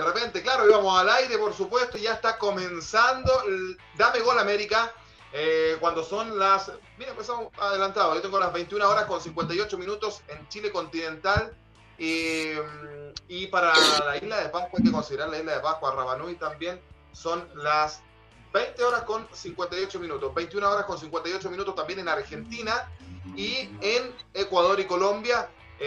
Y de repente, claro, íbamos al aire, por supuesto, y ya está comenzando Dame Gol América. Eh, cuando son las. Mira, empezamos adelantado. Yo tengo las 21 horas con 58 minutos en Chile continental. y para la isla de Pascua, hay que considerar la isla de Pascua, Rabanui también, son las 20 horas con 58 minutos. 21 horas con 58 minutos también en Argentina y en Ecuador y Colombia. 20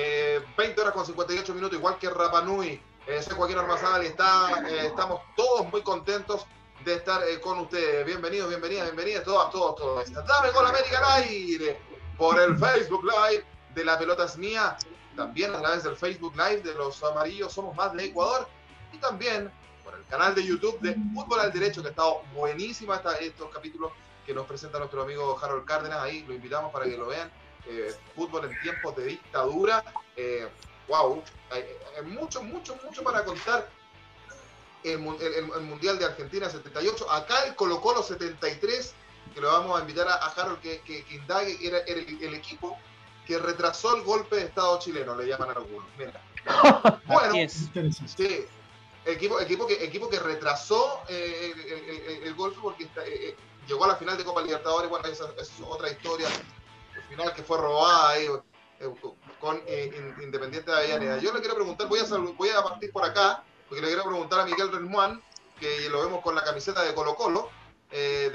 eh, horas con 58 minutos, igual que Rapanui. Eh, soy Joaquín Armazal y está, eh, estamos todos muy contentos de estar eh, con ustedes. Bienvenidos, bienvenidas, bienvenidas, todos, todos, todos. Dame con América al aire por el Facebook Live de La Pelota es Mía, también a través del Facebook Live de los Amarillos Somos Más de Ecuador y también por el canal de YouTube de Fútbol al Derecho, que ha estado buenísima estos capítulos que nos presenta nuestro amigo Harold Cárdenas. Ahí lo invitamos para que lo vean. fútbol en tiempos de dictadura. Wow, hay, mucho, mucho, mucho para contar. El, Mundial de Argentina 78, acá el Colo Colo 73, que lo vamos a invitar a, Harold que, que, indague, era, el, equipo que retrasó el golpe de Estado chileno, le llaman a algunos. Mira. bueno, sí, equipo, equipo, que, equipo que retrasó eh, el, golpe porque eh, eh, llegó a la final de Copa Libertadores, bueno, esa, es otra historia, el final que fue robada ahí con eh, Independiente de Avellaneda. Yo le quiero preguntar, voy a, voy a partir por acá, porque le quiero preguntar a Miguel Renmuán, que lo vemos con la camiseta de Colo Colo. Eh,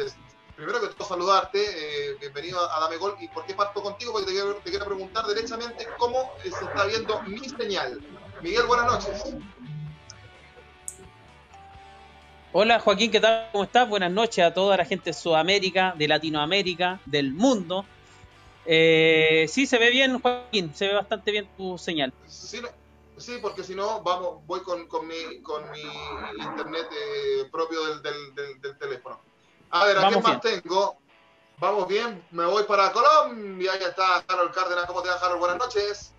primero que todo saludarte, eh, bienvenido a, Dame Gol. ¿Y por qué parto contigo? Porque te quiero, preguntar derechamente cómo se está viendo mi señal. Miguel, buenas noches. Hola Joaquín, ¿qué tal? ¿Cómo estás? Buenas noches a toda la gente de Sudamérica, de Latinoamérica, del mundo. Eh, sí, se ve bien, Joaquín, se ve bastante bien tu señal. Sí, sí porque si no, vamos, voy con, con, mi, con mi internet eh, propio del, del, del, teléfono. A ver, ¿a qué más tengo? Vamos bien, me voy para Colombia, ya está Harold Cárdenas, ¿cómo te va Harold? Buenas noches.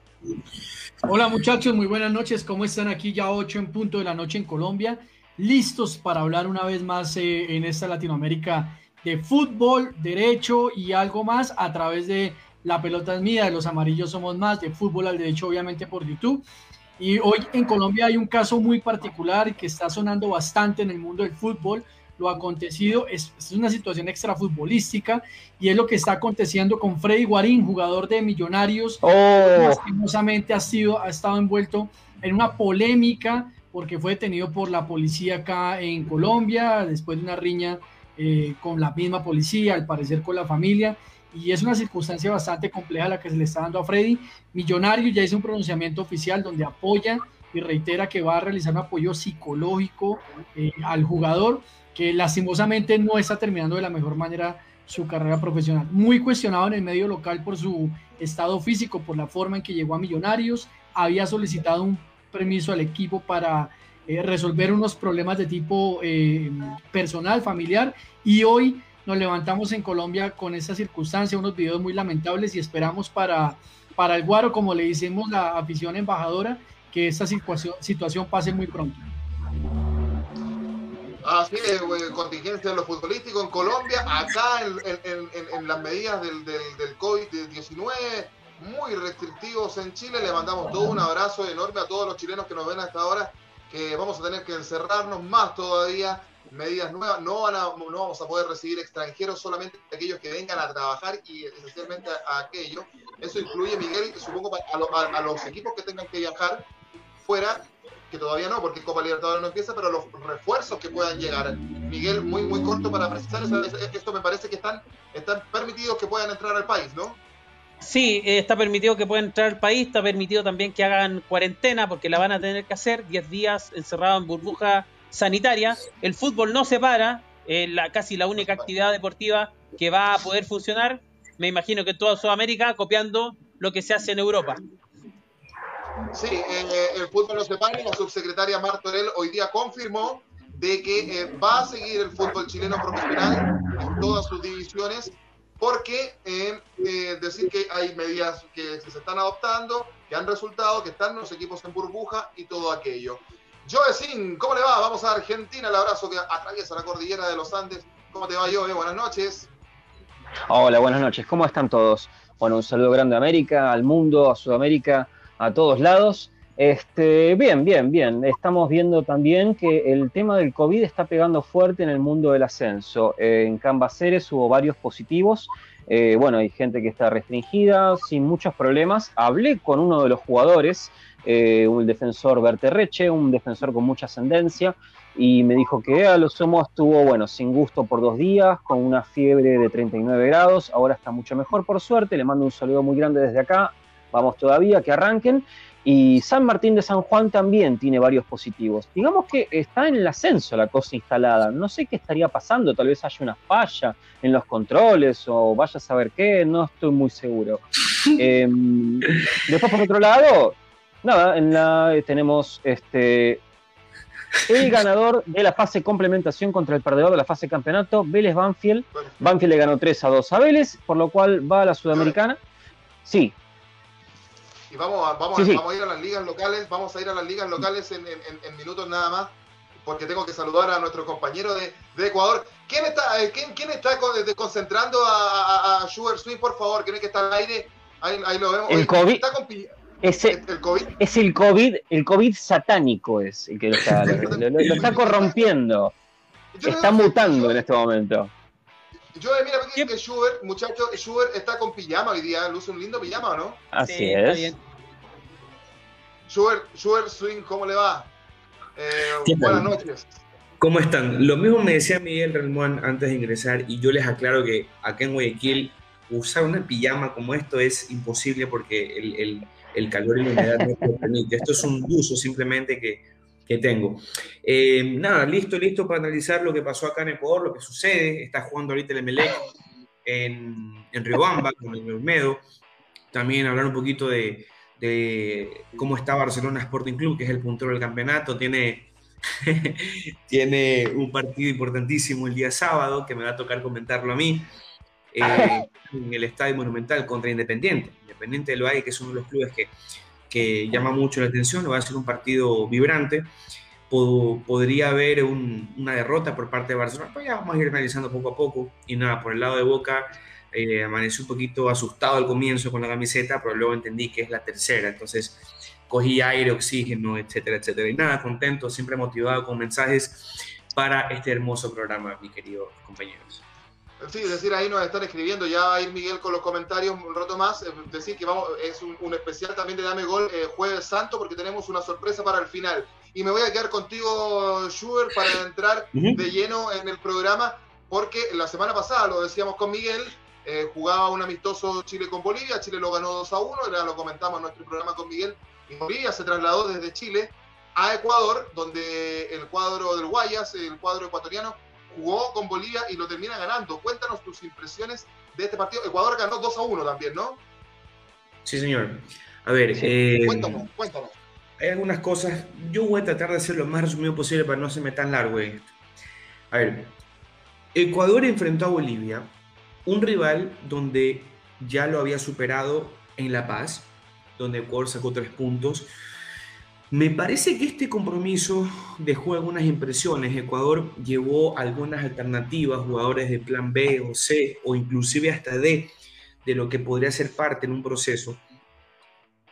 Hola muchachos, muy buenas noches, ¿cómo están aquí ya 8 en punto de la noche en Colombia? Listos para hablar una vez más eh, en esta Latinoamérica de fútbol, derecho y algo más a través de La Pelota es Mía, de Los Amarillos Somos Más, de Fútbol al Derecho, obviamente por YouTube. Y hoy en Colombia hay un caso muy particular que está sonando bastante en el mundo del fútbol. Lo acontecido es, es una situación extrafutbolística y es lo que está aconteciendo con Freddy Guarín, jugador de Millonarios. Oh. Lastimosamente ha, sido, ha estado envuelto en una polémica porque fue detenido por la policía acá en Colombia después de una riña eh, con la misma policía, al parecer con la familia, y es una circunstancia bastante compleja la que se le está dando a Freddy. Millonario ya hizo un pronunciamiento oficial donde apoya y reitera que va a realizar un apoyo psicológico eh, al jugador, que lastimosamente no está terminando de la mejor manera su carrera profesional. Muy cuestionado en el medio local por su estado físico, por la forma en que llegó a Millonarios, había solicitado un permiso al equipo para eh, resolver unos problemas de tipo eh, personal, familiar, y hoy nos levantamos en Colombia con esa circunstancia, unos videos muy lamentables y esperamos para, para el Guaro, como le decimos la afición embajadora, que esta situación, situación pase muy pronto. Así es, contingencia de lo futbolístico en Colombia, acá en, las medidas del, del, del COVID-19, muy restrictivos en Chile. Le mandamos todo un abrazo enorme a todos los chilenos que nos ven hasta ahora que vamos a tener que encerrarnos más todavía, medidas nuevas, no, van a, vamos a poder recibir extranjeros, solamente aquellos que vengan a trabajar y esencialmente a, aquello. Eso incluye, Miguel, supongo, a, los equipos que tengan que viajar fuera, que todavía no, porque Copa Libertadores no empieza, pero los refuerzos que puedan llegar. Miguel, muy, muy corto para precisar, esto me parece que están, están permitidos que puedan entrar al país, ¿no? Sí, eh, está permitido que puedan entrar al país, está permitido también que hagan cuarentena porque la van a tener que hacer 10 días encerrado en burbuja sanitaria. El fútbol no se para, es la, casi la única actividad deportiva que va a poder funcionar. Me imagino que en toda Sudamérica copiando lo que se hace en Europa. Sí, eh, el fútbol no se para. La subsecretaria Martorell hoy día confirmó de que eh, va a seguir el fútbol chileno profesional en todas sus divisiones porque eh, eh, decir que hay medidas que, se están adoptando, que han resultado, que están los equipos en burbuja y todo aquello. Joe ¿cómo le va? Vamos a Argentina, el abrazo que atraviesa la cordillera de los Andes. ¿Cómo te va, Joe? Buenas noches. Hola, buenas noches. ¿Cómo están todos? Bueno, un saludo grande a América, al mundo, a Sudamérica, a todos lados. Este, bien, bien, bien. Estamos viendo también que el tema del COVID está pegando fuerte en el mundo del ascenso. en Cambaceres hubo varios positivos. Eh, bueno, hay gente que está restringida, sin muchos problemas. Hablé con uno de los jugadores, eh, un defensor Berterreche, un defensor con mucha ascendencia, y me dijo que a lo sumo estuvo, bueno, sin gusto por dos días, con una fiebre de 39 grados. Ahora está mucho mejor, por suerte. Le mando un saludo muy grande desde acá. Vamos todavía, que arranquen. Y San Martín de San Juan también tiene varios positivos. Digamos que está en el ascenso la cosa instalada. No sé qué estaría pasando, tal vez haya una falla en los controles o vaya a saber qué, no estoy muy seguro. Em, después, por otro lado, nada, en la tenemos este el ganador de la fase complementación contra el perdedor de la fase campeonato, Vélez Banfield. Banfield le ganó 3 a 2 a Vélez, por lo cual va a la Sudamericana. Sí, y vamos a, vamos, a ir a las ligas locales, vamos a ir a las ligas locales en, minutos nada más, porque tengo que saludar a nuestro compañero de, Ecuador. ¿Quién está, eh, quién, está concentrando a, a, Sugar Swing, por favor? ¿Quién es que está al aire? Ahí, lo vemos. El COVID. Ese, el COVID. Es el COVID, el COVID satánico es el que lo está, lo, está corrompiendo. está mutando en este momento. Yo, eh, mira, que Schubert, muchacho, Schubert está con pijama hoy día, luce un lindo pijama, ¿no? Así es. Schubert, Schubert Swing, ¿cómo le va? Eh, buenas noches. ¿Cómo están? Lo mismo me decía Miguel Ramón antes de ingresar y yo les aclaro que acá en Guayaquil usar una pijama como esto es imposible porque el, el, el calor y la humedad no lo permite. Esto es un uso simplemente que que tengo. Eh, nada, listo, listo para analizar lo que pasó acá en Ecuador, lo que sucede. Está jugando ahorita el MLE en, en Riobamba con el Olmedo. También hablar un poquito de, de, cómo está Barcelona Sporting Club, que es el puntero del campeonato. Tiene, tiene un partido importantísimo el día sábado, que me va a tocar comentarlo a mí, eh, en el Estadio Monumental contra Independiente. Independiente del Valle, que es uno de los clubes que que llama mucho la atención, va a ser un partido vibrante. podría haber una derrota por parte de Barcelona, pues ya vamos a ir analizando poco a poco. Y nada, por el lado de Boca, eh, amanecí un poquito asustado al comienzo con la camiseta, pero luego entendí que es la tercera, entonces cogí aire, oxígeno, etcétera, etcétera. Y nada, contento, siempre motivado con mensajes para este hermoso programa, mi querido compañeros. Sí, es decir, ahí nos están escribiendo, ya va a ir Miguel con los comentarios un rato más, es decir, que vamos, es un, especial también de Dame Gol eh, Jueves Santo porque tenemos una sorpresa para el final. Y me voy a quedar contigo, Schubert, para entrar de lleno en el programa, porque la semana pasada, lo decíamos con Miguel, eh, jugaba un amistoso Chile con Bolivia, Chile lo ganó 2 a 1, ya lo comentamos en nuestro programa con Miguel, y Bolivia se trasladó desde Chile a Ecuador, donde el cuadro del Guayas, el cuadro ecuatoriano, jugó con Bolivia y lo termina ganando. Cuéntanos tus impresiones de este partido. Ecuador ganó 2 a 1 también, ¿no? Sí, señor. A ver, eh, cuéntanos, cuéntanos. Hay algunas cosas. Yo voy a tratar de hacer lo más resumido posible para no hacerme tan largo esto. A ver, Ecuador enfrentó a Bolivia, un rival donde ya lo había superado en La Paz, donde Ecuador sacó tres puntos me parece que este compromiso dejó algunas impresiones. Ecuador llevó algunas alternativas, jugadores de plan B o C o inclusive hasta D de lo que podría ser parte en un proceso.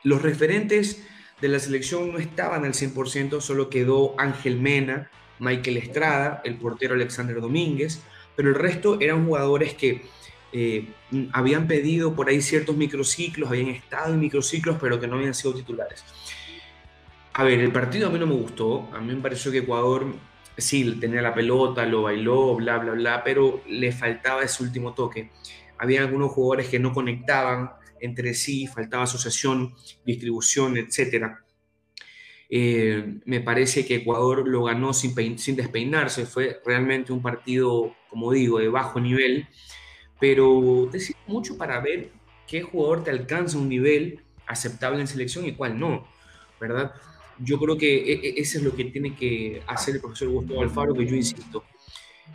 Los referentes de la selección no estaban al 100%, solo quedó Ángel Mena, Michael Estrada, el portero Alexander Domínguez, pero el resto eran jugadores que eh, habían pedido por ahí ciertos microciclos, habían estado en microciclos, pero que no habían sido titulares. A ver, el partido a mí no me gustó. A mí me pareció que Ecuador sí tenía la pelota, lo bailó, bla, bla, bla, pero le faltaba ese último toque. Había algunos jugadores que no conectaban entre sí, faltaba asociación, distribución, etc. Eh, me parece que Ecuador lo ganó sin, sin despeinarse. Fue realmente un partido, como digo, de bajo nivel, pero te sirve mucho para ver qué jugador te alcanza un nivel aceptable en selección y cuál no, ¿verdad? Yo creo que e, e, eso es lo que tiene que hacer el profesor Gustavo Alfaro, que yo insisto,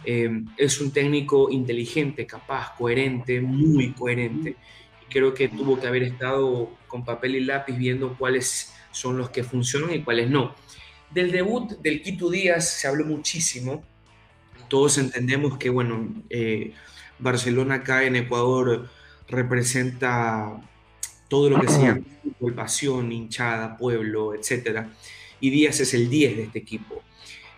eh, es un técnico inteligente, capaz, coherente, muy coherente. Y creo que tuvo que haber estado con papel y lápiz viendo cuáles son los que funcionan y cuáles no. Del debut del Quito Díaz se habló muchísimo. Todos entendemos que, bueno, eh, Barcelona acá en Ecuador representa todo lo que sea fútbol, pasión, hinchada, pueblo, etc. Y Díaz es el 10 de este equipo.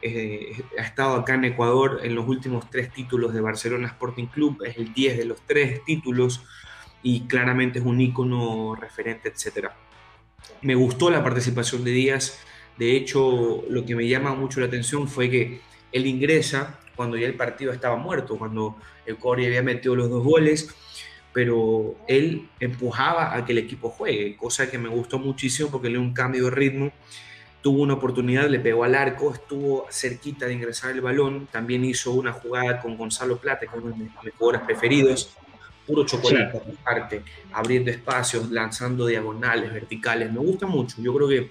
Eh, ha estado acá en Ecuador en los últimos tres títulos de Barcelona Sporting Club, es el 10 de los tres títulos y claramente es un ícono referente, etc. Me gustó la participación de Díaz, de hecho lo que me llama mucho la atención fue que él ingresa cuando ya el partido estaba muerto, cuando el Corey había metido los dos goles, pero él empujaba a que el equipo juegue, cosa que me gustó muchísimo porque le dio un cambio de ritmo tuvo una oportunidad, le pegó al arco, estuvo cerquita de ingresar el balón, también hizo una jugada con Gonzalo Plata, que es uno de mis jugadores preferidos, puro chocolate sí. parte, abriendo espacios, lanzando diagonales, verticales, me gusta mucho, yo creo que,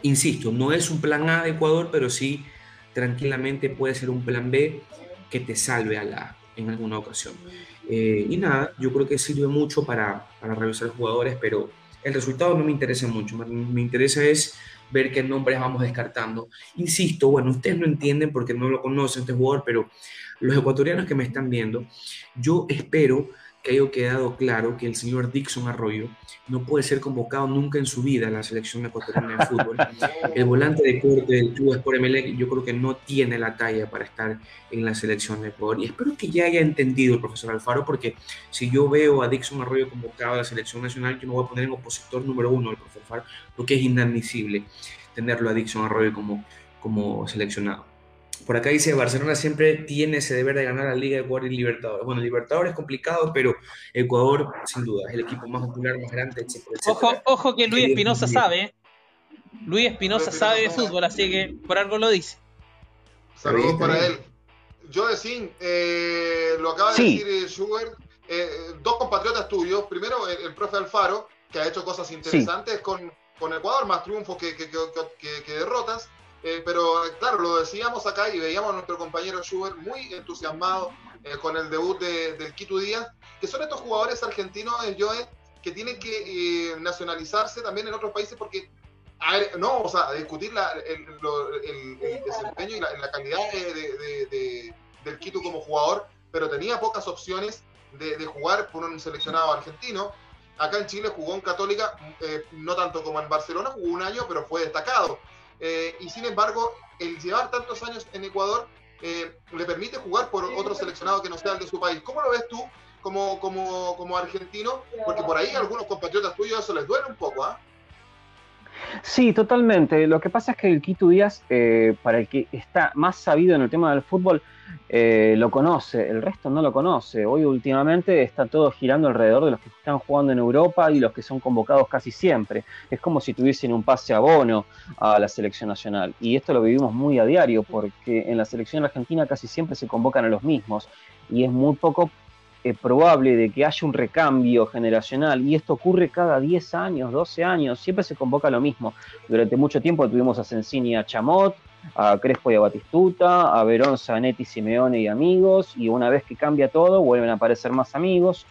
insisto, no es un plan A de Ecuador, pero sí tranquilamente puede ser un plan B que te salve a la en alguna ocasión. Eh, y nada, yo creo que sirve mucho para, para revisar jugadores, pero el resultado no me interesa mucho, me, me interesa es ver qué nombres vamos descartando. Insisto, bueno, ustedes no entienden porque no lo conocen este jugador, pero los ecuatorianos que me están viendo, yo espero que haya quedado claro que el señor Dixon Arroyo no puede ser convocado nunca en su vida a la selección ecuatoriana de fútbol. El volante de corte del Club Sport MLE yo creo que no tiene la talla para estar en la selección de Ecuador. Y espero que ya haya entendido el profesor Alfaro, porque si yo veo a Dixon Arroyo convocado a la selección nacional, yo me voy a poner en opositor número uno al profesor Alfaro, porque es inadmisible tenerlo a Dixon Arroyo como, como seleccionado. Por acá dice, Barcelona siempre tiene ese deber de ganar la Liga de Ecuador y Libertadores. Bueno, Libertadores es complicado, pero Ecuador, sin duda, es el equipo más popular, más grande, etc. Ojo, ojo que Luis Espinosa sabe, ¿eh? Luis Espinosa sabe de fútbol, así que por algo lo dice. Saludos para él. Yo decía, eh, lo acaba de sí. decir Schubert, eh, dos compatriotas tuyos, primero el, el, profe Alfaro, que ha hecho cosas interesantes sí. con, con Ecuador, más triunfos que, que, que, que derrotas, eh, pero claro, lo decíamos acá y veíamos a nuestro compañero Schubert muy entusiasmado eh, con el debut de, del Quito Díaz, que son estos jugadores argentinos, eh, Joel, que tienen que nacionalizarse también en otros países porque, a ver, no vamos a discutir la, el, el, el, desempeño y la, la calidad de, de, de, del Quito como jugador, pero tenía pocas opciones de, jugar por un seleccionado argentino. Acá en Chile jugó en Católica, no tanto como en Barcelona, jugó un año, pero fue destacado. Eh, y sin embargo, el llevar tantos años en Ecuador eh, le permite jugar por otro seleccionado que no sea el de su país. ¿Cómo lo ves tú como, como, como argentino? Porque por ahí a algunos compatriotas tuyos eso les duele un poco, ¿ah? ¿eh? Sí, totalmente. Lo que pasa es que el Quito Díaz, eh, para el que está más sabido en el tema del fútbol, eh, lo conoce, el resto no lo conoce. Hoy últimamente está todo girando alrededor de los que están jugando en Europa y los que son convocados casi siempre. Es como si tuviesen un pase abono a la selección nacional. Y esto lo vivimos muy a diario porque en la selección argentina casi siempre se convocan a los mismos y es muy poco eh, probable de que haya un recambio generacional y esto ocurre cada 10 años, 12 años, siempre se convoca lo mismo. Durante mucho tiempo tuvimos a Sensini y a Chamot, a Crespo y a Batistuta, a Verón, Zanetti, Simeone y amigos, y una vez que cambia todo, vuelven a aparecer más amigos.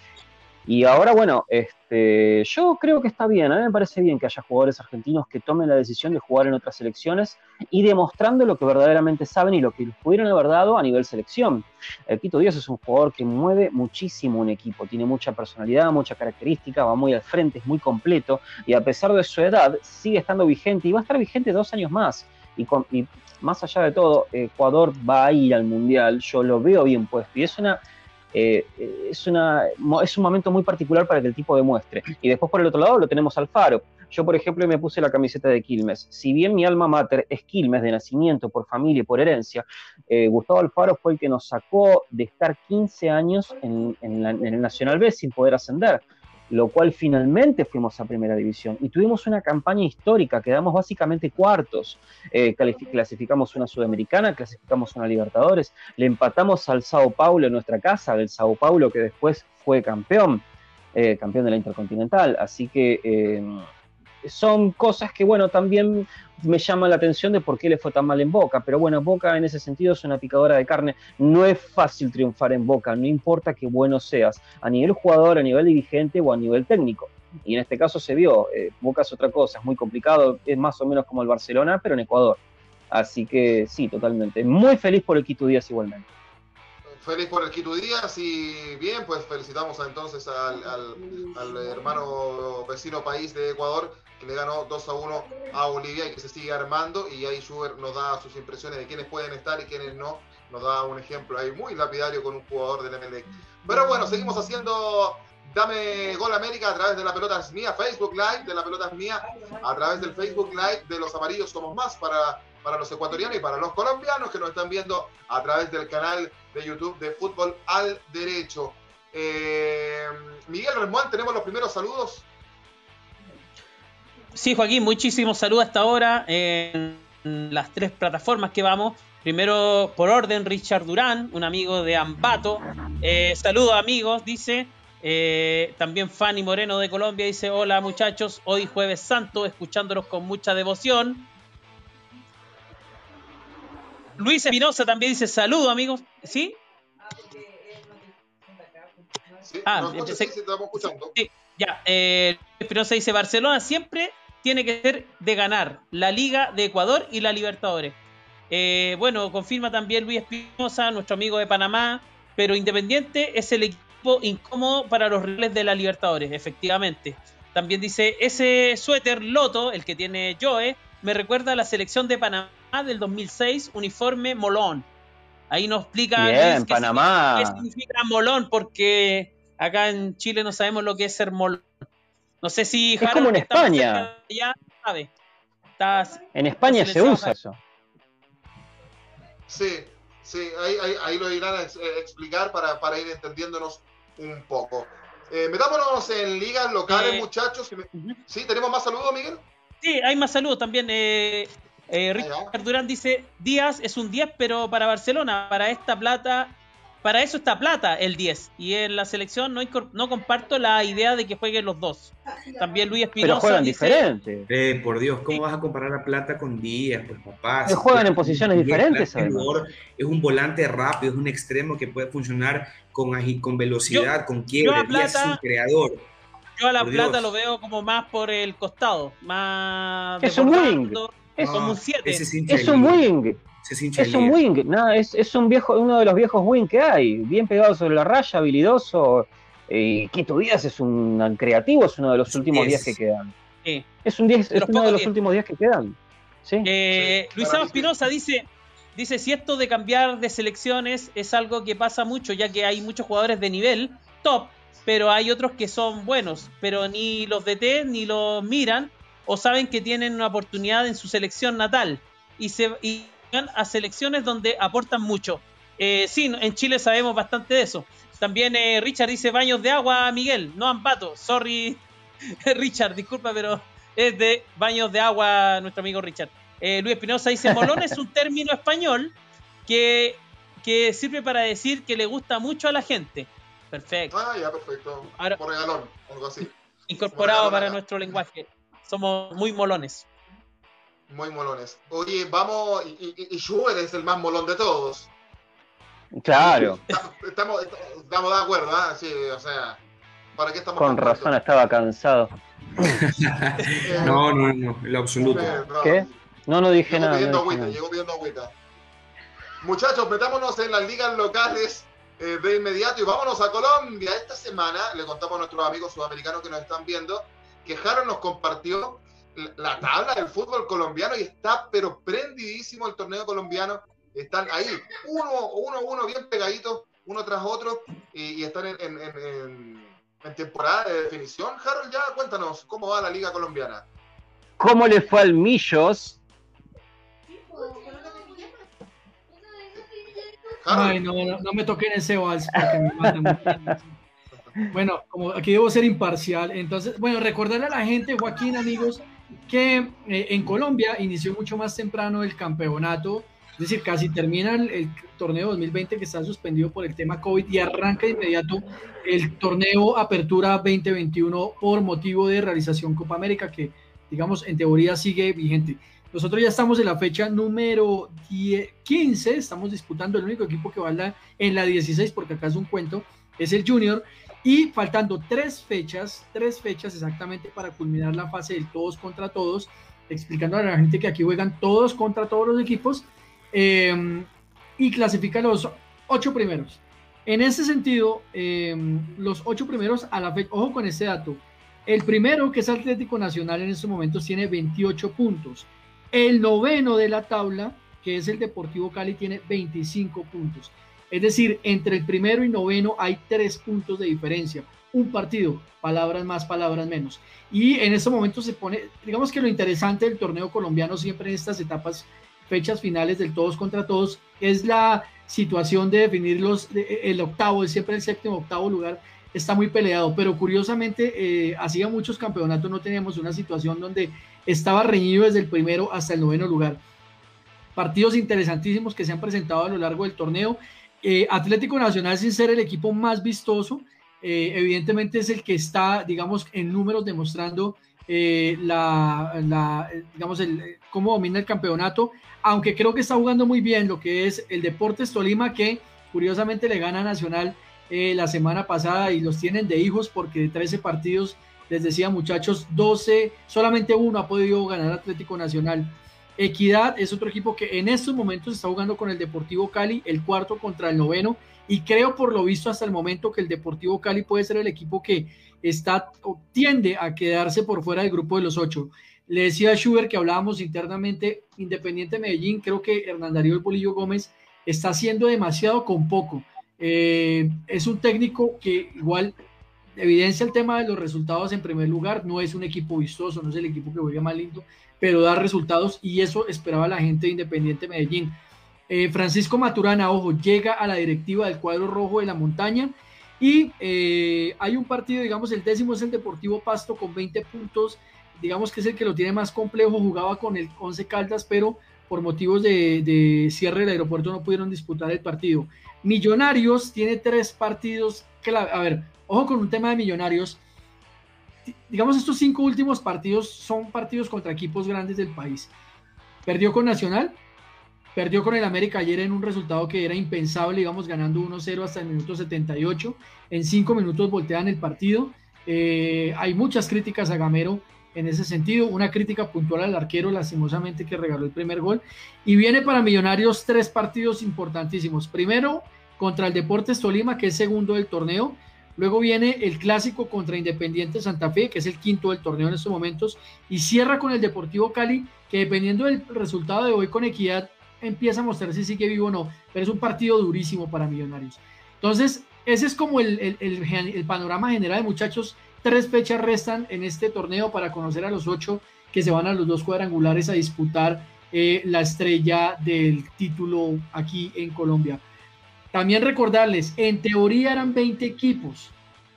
Y ahora, bueno, este, yo creo que está bien, a mí me parece bien que haya jugadores argentinos que tomen la decisión de jugar en otras selecciones y demostrando lo que verdaderamente saben y lo que pudieron haber dado a nivel selección. El Quito Díaz es un jugador que mueve muchísimo un equipo, tiene mucha personalidad, mucha característica, va muy al frente, es muy completo y a pesar de su edad sigue estando vigente y va a estar vigente dos años más. Y, más allá de todo, Ecuador va a ir al Mundial, yo lo veo bien puesto y es una eh, es, una, es un momento muy particular para que el tipo demuestre. Y después por el otro lado lo tenemos al Faro. Yo, por ejemplo, me puse la camiseta de Quilmes. Si bien mi alma mater es Quilmes de nacimiento, por familia y por herencia, eh, Gustavo Alfaro fue el que nos sacó de estar 15 años en, en el Nacional B sin poder ascender lo cual finalmente fuimos a primera división. Y tuvimos una campaña histórica, quedamos básicamente cuartos, eh, clasificamos una sudamericana, clasificamos una Libertadores, le empatamos al Sao Paulo en nuestra casa, del Sao Paulo que después fue campeón, eh, campeón de la Intercontinental, así que eh, son cosas que, bueno, también me llama la atención de por qué le fue tan mal en Boca, pero bueno, Boca en ese sentido es una picadora de carne, no es fácil triunfar en Boca, no importa qué bueno seas, a nivel jugador, a nivel dirigente o a nivel técnico. Y en este caso se vio, eh, Boca es otra cosa, es muy complicado, es más o menos como el Barcelona, pero en Ecuador. Así que sí, totalmente. Muy feliz por el Quito Díaz igualmente. Feliz por el Quito Díaz y bien, pues felicitamos entonces al, al, hermano vecino país de Ecuador que le ganó 2 a 1 a Bolivia y que se sigue armando y ahí Schubert nos da sus impresiones de quiénes pueden estar y quiénes no, nos da un ejemplo ahí muy lapidario con un jugador del MLE. Pero bueno, seguimos haciendo Dame Gol América a través de la pelota es mía, Facebook Live de la pelota es mía, a través del Facebook Live de los amarillos somos más para, para los ecuatorianos y para los colombianos que nos están viendo a través del canal de YouTube de Fútbol al Derecho. Eh, Miguel Remón, tenemos los primeros saludos. Sí, Joaquín, muchísimos saludos hasta ahora en las tres plataformas que vamos. Primero, por orden, Richard Durán, un amigo de Ambato. Eh, saludos amigos, dice. Eh, también Fanny Moreno de Colombia dice, hola muchachos, hoy jueves santo, escuchándolos con mucha devoción. Luis Espinosa también dice, saludos amigos. ¿Sí? ah, ya. Eh, Espinosa dice, Barcelona siempre tiene que ser de ganar la Liga de Ecuador y la Libertadores. Eh, bueno, confirma también Luis Espinosa, nuestro amigo de Panamá, pero Independiente es el equipo incómodo para los rivales de la Libertadores, efectivamente. También dice, ese suéter Loto, el que tiene Joe, me recuerda a la selección de Panamá del 2006, uniforme Molón. Ahí nos explica Bien, Panamá. qué significa Molón, porque acá en Chile no sabemos lo que es ser Molón. No sé si es como en España. Ya sabe. en España se usa eso. Sí, sí, ahí, lo irán a explicar para, ir entendiéndonos un poco. Eh, metámonos en ligas locales, eh, muchachos. Sí, tenemos más saludos, Miguel. Sí, hay más saludos también. Eh, eh Richard Durán dice, Díaz es un 10, pero para Barcelona, para esta plata para eso está plata el 10. Y en la selección no, no comparto la idea de que jueguen los dos. También Luis Espinosa. Pero juegan diferente. Eh, por Dios, ¿cómo vas a comparar a plata con Díaz? Pues papá. juegan en posiciones diferentes. Es un volante rápido, es un extremo que puede funcionar con, con velocidad, con quiebre. Díaz es un creador. Yo a la plata lo veo como más por el costado. Más. Es un wing. Es como un 7. Es un wing. Es un wing, es, un viejo, uno de los viejos wing que hay, bien pegado sobre la raya, habilidoso. Y Quito Díaz es un creativo, es uno de los últimos días que quedan. Es, un es uno de los últimos días que quedan. Eh, Luis Espinosa dice, dice, si esto de cambiar de selecciones es algo que pasa mucho, ya que hay muchos jugadores de nivel top, pero hay otros que son buenos, pero ni los DT ni los miran o saben que tienen una oportunidad en su selección natal. Y, se, y a selecciones donde aportan mucho. Eh, sí, en Chile sabemos bastante de eso. También eh, Richard dice baños de agua, Miguel, no Ampato. Sorry, Richard, disculpa, pero es de baños de agua nuestro amigo Richard. Eh, Luis Espinosa dice, molón es un término español que, que sirve para decir que le gusta mucho a la gente. Perfecto. Ah, ya, perfecto. Por regalón, algo así. Incorporado para nuestro lenguaje. Somos muy molones. Muy molones. Oye, vamos, y, y, es el más molón de todos. Claro. Estamos, estamos, de acuerdo, ¿ah? Sí, o sea, ¿para qué estamos Con razón estaba cansado. no, no, no, en lo absoluto. ¿Qué? No, no dije nada. Pidiendo agüita, llegó pidiendo agüita. Muchachos, metámonos en las ligas locales eh, de inmediato y vámonos a Colombia. Esta semana le contamos a nuestros amigos sudamericanos que nos están viendo que Jaro nos compartió la tabla del fútbol colombiano y está pero prendidísimo el torneo colombiano. Están ahí, uno, uno, uno bien pegaditos, uno tras otro, y, están en, temporada de definición. Harold, ya cuéntanos, ¿cómo va la liga colombiana? ¿Cómo le fue al Millos? Ay, no, no, me toquen ese vals porque me matan. Bueno, como aquí debo ser imparcial, entonces, bueno, recordarle a la gente, Joaquín, amigos, que eh, en Colombia inició mucho más temprano el campeonato, es decir, casi termina el, torneo 2020 que está suspendido por el tema COVID y arranca de inmediato el torneo Apertura 2021 por motivo de realización Copa América que, digamos, en teoría sigue vigente. Nosotros ya estamos en la fecha número 15, estamos disputando el único equipo que va en la 16, porque acá es un cuento, es el Junior, y faltando tres fechas, tres fechas exactamente para culminar la fase del todos contra todos, explicando a la gente que aquí juegan todos contra todos los equipos eh, y clasifican los ocho primeros. En ese sentido, em, los ocho primeros a la fecha, ojo con este dato, el primero, que es Atlético Nacional en estos momentos, tiene 28 puntos. El noveno de la tabla, que es el Deportivo Cali, tiene 25 puntos. Es decir, entre el primero y noveno hay tres puntos de diferencia. Un partido, palabras más, palabras menos. Y en este momento se pone, digamos que lo interesante del torneo colombiano siempre en estas etapas, fechas finales del todos contra todos, es la situación de definir los, el octavo, siempre el séptimo, octavo lugar, está muy peleado, pero curiosamente eh, hacía muchos campeonatos no teníamos una situación donde estaba reñido desde el primero hasta el noveno lugar. Partidos interesantísimos que se han presentado a lo largo del torneo. Eh, Atlético Nacional, sin ser el equipo más vistoso, eh, evidentemente es el que está, digamos, en números demostrando la, digamos, el, cómo domina el campeonato aunque creo que está jugando muy bien lo que es el Deportes Tolima, que curiosamente le gana a Nacional eh, la semana pasada y los tienen de hijos porque de 13 partidos, les decía muchachos, 12, solamente uno ha podido ganar Atlético Nacional. Equidad es otro equipo que en estos momentos está jugando con el Deportivo Cali, el cuarto contra el noveno, y creo por lo visto hasta el momento que el Deportivo Cali puede ser el equipo que está tiende a quedarse por fuera del grupo de los ocho. Le decía a Schubert que hablábamos internamente, Independiente Medellín, creo que Hernán Darío Bolillo Gómez está haciendo demasiado con poco. Eh, es un técnico que igual evidencia el tema de los resultados en primer lugar, no es un equipo vistoso, no es el equipo que juega más lindo, pero da resultados y eso esperaba la gente de Independiente Medellín. Eh, Francisco Maturana, ojo, llega a la directiva del cuadro rojo de la montaña y eh, hay un partido, digamos, el décimo es el Deportivo Pasto con 20 puntos, digamos que es el que lo tiene más complejo, jugaba con el Once Caldas, pero por motivos de, cierre del aeropuerto no pudieron disputar el partido. Millonarios tiene tres partidos. A ver, ojo con un tema de Millonarios. Digamos, estos cinco últimos partidos son partidos contra equipos grandes del país. Perdió con Nacional, perdió con el América ayer en un resultado que era impensable, digamos, ganando 1-0 hasta el minuto 78. En cinco minutos voltean el partido. Eh, hay muchas críticas a Gamero en ese sentido. Una crítica puntual al arquero, lastimosamente, que regaló el primer gol. Y viene para Millonarios tres partidos importantísimos. Primero, contra el Deportes Tolima, que es segundo del torneo. Luego viene el clásico contra Independiente Santa Fe, que es el quinto del torneo en estos momentos. Y cierra con el Deportivo Cali, que dependiendo del resultado de hoy con Equidad, empieza a mostrar si sigue vivo o no. Pero es un partido durísimo para Millonarios. Entonces, ese es como el, panorama general, muchachos Tres fechas restan en este torneo para conocer a los ocho que se van a los dos cuadrangulares a disputar eh, la estrella del título aquí en Colombia. También recordarles, en teoría eran 20 equipos,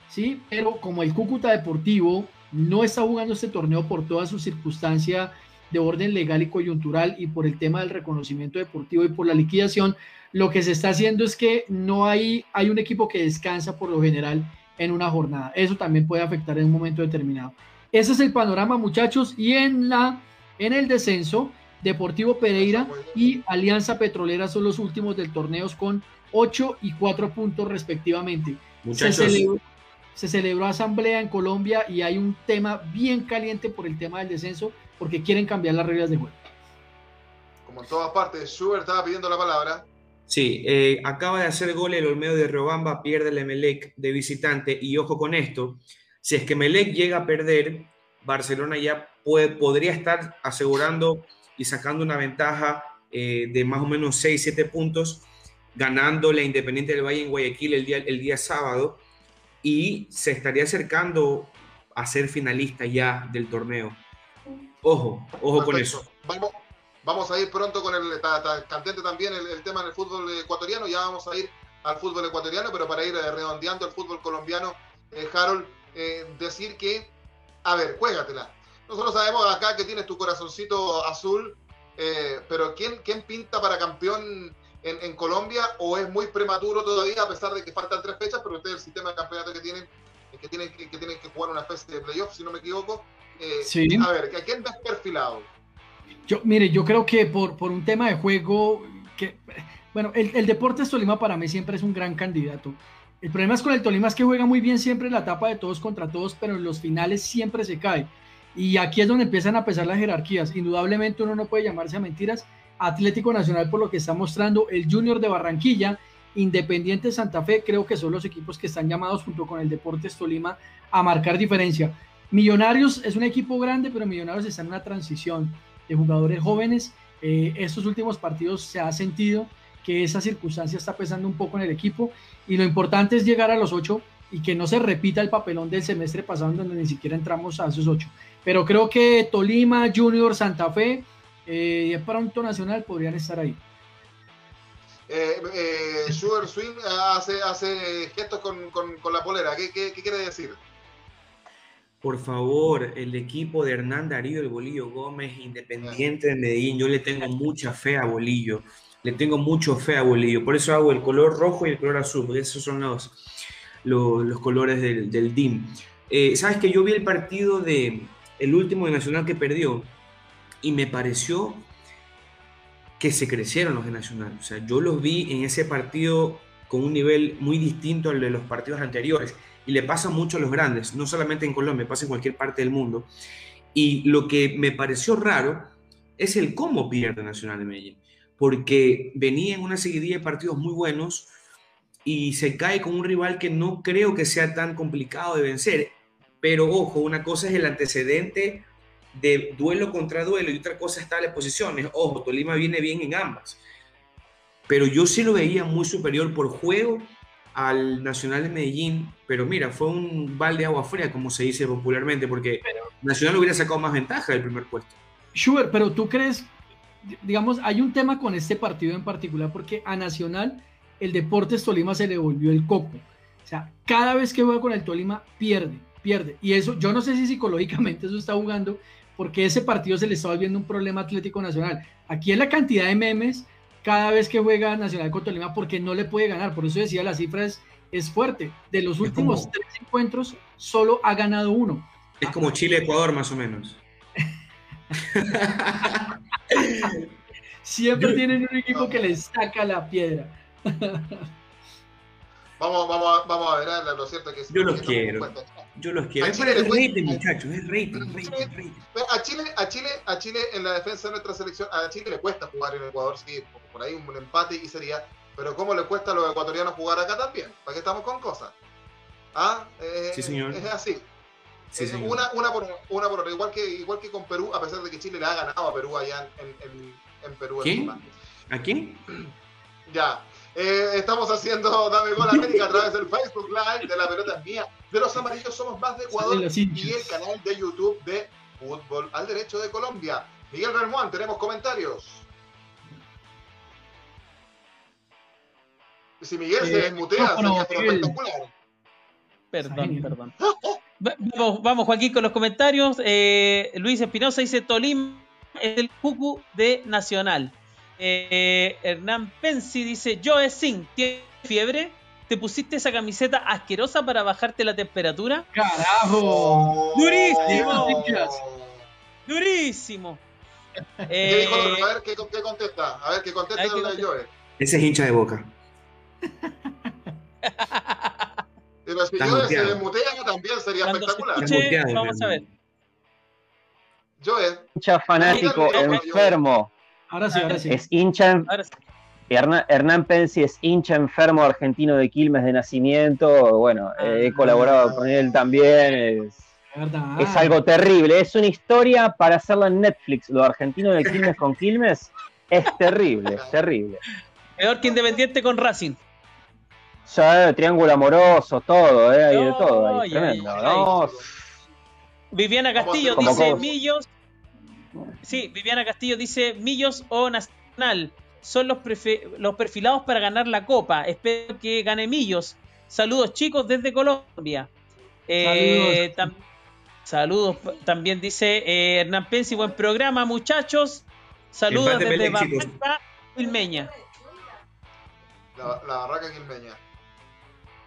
¿sí? Pero como el Cúcuta Deportivo no está jugando este torneo por toda su circunstancia de orden legal y coyuntural y por el tema del reconocimiento deportivo y por la liquidación, lo que se está haciendo es que no hay, hay un equipo que descansa por lo general en una jornada. Eso también puede afectar en un momento determinado. Ese es el panorama, muchachos. Y en, la, en el descenso, Deportivo Pereira y Alianza Petrolera son los últimos del torneo con 8 y 4 puntos respectivamente. Se celebró, asamblea en Colombia y hay un tema bien caliente por el tema del descenso porque quieren cambiar las reglas de juego. Como en todas partes, Schubert estaba pidiendo la palabra. Sí, eh, acaba de hacer gol el Olmedo de Robamba, pierde el Emelec de visitante y ojo con esto, si es que Emelec llega a perder, Barcelona ya puede, podría estar asegurando y sacando una ventaja eh, de más o menos 6, 7 puntos, ganando la Independiente del Valle en Guayaquil el día, el día sábado y se estaría acercando a ser finalista ya del torneo. Ojo, ojo con eso. Vamos, Vamos a ir pronto con el. Está, candente también el, tema en el fútbol ecuatoriano. Ya vamos a ir al fútbol ecuatoriano, pero para ir eh, redondeando el fútbol colombiano, eh, Harold, eh, decir que. A ver, juégatela. Nosotros sabemos acá que tienes tu corazoncito azul, pero ¿quién, ¿quién pinta para campeón en, Colombia? ¿O es muy prematuro todavía, a pesar de que faltan tres fechas? Pero ustedes, el sistema de campeonato que tienen, que tienen que, tienen que jugar una especie de playoff, si no me equivoco. sí. A ver, ¿a quién ves perfilado? Yo, mire, yo creo que por, por un tema de juego, que, bueno, el, el Deportes Tolima para mí siempre es un gran candidato. El problema es con el Tolima es que juega muy bien siempre en la etapa de todos contra todos, pero en los finales siempre se cae. Y aquí es donde empiezan a pesar las jerarquías. Indudablemente uno no puede llamarse a mentiras. Atlético Nacional por lo que está mostrando el Junior de Barranquilla, Independiente Santa Fe, creo que son los equipos que están llamados junto con el Deportes Tolima a marcar diferencia. Millonarios es un equipo grande, pero Millonarios está en una transición de jugadores jóvenes. Eh, estos últimos partidos se ha sentido que esa circunstancia está pesando un poco en el equipo y lo importante es llegar a los ocho y que no se repita el papelón del semestre pasado donde ni siquiera entramos a esos ocho. Pero creo que Tolima, Junior, Santa Fe eh, y pronto Nacional podrían estar ahí. Eh, eh, Sugar Swing hace, hace gestos con, con, la polera. ¿Qué, ¿Qué, quiere decir? Por favor, el equipo de Hernán Darío el Bolillo Gómez, independiente de Medellín, yo le tengo mucha fe a Bolillo. Le tengo mucho fe a Bolillo. Por eso hago el color rojo y el color azul, porque esos son los, los, colores del, del DIM. Eh, Sabes que yo vi el partido de el último de Nacional que perdió y me pareció que se crecieron los de Nacional. O sea, yo los vi en ese partido con un nivel muy distinto al de los partidos anteriores. Y le pasa mucho a los grandes, no solamente en Colombia, pasa en cualquier parte del mundo. Y lo que me pareció raro es el cómo pierde Nacional de Medellín. Porque venía en una seguidilla de partidos muy buenos y se cae con un rival que no creo que sea tan complicado de vencer. Pero ojo, una cosa es el antecedente de duelo contra duelo y otra cosa está las posiciones. Ojo, Tolima viene bien en ambas. Pero yo sí lo veía muy superior por juego al Nacional de Medellín. Pero mira, fue un balde de agua fría, como se dice popularmente, porque Nacional hubiera sacado más ventaja del primer puesto. Schubert, pero tú crees, digamos, hay un tema con este partido en particular, porque a Nacional el Deportes Tolima se le volvió el coco. O sea, cada vez que juega con el Tolima pierde, pierde. Y eso, yo no sé si psicológicamente eso está jugando, porque ese partido se le está volviendo un problema Atlético Nacional. Aquí es la cantidad de memes cada vez que juega Nacional con Tolima porque no le puede ganar. Por eso decía, la cifra es, es fuerte. De los últimos tres encuentros, solo ha ganado uno. Es como Chile-Ecuador más o menos. Siempre tienen un equipo que les saca la piedra. Vamos, vamos, vamos a ver, lo cierto es que... Yo los quiero. Yo los quiero. Es rating, muchachos, es rating, rating, A Chile, a Chile, a Chile en la defensa de nuestra selección, a Chile le cuesta jugar en Ecuador, sí, por ahí un empate y sería, pero ¿cómo le cuesta a los ecuatorianos jugar acá también? ¿Para qué estamos con cosas? ¿Ah? Eh, sí, señor. Es así. Sí, señor. Una, una, por, una por otra, igual que, igual que con Perú, a pesar de que Chile le ha ganado a Perú allá en, en, en Perú. ¿Quién? ¿A quién? Ya. Eh, estamos haciendo Dame Gol América a través del Facebook Live de La Pelota Mía. De los Amarillos Somos Más de Ecuador y el canal de YouTube de Fútbol al Derecho de Colombia. Miguel Ramón, tenemos comentarios. Si Miguel se eh, desmutea, sería espectacular. Perdón, perdón. vamos, vamos, Joaquín, con los comentarios. Eh, Luis Espinosa dice: Tolim es el cucu de Nacional. Eh, Hernán Pensi dice: Yo es sin, ¿tienes fiebre? ¿Te pusiste esa camiseta asquerosa para bajarte la temperatura? ¡Carajo! ¡Durísimo! ¡Durísimo! ¿Qué dijo eh, A ver ¿qué, contesta. A ver qué contesta de Joe. Ese es hincha de boca. Pero si Joe se desmutea también sería espectacular. vamos a ver. Joe. Hincha fanático, enfermo. Ahora sí, ahora sí. Es hincha. Hernán, Pensi es hincha enfermo argentino de Quilmes de nacimiento. Bueno, ah, he colaborado con él también. Es, es, algo terrible. Es una historia para hacerla en Netflix. Lo argentino de Quilmes con Quilmes es terrible, es terrible. Peor que Independiente con Racing. triángulo amoroso, todo, ¿eh? hay de todo. Ahí, tremendo. Viviana Castillo dice: Millos Sí, Viviana Castillo dice Millos o Nacional son los, los perfilados para ganar la copa. Espero que gane Millos. Saludos chicos desde Colombia. Eh, saludos. también dice eh, Hernán Pensi, buen programa muchachos. Saludos desde Barranca Quilmeña. La, la Barraca Quilmeña.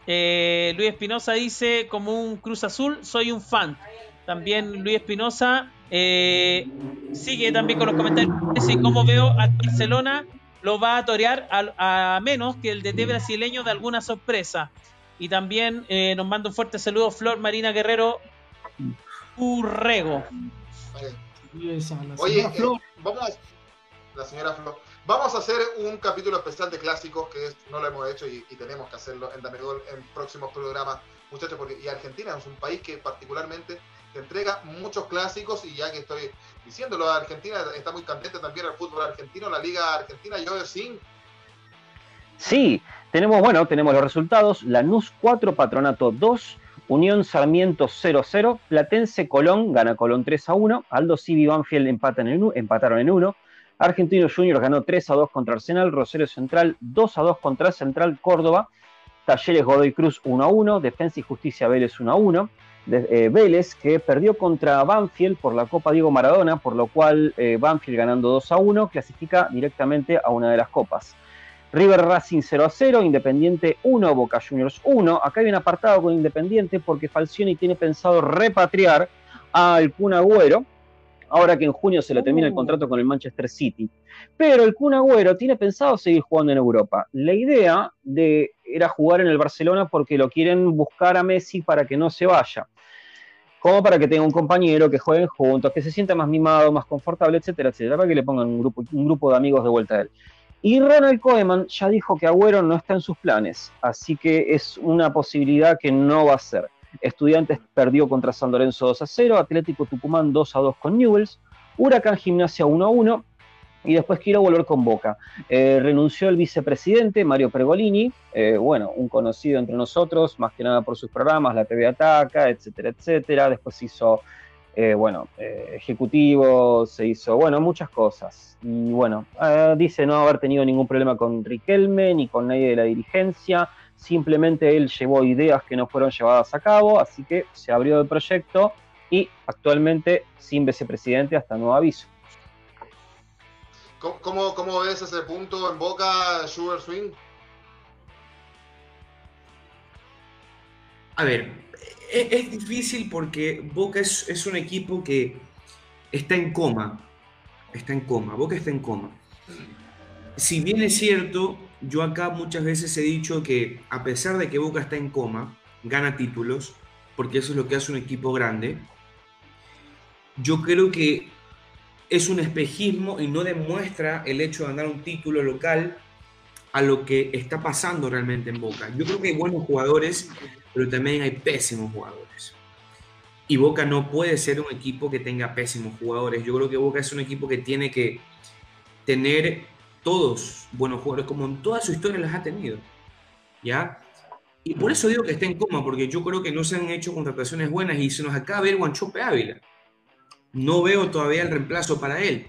Eh, Luis Espinosa dice, como un Cruz Azul, soy un fan. También Luis Espinosa eh, sigue también con los comentarios. Dice, ¿cómo veo a Barcelona? Lo va a torear a, menos que el DT brasileño de alguna sorpresa. Y también eh, nos manda un fuerte saludo Flor Marina Guerrero Urrego. Oye, eh, vamos, la señora Flo. Vamos a hacer un capítulo especial de clásicos, que no lo hemos hecho y, tenemos que hacerlo en Damegol en próximos programas, muchachos, porque y Argentina es un país que particularmente entrega muchos clásicos y ya que estoy diciéndolo, Argentina está muy candente también el fútbol argentino, la Liga Argentina, yo sin Sí, tenemos, bueno, tenemos los resultados, Lanús 4, Patronato 2, Unión Sarmiento 0-0, Platense Colón gana Colón 3 1, Aldo Civi Banfield empatan en, empataron en 1, Argentino Juniors ganó 3 2 contra Arsenal, Rosario Central 2 2 contra Central Córdoba, Talleres Godoy Cruz 1 1, Defensa y Justicia Vélez 1 1, eh, Vélez que perdió contra Banfield por la Copa Diego Maradona, por lo cual eh, Banfield ganando 2 1 clasifica directamente a una de las copas. River Racing 0 a 0, Independiente 1, Boca Juniors 1. Acá hay un apartado con Independiente porque Falcioni tiene pensado repatriar al Kun Agüero, ahora que en junio se le termina el uh. contrato con el Manchester City. Pero el Kun Agüero tiene pensado seguir jugando en Europa. La idea de, era jugar en el Barcelona porque lo quieren buscar a Messi para que no se vaya. Como para que tenga un compañero, que jueguen juntos, que se sienta más mimado, más confortable, etcétera, etcétera, para que le pongan un grupo, de amigos de vuelta a él. Y Ronald Koeman ya dijo que Agüero no está en sus planes, así que es una posibilidad que no va a ser. Estudiantes perdió contra San Lorenzo 2 a 0, Atlético Tucumán 2 a 2 con Newells, Huracán Gimnasia 1 a 1 y después quiero volver con Boca. Eh, renunció el vicepresidente Mario Pergolini, eh, bueno, un conocido entre nosotros, más que nada por sus programas, la TV Ataca, etcétera, etcétera. Después hizo eh, bueno, eh, ejecutivo, se hizo, bueno, muchas cosas. Y bueno, dice no haber tenido ningún problema con Riquelme ni con nadie de la dirigencia, simplemente él llevó ideas que no fueron llevadas a cabo, así que se abrió el proyecto y actualmente sin vicepresidente hasta nuevo aviso. ¿Cómo, cómo ves ese punto en boca, Sugar Swing? A ver, es, difícil porque Boca es, un equipo que está en coma. Está en coma. Boca está en coma. Si bien es cierto, yo acá muchas veces he dicho que a pesar de que Boca está en coma, gana títulos, porque eso es lo que hace un equipo grande, yo creo que es un espejismo y no demuestra el hecho de ganar un título local a lo que está pasando realmente en Boca. Yo creo que hay buenos jugadores, pero también hay pésimos jugadores. Y Boca no puede ser un equipo que tenga pésimos jugadores. Yo creo que Boca es un equipo que tiene que tener todos buenos jugadores, como en toda su historia las ha tenido. ¿Ya? Y por eso digo que está en coma, porque yo creo que no se han hecho contrataciones buenas y se nos acaba de ver Guanchope Ávila. No veo todavía el reemplazo para él.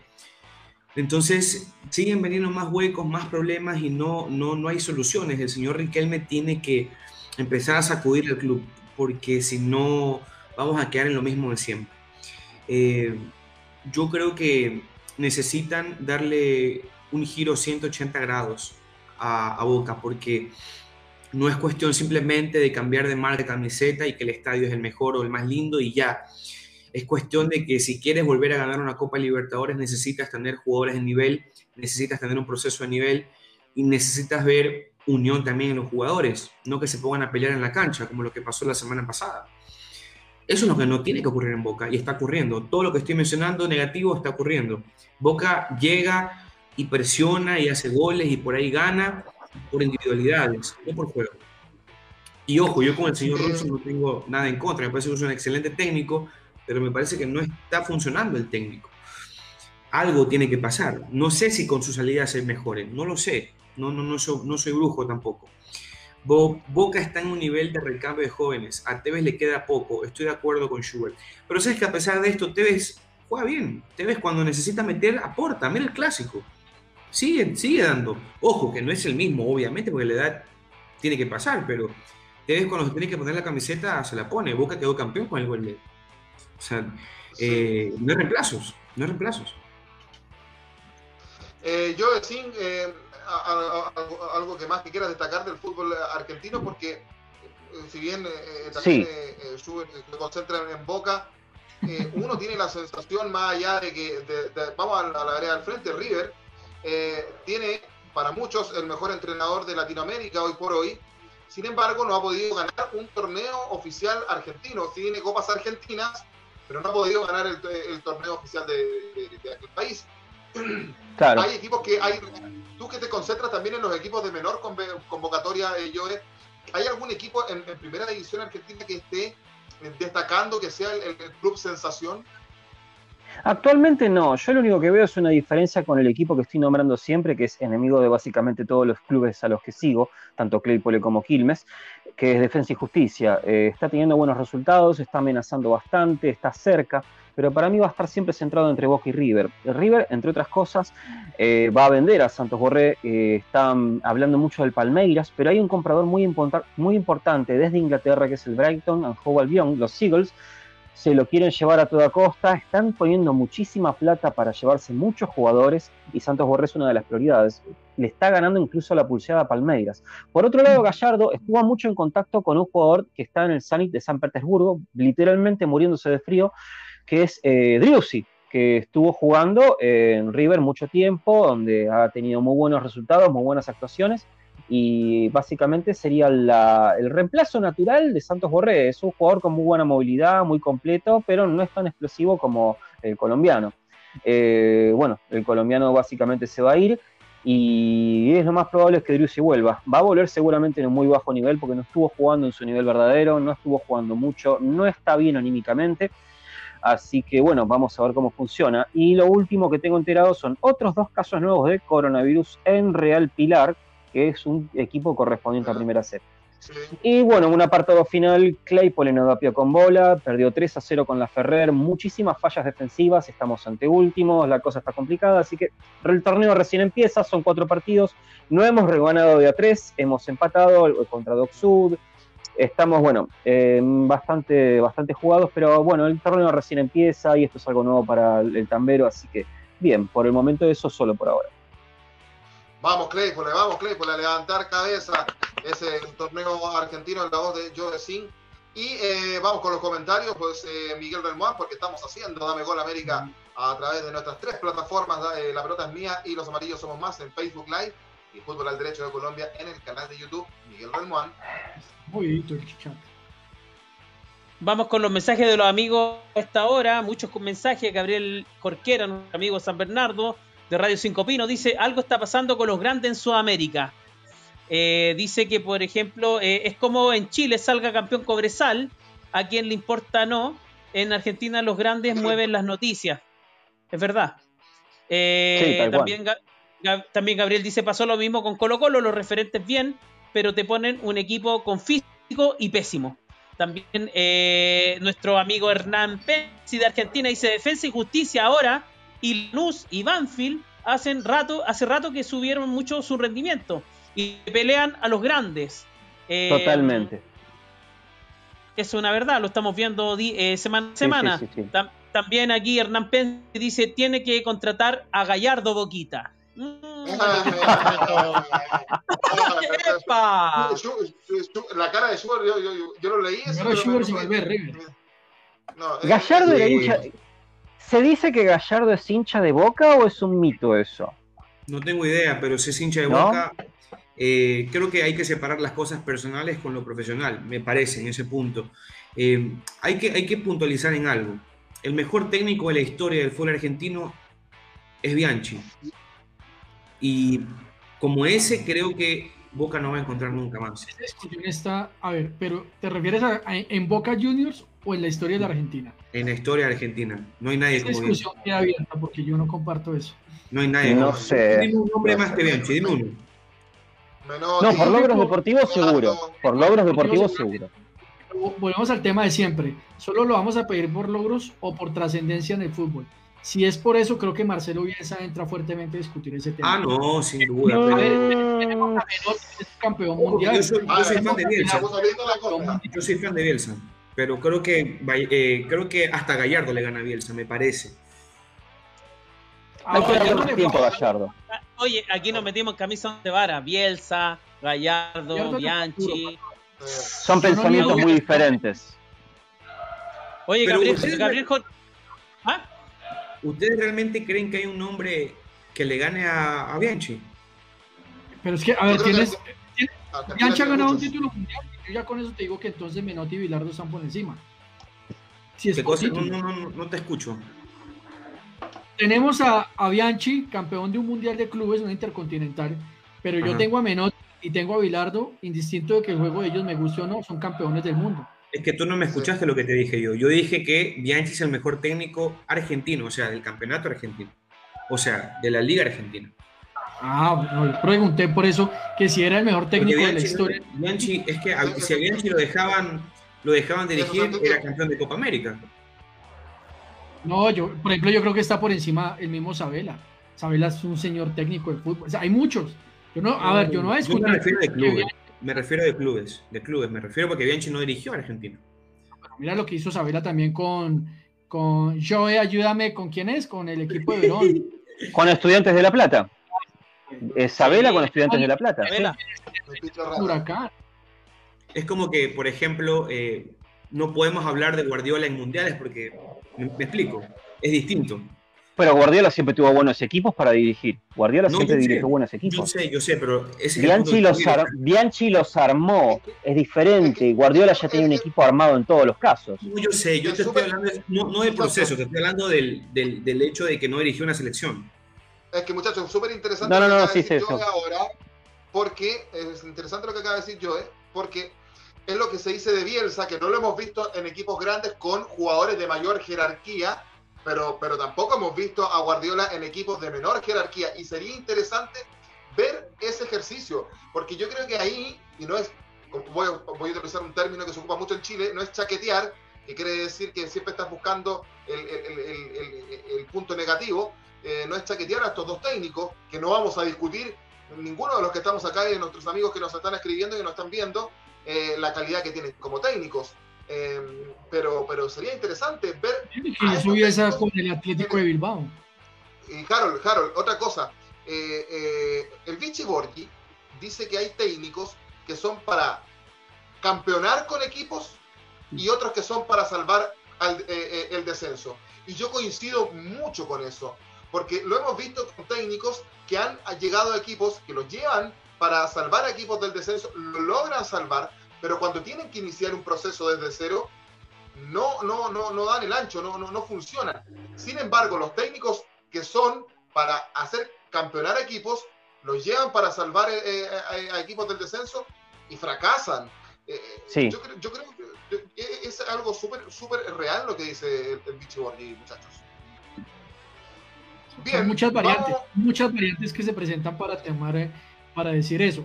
Entonces, siguen veniendo más huecos, más problemas y no, no, no hay soluciones. El señor Riquelme tiene que empezar a sacudir el club, porque si no, vamos a quedar en lo mismo de siempre. Eh, yo creo que necesitan darle un giro 180 grados a, a, Boca, porque no es cuestión simplemente de cambiar de marca de camiseta y que el estadio es el mejor o el más lindo y ya. Es cuestión de que si quieres volver a ganar una Copa Libertadores necesitas tener jugadores de nivel, necesitas tener un proceso de nivel y necesitas ver unión también en los jugadores, no que se pongan a pelear en la cancha, como lo que pasó la semana pasada. Eso es lo que no tiene que ocurrir en Boca y está ocurriendo. Todo lo que estoy mencionando negativo está ocurriendo. Boca llega y presiona y hace goles y por ahí gana por individualidades, no por juego. Y ojo, yo con el señor Russo no tengo nada en contra, me parece que es un excelente técnico, pero me parece que no está funcionando el técnico. Algo tiene que pasar. No sé si con sus salidas se mejoren, no lo sé. No, no, no soy brujo tampoco. Boca está en un nivel de recambio de jóvenes. A Tevez le queda poco. Estoy de acuerdo con Schubert. Pero sabes que a pesar de esto, Tevez juega bien. Tevez cuando necesita meter, aporta. Mira el clásico. Sigue, sigue dando. Ojo, que no es el mismo, obviamente, porque la edad tiene que pasar, pero Tevez cuando se tiene que poner la camiseta, se la pone. Boca quedó campeón con el gol de o sea, eh, no hay reemplazos, no hay reemplazos. Eh, yo, sin eh, algo que más que quieras destacar del fútbol argentino, porque eh, si bien también se concentra en Boca, uno tiene la sensación más allá de que, vamos a la, vereda del frente, River tiene para muchos el mejor entrenador de Latinoamérica hoy por hoy, sin embargo, no ha podido ganar un torneo oficial argentino. Tiene copas argentinas, pero no ha podido ganar el, torneo oficial de, aquel país. claro. hay equipos que hay, tú que te concentras también en los equipos de menor convocatoria, eh, Joe, ¿hay algún equipo en, primera división argentina que esté eh, destacando que sea el, club sensación? Actualmente no, yo lo único que veo es una diferencia con el equipo que estoy nombrando siempre, que es enemigo de básicamente todos los clubes a los que sigo, tanto Claypole como Quilmes, que es Defensa y Justicia. Eh, está teniendo buenos resultados, está amenazando bastante, está cerca, pero para mí va a estar siempre centrado entre Boca y River. River, entre otras cosas, eh, va a vender a Santos Borré, eh, están hablando mucho del Palmeiras, pero hay un comprador muy, muy importante desde Inglaterra, que es el Brighton and Hove Albion, los Eagles, se lo quieren llevar a toda costa, están poniendo muchísima plata para llevarse muchos jugadores y Santos Borré es una de las prioridades. Le está ganando incluso la pulseada a Palmeiras. Por otro lado, Gallardo estuvo mucho en contacto con un jugador que está en el Zenit de San Petersburgo, literalmente muriéndose de frío, que es eh, que estuvo jugando en River mucho tiempo, donde ha tenido muy buenos resultados, muy buenas actuaciones, y básicamente sería el reemplazo natural de Santos Borré. Es un jugador con muy buena movilidad, muy completo, pero no es tan explosivo como el colombiano. Eh, bueno, el colombiano básicamente se va a ir y es lo más probable es que Driussi vuelva. Va a volver seguramente en un muy bajo nivel porque no estuvo jugando en su nivel verdadero, no estuvo jugando mucho, no está bien anímicamente. Así que bueno, vamos a ver cómo funciona. Y lo último que tengo enterado son otros dos casos nuevos de coronavirus en Real Pilar, que es un equipo correspondiente a primera set. Y bueno, un apartado final, Claypole no da pie con bola, perdió 3 a 0 con la Ferrer, muchísimas fallas defensivas, estamos ante últimos, la cosa está complicada, así que el torneo recién empieza, son cuatro partidos, no hemos reganado de a 3, hemos empatado contra Doc Sud, estamos, bueno, eh, bastante, bastante jugados, pero bueno, el torneo recién empieza y esto es algo nuevo para el, tambero, así que bien, por el momento eso solo por ahora. Vamos, Claypole, vamos, Claypole, a levantar cabeza ese torneo argentino en la voz de Joe Sin. Y eh, vamos con los comentarios, pues eh, Miguel Relmuán, porque estamos haciendo Dame Gol América a través de nuestras tres plataformas, La Pelota es Mía y Los Amarillos Somos Más en Facebook Live y Fútbol al Derecho de Colombia en el canal de YouTube Miguel Relmuán. Vamos con los mensajes de los amigos a esta hora. Muchos mensajes. Gabriel Corquera, nuestro amigo San Bernardo, de Radio Cinco Pino, dice: Algo está pasando con los grandes en Sudamérica. Eh, dice que, por ejemplo, eh, es como en Chile salga campeón Cobresal, a quien le importa no. En Argentina los grandes mueven las noticias. Es verdad. Eh, también, también Gabriel dice: pasó lo mismo con Colo Colo, los referentes bien, pero te ponen un equipo con físico y pésimo. También nuestro amigo Hernán Pérez de Argentina dice Defensa y Justicia ahora y Luz y Banfield hacen rato, hace rato que subieron mucho su rendimiento y pelean a los grandes. Eh, Totalmente. Es una verdad, lo estamos viendo eh, semana a semana. también aquí Hernán Pérez dice tiene que contratar a Gallardo Boquita. La cara de Schubert, yo, yo, yo lo leí. Gallardo era hincha. ¿Se dice que Gallardo es hincha de boca o es un mito eso? No tengo idea, pero si es hincha de boca, eh, creo que hay que separar las cosas personales con lo profesional, me parece, en ese punto. Eh, hay, que, hay que puntualizar en algo. El mejor técnico de la historia del fútbol argentino es Bianchi. Y como ese, creo que Boca no va a encontrar nunca más. Está, a ver, pero ¿te refieres a, en Boca Juniors o en la historia de la Argentina? En la historia de Argentina. No hay nadie Esa como discusión queda abierta porque yo no comparto eso. No hay nadie. No sé. Dime un nombre más que Bianchi, dime uno. No, por logros deportivos seguro. Por logros deportivos seguro. Volvemos al tema de siempre. ¿Solo lo vamos a pedir por logros o por trascendencia en el fútbol? Si es por eso, creo que Marcelo Bielsa entra fuertemente a discutir ese tema. Ah, no, sin duda. No. Tenemos a campeón mundial. Yo soy, fan de Bielsa. Yo soy fan de Bielsa. Pero creo que, eh, creo que hasta Gallardo le gana a Bielsa, me parece. Ah, tiempo Gallardo. Oye, aquí nos metimos en camisa de vara. Bielsa, Gallardo, Bianchi. Son pensamientos muy diferentes. Oye, Gabriel, Gabriel, ¿Ah? ¿Ustedes realmente creen que hay un nombre que le gane a, Bianchi? Pero es que, a ver, tienes. Bianchi ha ganado un título mundial. Yo ya con eso te digo que entonces Menotti y Bilardo están por encima. No, no, no, te escucho. tenemos a, Bianchi, campeón de un mundial de clubes, una intercontinental, pero yo tengo a Menot y tengo a Bilardo, indistinto de que el juego de ellos me guste o no, son campeones del mundo. Es que tú no me escuchaste lo que te dije yo. Yo dije que Bianchi es el mejor técnico argentino, o sea, del campeonato argentino. O sea, de la Liga Argentina. Ah, no, pregunté por eso que si era el mejor técnico de la historia. Bianchi, es que si a Bianchi lo dejaban, lo dejaban dirigir, era campeón de Copa América. No, yo, por ejemplo, yo creo que está por encima el mismo Sabela. Sabela es un señor técnico de fútbol. O sea, hay muchos. Yo no, a ver, yo no he Yo me refiero de clubes. Me refiero de clubes, de clubes. Me refiero porque Bianchi no dirigió a Argentina. mira lo que hizo Sabela también con, con Joe, ayúdame, ¿con quién es? Con el equipo de Verón. con Estudiantes de La Plata. Sabela con Estudiantes de La Plata. Es como que, por ejemplo, eh, no podemos hablar de Guardiola en mundiales porque, me, explico, es distinto. Pero Guardiola siempre tuvo buenos equipos para dirigir. Guardiola siempre dirigió buenos equipos. Yo sé, yo sé, pero Bianchi, los Bianchi los armó, es diferente. Guardiola ya tenía un equipo armado en todos los casos. yo sé, yo te estoy hablando, no, del proceso, te estoy hablando del, del, hecho de que no dirigió una selección. Es que muchachos, súper interesante no, no, no, sí, sí, ahora, porque es interesante lo que acaba de decir Joe, porque es lo que se dice de Bielsa, que no lo hemos visto en equipos grandes con jugadores de mayor jerarquía, pero, pero tampoco hemos visto a Guardiola en equipos de menor jerarquía. Y sería interesante ver ese ejercicio, porque yo creo que ahí, y no es, voy a, voy a utilizar un término que se ocupa mucho en Chile, no es chaquetear, que quiere decir que siempre estás buscando el, el, el, el punto negativo, eh, no es chaquetear a estos dos técnicos, que no vamos a discutir ninguno de los que estamos acá y de nuestros amigos que nos están escribiendo y que nos están viendo, eh, la calidad que tienen como técnicos. Eh, pero, pero sería interesante ver. Que con el Atlético de Bilbao. Y Harold, Harold, otra cosa. Eh, el Vichy Borgi dice que hay técnicos que son para campeonar con equipos y otros que son para salvar el descenso. Y yo coincido mucho con eso, porque lo hemos visto con técnicos que han llegado a equipos que los llevan para salvar equipos del descenso, lo logran salvar, pero cuando tienen que iniciar un proceso desde cero, no, no, no, no dan el ancho, no, no, no funcionan. Sin embargo, los técnicos que son para hacer campeonar equipos, los llevan para salvar eh, eh, a, equipos del descenso y fracasan. Eh, sí. yo, yo, creo que es algo súper súper real lo que dice el, el muchachos. Bien, muchas variantes, muchas variantes que se presentan para temar para decir eso.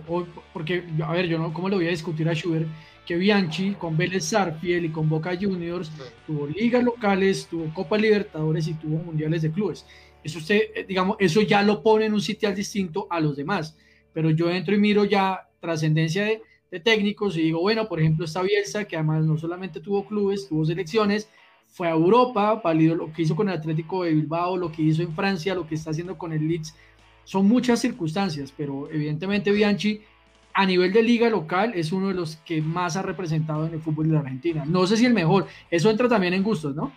porque, a ver, yo no, ¿cómo le voy a discutir a Schubert que Bianchi con Vélez Sarfiel y con Boca Juniors tuvo ligas locales, tuvo Copa Libertadores y tuvo mundiales de clubes? Eso usted, eh, digamos, eso ya lo pone en un sitio distinto a los demás. Pero yo entro y miro ya trascendencia de, de técnicos y digo, bueno, por ejemplo, esta Bielsa, que además no solamente tuvo clubes, tuvo selecciones, fue a Europa, válido lo que hizo con el Atlético de Bilbao, lo que hizo en Francia, lo que está haciendo con el Leeds son muchas circunstancias, pero evidentemente Bianchi a nivel de liga local es uno de los que más ha representado en el fútbol de la Argentina. No sé si el mejor, eso entra también en gustos, ¿no?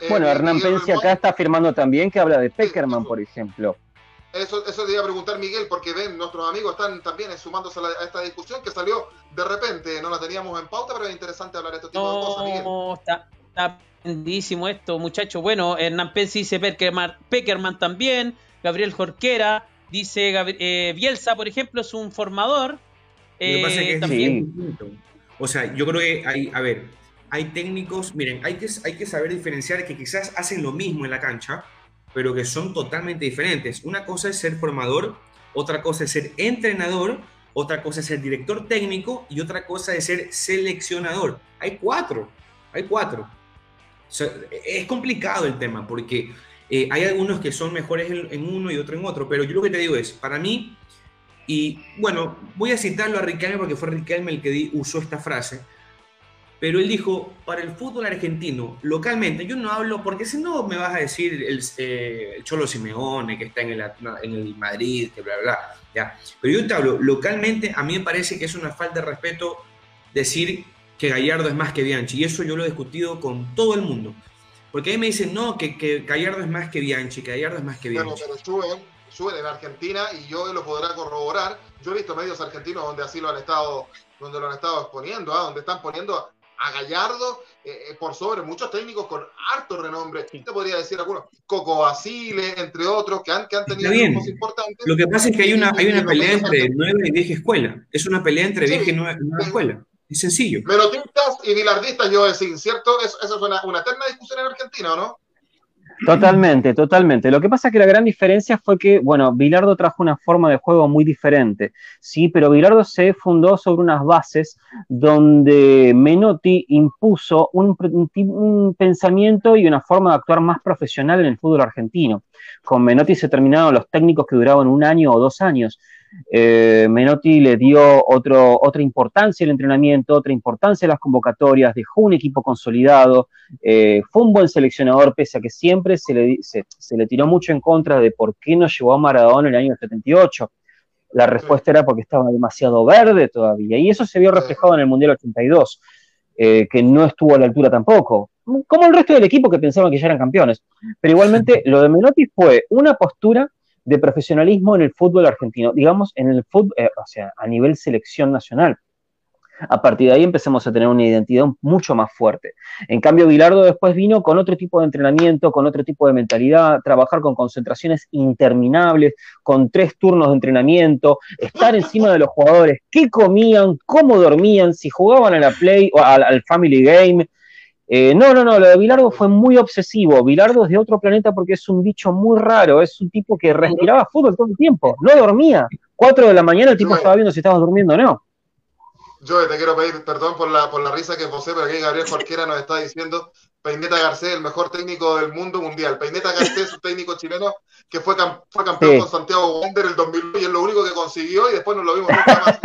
Eh, bueno, Hernán Pensi acá está afirmando también que habla de Peckerman, por ejemplo. Eso, eso te iba a preguntar, Miguel, porque ven, nuestros amigos están también sumándose a, esta discusión que salió de repente, no la teníamos en pauta, pero es interesante hablar de este tipo de cosas, Miguel. Está, está esto, muchachos. Bueno, Hernán Pensi dice Peckerman, Peckerman también. Gabriel Jorquera, dice eh, Bielsa, por ejemplo, es un formador. Eh, también. O sea, yo creo que hay, a ver, hay técnicos, miren, hay que, hay que saber diferenciar que quizás hacen lo mismo en la cancha, pero que son totalmente diferentes. Una cosa es ser formador, otra cosa es ser entrenador, otra cosa es ser director técnico y otra cosa es ser seleccionador. Hay cuatro, hay cuatro. es complicado el tema porque eh, hay algunos que son mejores en, uno y otro en otro, pero yo lo que te digo es, para mí, y bueno, voy a citarlo a Riquelme porque fue Riquelme el que usó esta frase, pero él dijo, para el fútbol argentino, localmente, yo no hablo, porque si no me vas a decir el, eh, Cholo Simeone, que está en el, en el Madrid, que bla, bla, ya. Pero yo te hablo, localmente, a mí me parece que es una falta de respeto decir que Gallardo es más que Bianchi, y eso yo lo he discutido con todo el mundo. Porque ahí me dicen, no, que, que Gallardo es más que Bianchi, que Gallardo es más que Bianchi. Bueno, pero suben, en Argentina y yo lo podrá corroborar. Yo he visto medios argentinos donde así lo han estado, donde lo han estado exponiendo, ¿ah? donde están poniendo a Gallardo eh, por sobre muchos técnicos con harto renombre. Te podría decir algunos, Coco Basile, entre otros, que han, que han tenido grupos importantes. Lo que pasa es que hay una, hay una pelea entre nueva y vieja escuela. Es una pelea entre vieja y nueva, escuela. Es sencillo. Menotistas y bilardistas, yo decir, ¿cierto? Eso es una, una eterna discusión en Argentina, ¿o no? Totalmente, totalmente. Lo que pasa es que la gran diferencia fue que, bueno, Bilardo trajo una forma de juego muy diferente, sí, pero Bilardo se fundó sobre unas bases donde Menotti impuso un, un, pensamiento y una forma de actuar más profesional en el fútbol argentino. Con Menotti se terminaron los técnicos que duraban un año o dos años. Eh, Menotti le dio otro, otra importancia al entrenamiento, otra importancia a las convocatorias, dejó un equipo consolidado, eh, fue un buen seleccionador, pese a que siempre se le, se, le tiró mucho en contra de por qué no llevó a Maradona en el año 78. La respuesta era porque estaba demasiado verde todavía, y eso se vio reflejado en el Mundial 82, eh, que no estuvo a la altura tampoco, como el resto del equipo que pensaban que ya eran campeones. Pero igualmente lo de Menotti fue una postura de profesionalismo en el fútbol argentino, digamos, en el fútbol, eh, o sea, a nivel selección nacional. A partir de ahí empezamos a tener una identidad mucho más fuerte. En cambio, Bilardo después vino con otro tipo de entrenamiento, con otro tipo de mentalidad, trabajar con concentraciones interminables, con tres turnos de entrenamiento, estar encima de los jugadores, qué comían, cómo dormían, si jugaban a la Play o al Family Game, eh, no, no, no, lo de Bilardo fue muy obsesivo. Bilardo es de otro planeta porque es un bicho muy raro, es un tipo que respiraba fútbol todo el tiempo, no dormía. Cuatro de la mañana el tipo estaba viendo si estabas durmiendo o no. Yo te quiero pedir perdón por la, por la risa que José, pero aquí Gabriel Jorquera nos está diciendo Peineta Garcés, el mejor técnico del mundo mundial. Peineta Garcés, un técnico chileno que fue, fue campeón con Santiago Wander el 2001 y es lo único que consiguió y después no lo vimos nunca más.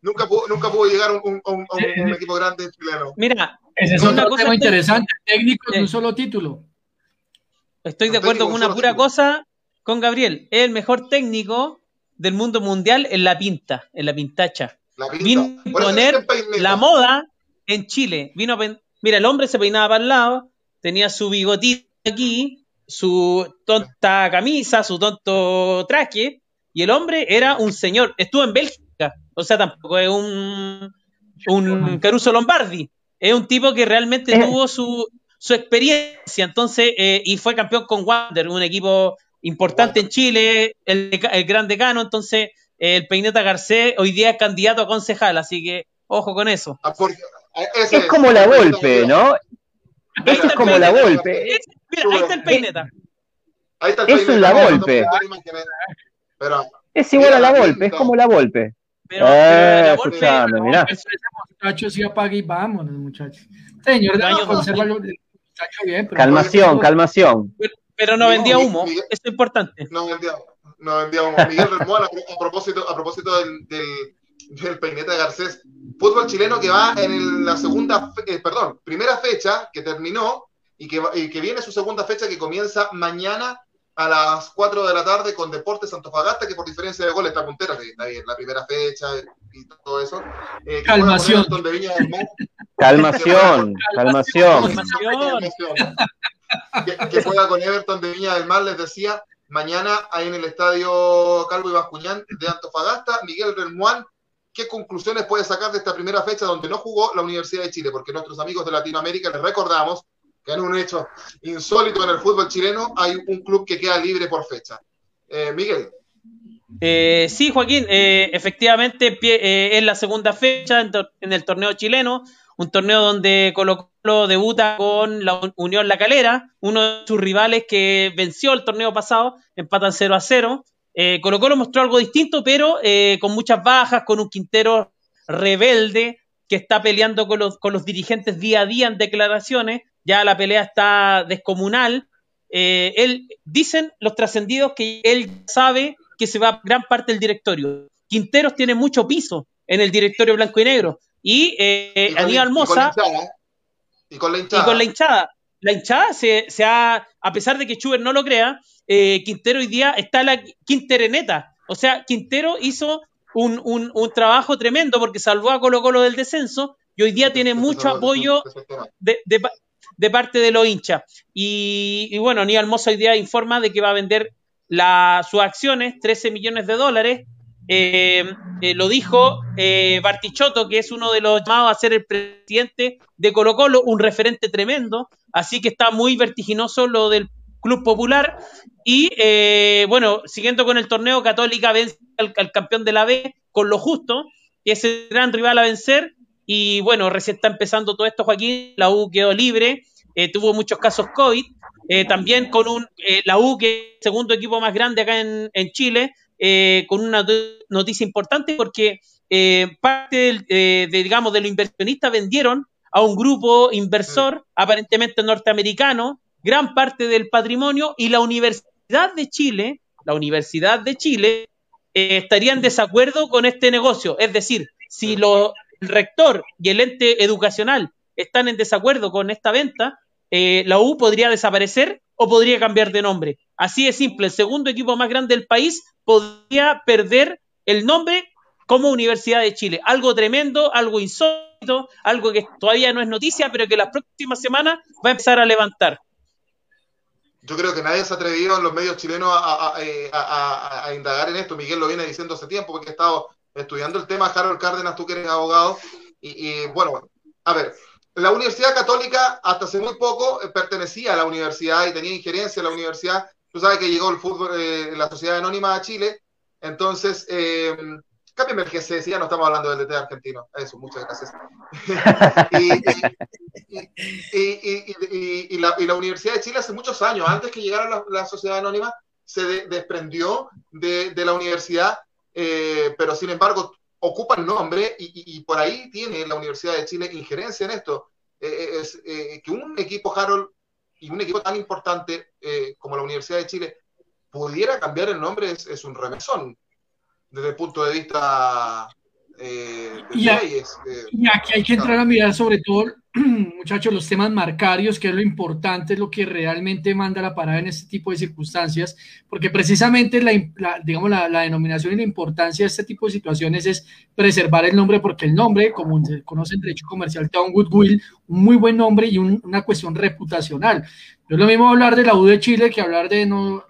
nunca, pudo, nunca pudo llegar a un, un, un, equipo grande chileno. Mira, ese es una cosa interesante, técnico de un solo título. Estoy de acuerdo con una pura cosa con Gabriel. Es el mejor técnico del mundo mundial en la pinta, en la pintacha. Vino a poner la moda en Chile. Vino a Mira, el hombre se peinaba para el lado, tenía su bigotito aquí, su tonta camisa, su tonto traje, y el hombre era un señor. Estuvo en Bélgica o sea, tampoco es un, un Caruso Lombardi. Es un tipo que realmente eh. tuvo su, su experiencia, entonces, eh, y fue campeón con Wander, un equipo importante en Chile, el, el gran decano, entonces el Peineta Garcés hoy día es candidato a concejal, así que ojo con eso. Ah, es, como la golpe, ¿no? Es como la golpe. Mira, ahí está el Peineta. Ahí está el Eso es la golpe. es igual a la golpe, es como la golpe. Pero, eh, escuchando, mira. Muchachos, yo apague y vámonos, muchachos. Señor, conserva el muchacho bien. calmación, calmación. Pero, no vendía humo, eso es importante. No vendía, no vendía humo. Miguel Remón, a, propósito, a propósito del, del, del peineta de Garcés, fútbol chileno que va en la segunda, eh, perdón, primera fecha que terminó y que, y que viene su segunda fecha que comienza mañana a las 4 de la tarde con Deportes Antofagasta, que por diferencia de goles está puntera, que está bien, la primera fecha y todo eso. Eh, calmación. calmación, calmación. Que, juega con Everton de Viña del Mar, les decía, mañana ahí en el estadio Calvo y Bascuñán de Antofagasta, Miguel Relmuán, ¿qué conclusiones puede sacar de esta primera fecha donde no jugó la Universidad de Chile? Porque nuestros amigos de Latinoamérica les recordamos que en un hecho insólito en el fútbol chileno, hay un club que queda libre por fecha. Eh, Miguel. Eh, sí, Joaquín, eh, efectivamente es la segunda fecha en, el torneo chileno, un torneo donde Colo Colo debuta con la Unión La Calera, uno de sus rivales que venció el torneo pasado, empatan 0 a 0. Colo Colo mostró algo distinto, pero con muchas bajas, con un Quintero rebelde que está peleando con los dirigentes día a día en declaraciones, ya la pelea está descomunal. Eh, él, dicen los trascendidos que él sabe que se va gran parte del directorio. Quinteros tiene mucho piso en el directorio blanco y negro. Y, eh, Aníbal Moza. Y con la hinchada. Y con la hinchada. La hinchada se, ha, a pesar de que Schubert no lo crea, eh, Quintero hoy día está la Quintereneta. O sea, Quintero hizo un, un, un, trabajo tremendo porque salvó a Colo Colo del descenso y hoy día tiene mucho apoyo de, de parte de los hinchas. Y, bueno, Aníbal Mosa hoy día informa de que va a vender sus acciones, 13 millones de dólares, lo dijo Bartichotto, que es uno de los llamados a ser el presidente de Colo Colo, un referente tremendo, así que está muy vertiginoso lo del Club Popular. Y bueno, siguiendo con el torneo, Católica vence al, al, campeón de la B con lo justo, que es el gran rival a vencer. Y bueno, recién está empezando todo esto, Joaquín. La U quedó libre, eh, tuvo muchos casos COVID. Eh, también con un, eh, la U, que es el segundo equipo más grande acá en, Chile, con una noticia importante porque parte de, digamos, de los inversionistas vendieron a un grupo inversor aparentemente norteamericano gran parte del patrimonio y la Universidad de Chile, la Universidad de Chile, estaría en desacuerdo con este negocio. Es decir, si lo, el rector y el ente educacional están en desacuerdo con esta venta, eh, la U podría desaparecer o podría cambiar de nombre. Así de simple, el segundo equipo más grande del país podría perder el nombre como Universidad de Chile. Algo tremendo, algo insólito, algo que todavía no es noticia, pero que las próximas semanas va a empezar a levantar. Yo creo que nadie se ha atrevido en los medios chilenos a, a, indagar en esto. Miguel lo viene diciendo hace tiempo porque ha estado estudiando el tema, Harold Cárdenas, tú que eres abogado, y, bueno, a ver, la Universidad Católica hasta hace muy poco eh, pertenecía a la universidad y tenía injerencia en la universidad. Tú sabes que llegó el fútbol, eh, la Sociedad Anónima a Chile, entonces, eh, cámbiame el GC, ya no estamos hablando del DT argentino. Eso, muchas gracias. y, la, Universidad de Chile hace muchos años, antes que llegara la, Sociedad Anónima, se desprendió de, de, la universidad eh, pero sin embargo ocupa el nombre y, por ahí tiene la Universidad de Chile injerencia en esto. Eh, eh, es, que un equipo, Harold, y un equipo tan importante como la Universidad de Chile pudiera cambiar el nombre es, un remesón desde el punto de vista de y, leyes. y aquí hay que entrar a mirar sobre todo muchachos, los temas marcarios, que es lo importante, es lo que realmente manda la parada en este tipo de circunstancias, porque precisamente la, digamos, la, denominación y la importancia de este tipo de situaciones es preservar el nombre, porque el nombre, como se conoce en derecho comercial, te da un goodwill, un muy buen nombre y una cuestión reputacional. No es lo mismo hablar de la U de Chile que hablar de, no,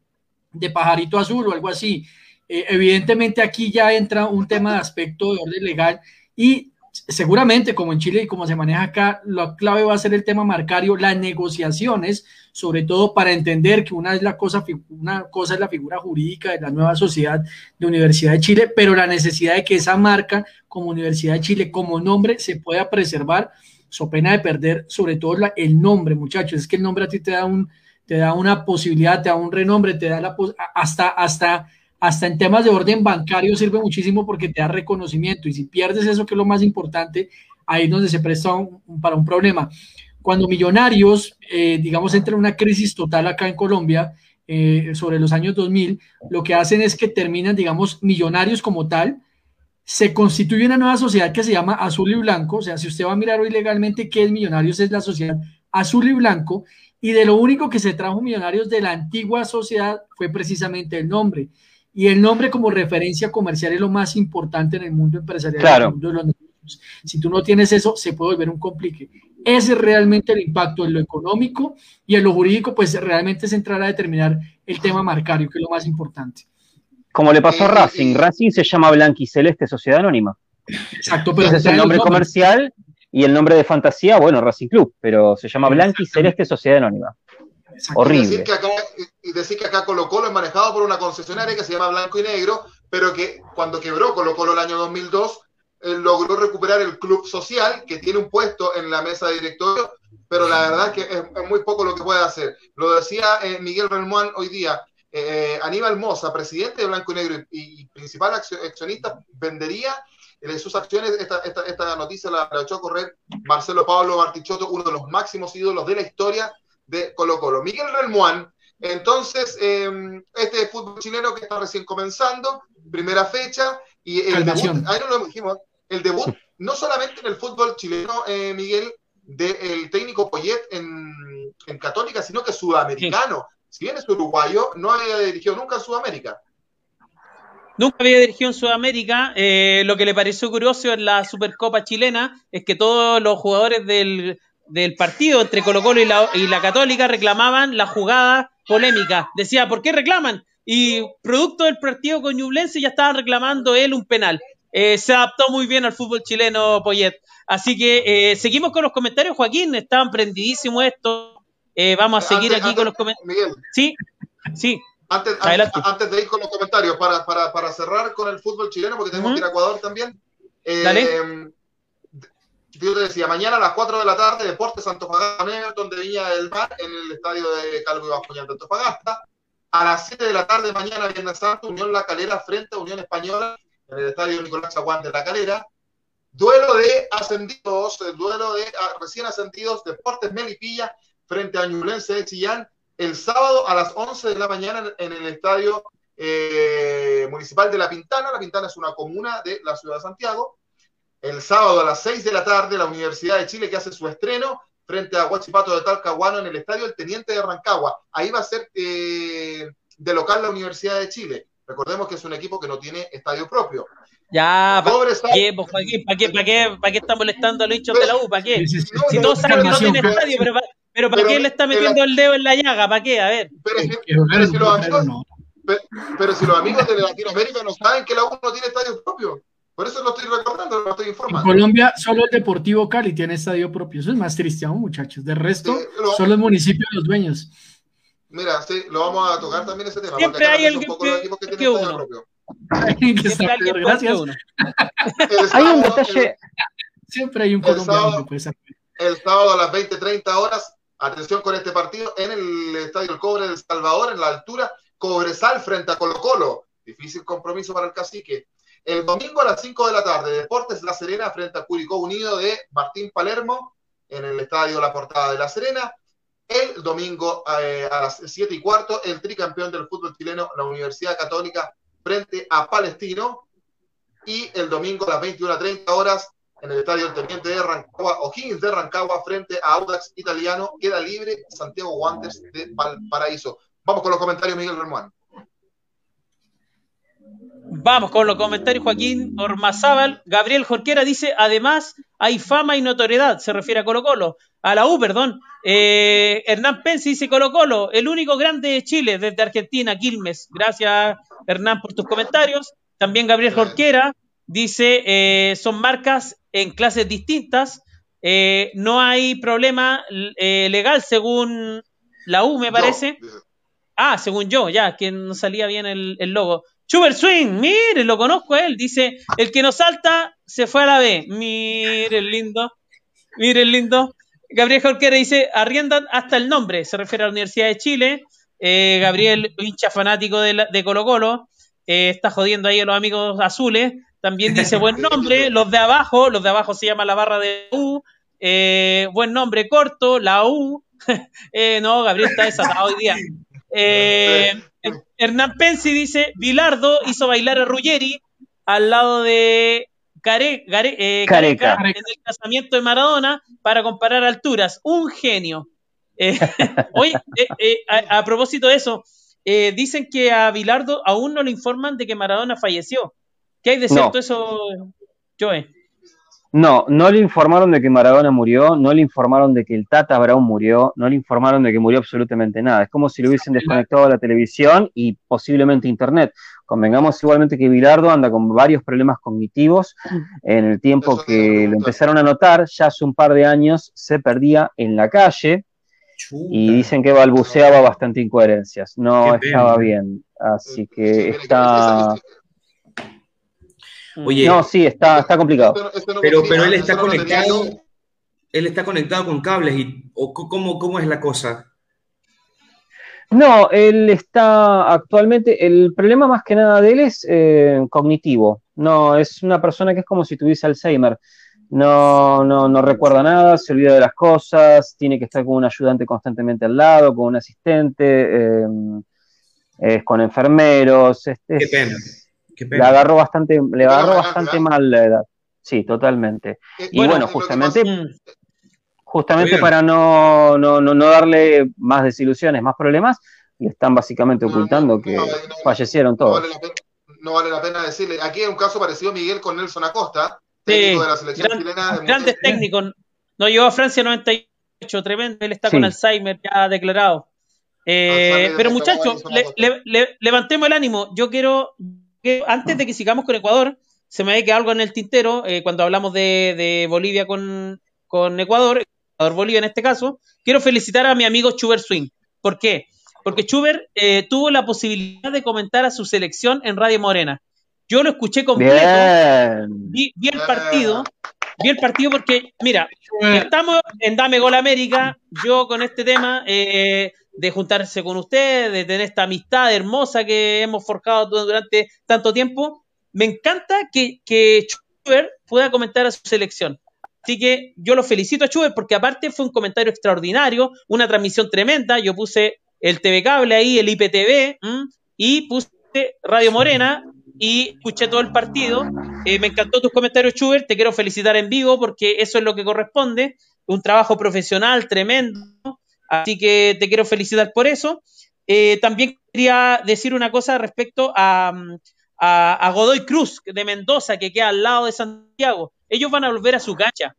de pajarito azul o algo así. Eh, evidentemente aquí ya entra un tema de aspecto de orden legal y seguramente como en Chile y como se maneja acá, la clave va a ser el tema marcario, las negociaciones, sobre todo para entender que una es la cosa, una cosa es la figura jurídica de la nueva sociedad de Universidad de Chile, pero la necesidad de que esa marca como Universidad de Chile, como nombre, se pueda preservar, so pena de perder sobre todo el nombre, muchachos, es que el nombre a ti te da un te da una posibilidad, te da un renombre, te da la hasta hasta hasta en temas de orden bancario sirve muchísimo porque te da reconocimiento y si pierdes eso, que es lo más importante, ahí es donde se presta para un problema. Cuando Millonarios, eh, digamos, entra en una crisis total acá en Colombia, eh, sobre los años 2000, lo que hacen es que terminan, digamos, Millonarios como tal, se constituye una nueva sociedad que se llama Azul y Blanco, o sea, si usted va a mirar hoy legalmente qué es Millonarios, es la sociedad Azul y Blanco, y de lo único que se trajo Millonarios de la antigua sociedad fue precisamente el nombre. Y el nombre como referencia comercial es lo más importante en el mundo empresarial. Claro. Si tú no tienes eso, se puede volver un complique. Ese es realmente el impacto en lo económico y en lo jurídico, pues realmente es entrar a determinar el tema marcario, que es lo más importante. Como le pasó a Racing. Racing se llama Blanquiceleste Sociedad Anónima. Exacto, pero es el nombre comercial y el nombre de fantasía, bueno, Racing Club, pero se llama Blanquiceleste Sociedad Anónima. Horrible. Y decir, que acá, y decir que acá Colo Colo es manejado por una concesionaria que se llama Blanco y Negro, pero que cuando quebró Colo Colo el año 2002, eh, logró recuperar el club social, que tiene un puesto en la mesa de directorio, pero la verdad es que es, muy poco lo que puede hacer. Lo decía eh, Miguel Relmuán hoy día, eh, Aníbal Moza, presidente de Blanco y Negro y, principal accionista, vendería sus acciones, esta, esta, esta noticia la, la echó a correr Marcelo Pablo Martichotto, uno de los máximos ídolos de la historia de Colo Colo. Miguel Relmuán, entonces, em, este fútbol chileno que está recién comenzando, primera fecha, y el debut, ahí no lo dijimos, el debut no solamente en el fútbol chileno, eh, Miguel, del técnico Poyet en, Católica, sino que sudamericano. Si bien es uruguayo, no había dirigido nunca en Sudamérica. Nunca había dirigido en Sudamérica. Eh, lo que le pareció curioso en la Supercopa chilena es que todos los jugadores del, del partido entre Colo Colo y la, y la Católica reclamaban la jugada polémica. Decía, ¿por qué reclaman? y producto del partido con Ñublense ya estaban reclamando él un penal. Eh, se adaptó muy bien al fútbol chileno, Poyet. Así que eh, seguimos con los comentarios, Joaquín. Estaban prendidísimos esto. Eh, vamos a seguir aquí con los comentarios. Sí, sí. Antes, antes, de ir con los comentarios, para, para, para cerrar con el fútbol chileno, porque tenemos que ir a Ecuador también. Dale. Yo te decía, mañana a las 4 de la tarde, Deportes Antofagasta Everton de Viña del Mar en el estadio de Calvo y Bascuñán de Antofagasta. A las 7 de la tarde, mañana, Viernes Santo, Unión La Calera frente a Unión Española en el estadio Nicolás Aguán de La Calera. Duelo de ascendidos, el duelo de ah, recién ascendidos, Deportes Melipilla frente a Ñublense de Chillán, el sábado a las 11 de la mañana en el estadio eh, municipal de La Pintana. La Pintana es una comuna de la ciudad de Santiago el sábado a las 6 de la tarde la Universidad de Chile que hace su estreno frente a Huachipato de Talcahuano en el estadio El Teniente de Rancagua. Ahí va a ser eh, de local la Universidad de Chile. Recordemos que es un equipo que no tiene estadio propio. Ya, ¿para qué, pues, ¿para qué, para qué, para qué, para qué está molestando a los hinchas de la U? ¿Para qué? si todos saben que no tiene estadio, pero, pero ¿para qué le está metiendo el dedo en la llaga? ¿Para qué? A ver. Pero, si, los amigos, pero, si los amigos de Latinoamérica no saben que la U no tiene estadio propio. Por eso lo estoy recordando, lo estoy informando. En Colombia, solo el Deportivo Cali tiene estadio propio. Eso es más triste aún, muchachos. De resto, son los municipios los dueños. Mira, sí, lo vamos a tocar también ese tema. Siempre hay alguien que, que, que uno. Propio. Gracias. hay un detalle. Siempre hay un colombiano que puede El sábado a las 20-30 horas, atención con este partido, en el Estadio El Cobre del Salvador, en la altura, Cobresal frente a Colo Colo. Difícil compromiso para el cacique. El domingo a las 5 de la tarde, Deportes La Serena frente a Curicó Unido de Martín Palermo en el estadio La Portada de La Serena. El domingo eh, a las 7 y cuarto, el tricampeón del fútbol chileno, la Universidad Católica frente a Palestino. Y el domingo a las 21.30 horas, en el estadio del Teniente de Rancagua, O'Higgins de Rancagua frente a Audax Italiano, queda libre Santiago Guantes de Valparaíso. Vamos con los comentarios, Miguel Román. Vamos con los comentarios, Joaquín Ormazábal. Gabriel Jorquera dice, además hay fama y notoriedad, se refiere a Colo Colo, a la U, perdón. Eh, Hernán Pensi dice Colo Colo, el único grande de Chile desde Argentina, Quilmes. Gracias, Hernán, por tus comentarios. También Gabriel Jorquera dice, eh, son marcas en clases distintas, eh, no hay problema legal según la U, me parece. Ah, según yo, ya, que no salía bien el, el logo. Chuber Swing, mire, lo conozco a él. Dice, el que no salta se fue a la B. Mire, el lindo. Mire, el lindo. Gabriel Jorquera dice, arriendan hasta el nombre. Se refiere a la Universidad de Chile. Eh, Gabriel, hincha fanático de, de Colo Colo, eh, está jodiendo ahí a los amigos azules. También dice, buen nombre. Los de abajo, los de abajo se llama la barra de U. Eh, buen nombre corto, la U. no, Gabriel está desatado hoy día. Hernán Pensi dice, Bilardo hizo bailar a Ruggeri al lado de Care, eh, Careca, en el casamiento de Maradona para comparar alturas. Un genio. Eh, oye, eh, a, propósito de eso, dicen que a Bilardo aún no le informan de que Maradona falleció. ¿Qué hay de cierto eso, Joe? No, no le informaron de que Maradona murió, no le informaron de que el Tata Brown murió, no le informaron de que murió absolutamente nada. Es como si le hubiesen desconectado la televisión y posiblemente internet. Convengamos igualmente que Bilardo anda con varios problemas cognitivos. En el tiempo que lo empezaron a notar, ya hace un par de años se perdía en la calle y dicen que balbuceaba bastante incoherencias. No estaba bien. Así que está Oye, no, sí, está, está complicado. pero, pero él está conectado, él está conectado con cables y o cómo, cómo es la cosa. No, él está actualmente, el problema más que nada de él es eh, cognitivo. No, es una persona que es como si tuviese Alzheimer. No, no, no recuerda nada, se olvida de las cosas, tiene que estar con un ayudante constantemente al lado, con un asistente, eh, con enfermeros. Este, Qué pena. Le agarró bastante, le agarró bastante mal la edad. Sí, totalmente. Eh, y bueno, justamente, justamente para no, no, no, darle más desilusiones, más problemas, le están básicamente ocultando que fallecieron todos. No vale, la pena decirle. Aquí hay un caso parecido Miguel con Nelson Acosta, técnico de la selección chilena. Grandes técnicos. No llegó a Francia 98, tremendo. Él está con Alzheimer ya declarado. Eh, pero muchachos, levantemos el ánimo. Yo quiero, que antes de que sigamos con Ecuador, se me ve que algo en el tintero, eh, cuando hablamos de, Bolivia con, Ecuador, Ecuador-Bolivia en este caso, quiero felicitar a mi amigo Chuber Swing. ¿Por qué? Porque Chuber eh, tuvo la posibilidad de comentar a su selección en Radio Morena. Yo lo escuché completo, vi, el partido, vi el partido porque, mira, estamos en Dame Gol América, yo con este tema eh, de juntarse con ustedes, de tener esta amistad hermosa que hemos forjado durante tanto tiempo, me encanta que, que Schubert pueda comentar a su selección. Así que yo lo felicito a Schubert porque aparte fue un comentario extraordinario, una transmisión tremenda. Yo puse el TV Cable ahí, el IPTV, y puse Radio Morena y escuché todo el partido. Eh, me encantó tus comentarios, Schubert. Te quiero felicitar en vivo porque eso es lo que corresponde. Un trabajo profesional tremendo. Así que te quiero felicitar por eso. Eh, también quería decir una cosa respecto a, a, Godoy Cruz de Mendoza, que queda al lado de Santiago. Ellos van a volver a su cancha.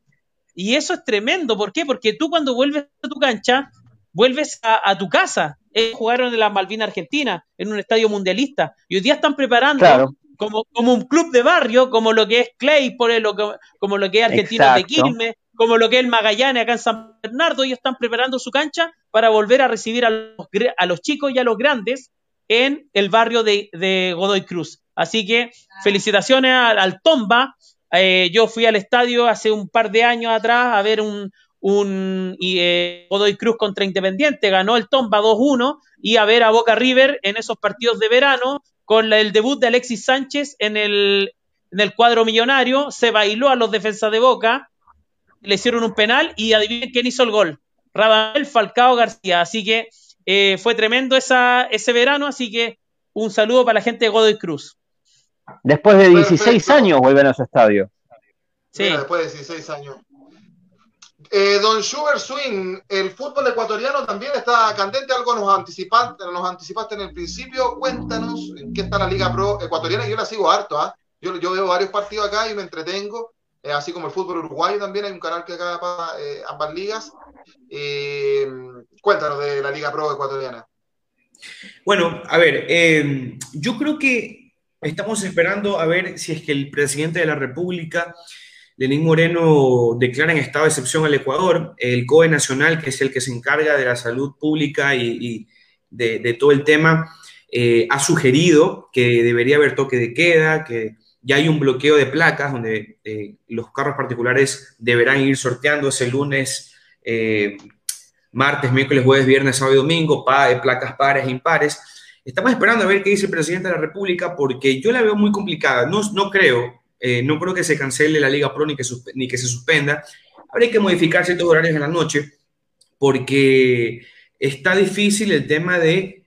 Y eso es tremendo. ¿Por qué? Porque tú cuando vuelves a tu cancha, vuelves a, tu casa. Ellos jugaron en la Malvina Argentina, en un estadio mundialista. Y hoy día están preparando como, como un club de barrio, como lo que es Clay, por lo como lo que es Argentinos de Quilmes, como lo que es el Magallanes acá en San Bernardo. Ellos están preparando su cancha para volver a recibir a los, a los chicos y a los grandes en el barrio de Godoy Cruz. Así que felicitaciones al, Tomba. Eh, yo fui al estadio hace un par de años atrás a ver un, un eh, Godoy Cruz contra Independiente, ganó el Tomba 2-1 y a ver a Boca River en esos partidos de verano con el debut de Alexis Sánchez en el, en el cuadro millonario, se bailó a los defensas de Boca, le hicieron un penal y adivinen quién hizo el gol, Radamel Falcao García, así que eh, fue tremendo esa, ese verano, así que un saludo para la gente de Godoy Cruz. Después de 16 años vuelven a su estadio. Sí. después de 16 años. Eh, don Sugar Swing, el fútbol ecuatoriano también está candente, algo nos anticipaste, nos anticipaste en el principio, cuéntanos en qué está la Liga Pro ecuatoriana, yo la sigo harto, ¿ah? yo, yo, veo varios partidos acá y me entretengo, eh, así como el fútbol uruguayo también, hay un canal que acá para eh, ambas ligas. cuéntanos de la Liga Pro ecuatoriana. Bueno, a ver, yo creo que Estamos esperando a ver si es que el presidente de la República, Lenín Moreno, declara en estado de excepción al Ecuador. El COE Nacional, que es el que se encarga de la salud pública y, de, todo el tema, eh, ha sugerido que debería haber toque de queda, que ya hay un bloqueo de placas donde eh, los carros particulares deberán ir sorteando ese lunes, eh, martes, miércoles, jueves, viernes, sábado y domingo, placas pares e impares Estamos esperando a ver qué dice el presidente de la República porque yo la veo muy complicada. No, no creo, eh, no creo que se cancele la Liga Pro ni que, ni que se suspenda. Habría que modificar ciertos horarios en la noche porque está difícil el tema de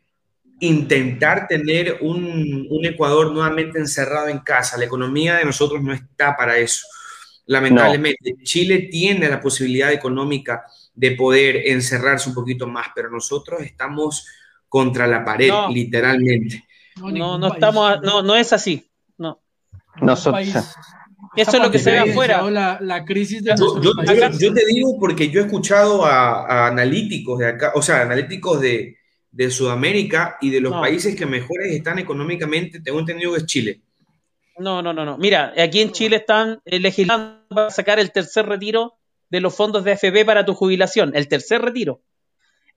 intentar tener un, un, Ecuador nuevamente encerrado en casa. La economía de nosotros no está para eso. Lamentablemente, Chile tiene la posibilidad económica de poder encerrarse un poquito más, pero nosotros estamos contra la pared, literalmente. No, no, estamos, no, no es así. No. Nosotros. Eso es lo que se ve afuera. La, crisis de yo, te digo porque yo he escuchado a, analíticos de acá, o sea, analíticos de, de Sudamérica y de los países que mejores están económicamente, tengo entendido que es Chile. No, no, no, no. Mira, aquí en Chile están eh, legislando para sacar el tercer retiro de los fondos de AFP para tu jubilación, el tercer retiro.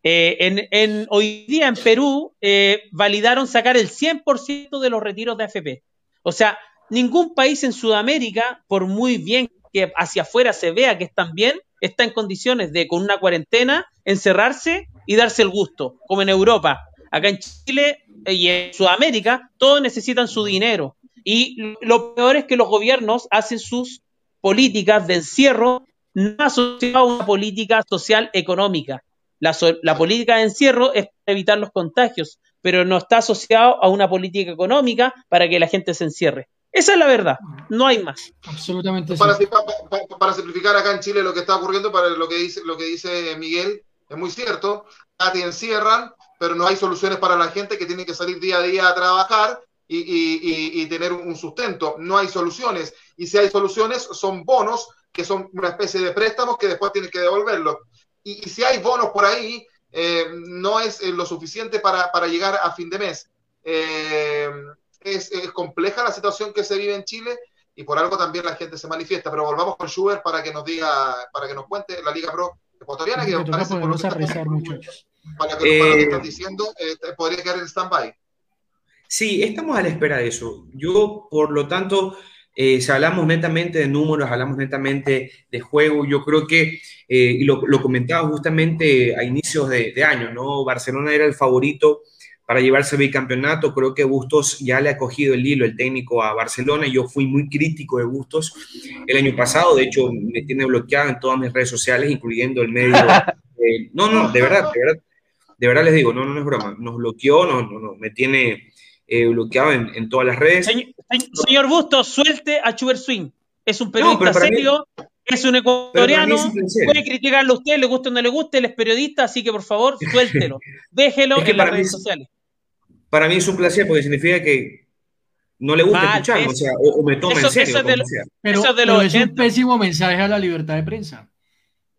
Eh, en, hoy día en Perú eh, validaron sacar el 100% de los retiros de AFP. O sea, ningún país en Sudamérica, por muy bien que hacia afuera se vea que están bien, está en condiciones de, con una cuarentena, encerrarse y darse el gusto, como en Europa. Acá en Chile y en Sudamérica, todos necesitan su dinero. Y lo peor es que los gobiernos hacen sus políticas de encierro no asociadas a una política social económica. La, política de encierro es para evitar los contagios, pero no está asociado a una política económica para que la gente se encierre. Esa es la verdad, no hay más. Absolutamente. Para, para, simplificar acá en Chile lo que está ocurriendo, para lo que dice, lo que dice Miguel, es muy cierto. Ya te encierran, pero no hay soluciones para la gente que tiene que salir día a día a trabajar y, tener un sustento. No hay soluciones. Y si hay soluciones, son bonos que son una especie de préstamos que después tienes que devolverlos y, si hay bonos por ahí, eh, no es eh, lo suficiente para, para, llegar a fin de mes. Eh, es, es, compleja la situación que se vive en Chile y por algo también la gente se manifiesta. Pero volvamos con Schubert para que nos diga, para que nos cuente la Liga Pro ecuatoriana, que parece por lo que, rezar, muchachos. Para, que, para lo que están diciendo, podría quedar en stand-by. Sí, estamos a la espera de eso. Yo, por lo tanto, eh, si hablamos netamente de números, hablamos netamente de juego, yo creo que, eh, y lo, lo, comentaba justamente a inicios de, de, año, ¿no? Barcelona era el favorito para llevarse el bicampeonato, creo que Bustos ya le ha cogido el hilo, el técnico a Barcelona, yo fui muy crítico de Bustos el año pasado, de hecho me tiene bloqueado en todas mis redes sociales, incluyendo el medio... Eh, no, no, de verdad, de verdad, de verdad les digo, no, no, no es broma, nos bloqueó, no, no, no me tiene eh, bloqueado en, en, todas las redes. Señor, señor Bustos, suelte a Chuber Swing. Es un periodista no, serio, mí, es un ecuatoriano, puede criticarlo a usted, le guste o no le guste, él es periodista, así que por favor, suéltelo. Déjelo es en las redes mí, sociales. Para mí es un placer porque significa que no le gusta Mal, escucharlo, o, sea, o, o, me toma eso, en serio. Eso es, de, pero, eso es, de pero es un pésimo mensaje a la libertad de prensa.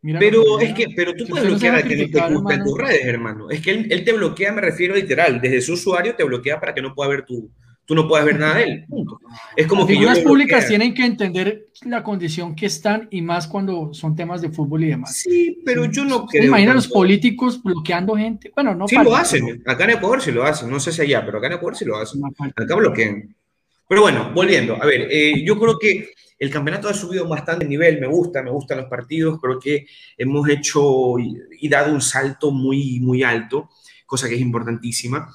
Mira pero es que, pero tú puedes bloquear a quien no te gusta en tus redes, hermano. Es que él, él, te bloquea, me refiero literal, desde su usuario te bloquea para que no pueda ver tu, tú no puedes ver nada de él. Punto. Es como Las que figuras públicas tienen que entender la condición que están y más cuando son temas de fútbol y demás. Sí, pero yo no creo. Imagina los políticos bloqueando gente. Bueno, no. Sí lo hacen. Acá en Ecuador sí lo hacen. No sé si allá, pero acá en Ecuador sí lo hacen. Acá bloquean. Pero bueno, volviendo. A ver, eh, yo creo que el campeonato ha subido bastante el nivel, me gusta, me gustan los partidos, creo que hemos hecho y, y dado un salto muy, muy alto, cosa que es importantísima.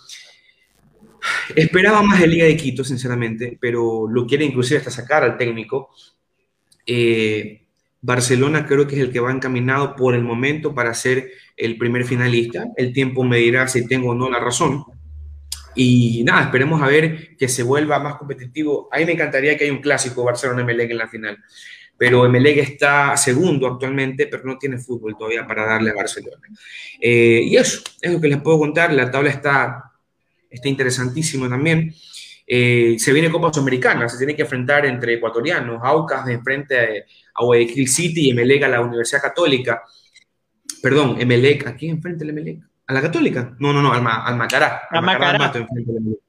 Esperaba más de Liga de Quito, sinceramente, pero lo quiere inclusive hasta sacar al técnico. Eh, Barcelona creo que es el que va encaminado por el momento para ser el primer finalista. El tiempo me dirá si tengo o no la razón. Y nada, esperemos a ver que se vuelva más competitivo. A mí me encantaría que haya un clásico Barcelona-Emelec en la final. Pero Emelec está segundo actualmente, pero no tiene fútbol todavía para darle a Barcelona. Eh, y eso, es lo que les puedo contar. La tabla está, está interesantísima también. Eh, se viene Copa Sudamericana, se tiene que enfrentar entre ecuatorianos, Aucas de frente a, Guayaquil City y Emelec a la Universidad Católica. Perdón, Emelec, ¿a quién enfrenta el Emelec? ¿A la Católica? No, no, no, al, al Macará. A Macará. Mato enfrenta el Emelec.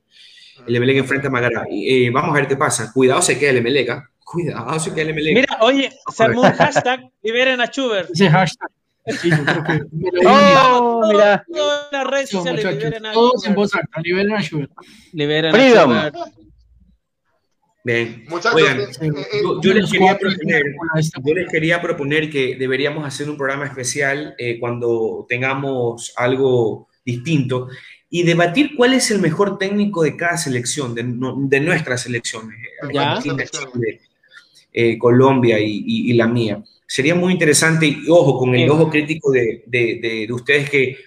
El Emelec enfrenta a Macará. Y, eh, vamos a ver qué pasa. Cuidado se queda el Emelec. ¿eh? Cuidado se queda el Emelec. Mira, oye, se armó un hashtag, liberen a Schubert. Ese hashtag. Sí, yo creo que... oh, mira. Todas las redes sociales, muchachos, liberen a todos en voz alta, liberen a Schubert. Freedom. a Schubert. Bien. Muchachos, Oigan, eh, eh, yo, yo les quería proponer, yo les quería proponer que deberíamos hacer un programa especial eh, cuando tengamos algo distinto y debatir cuál es el mejor técnico de cada selección, de, no- de nuestras selecciones, Ya. Argentina, Chile, Colombia y, y- y la mía. Sería muy interesante y ojo, con el ojo crítico de, de- de- de ustedes que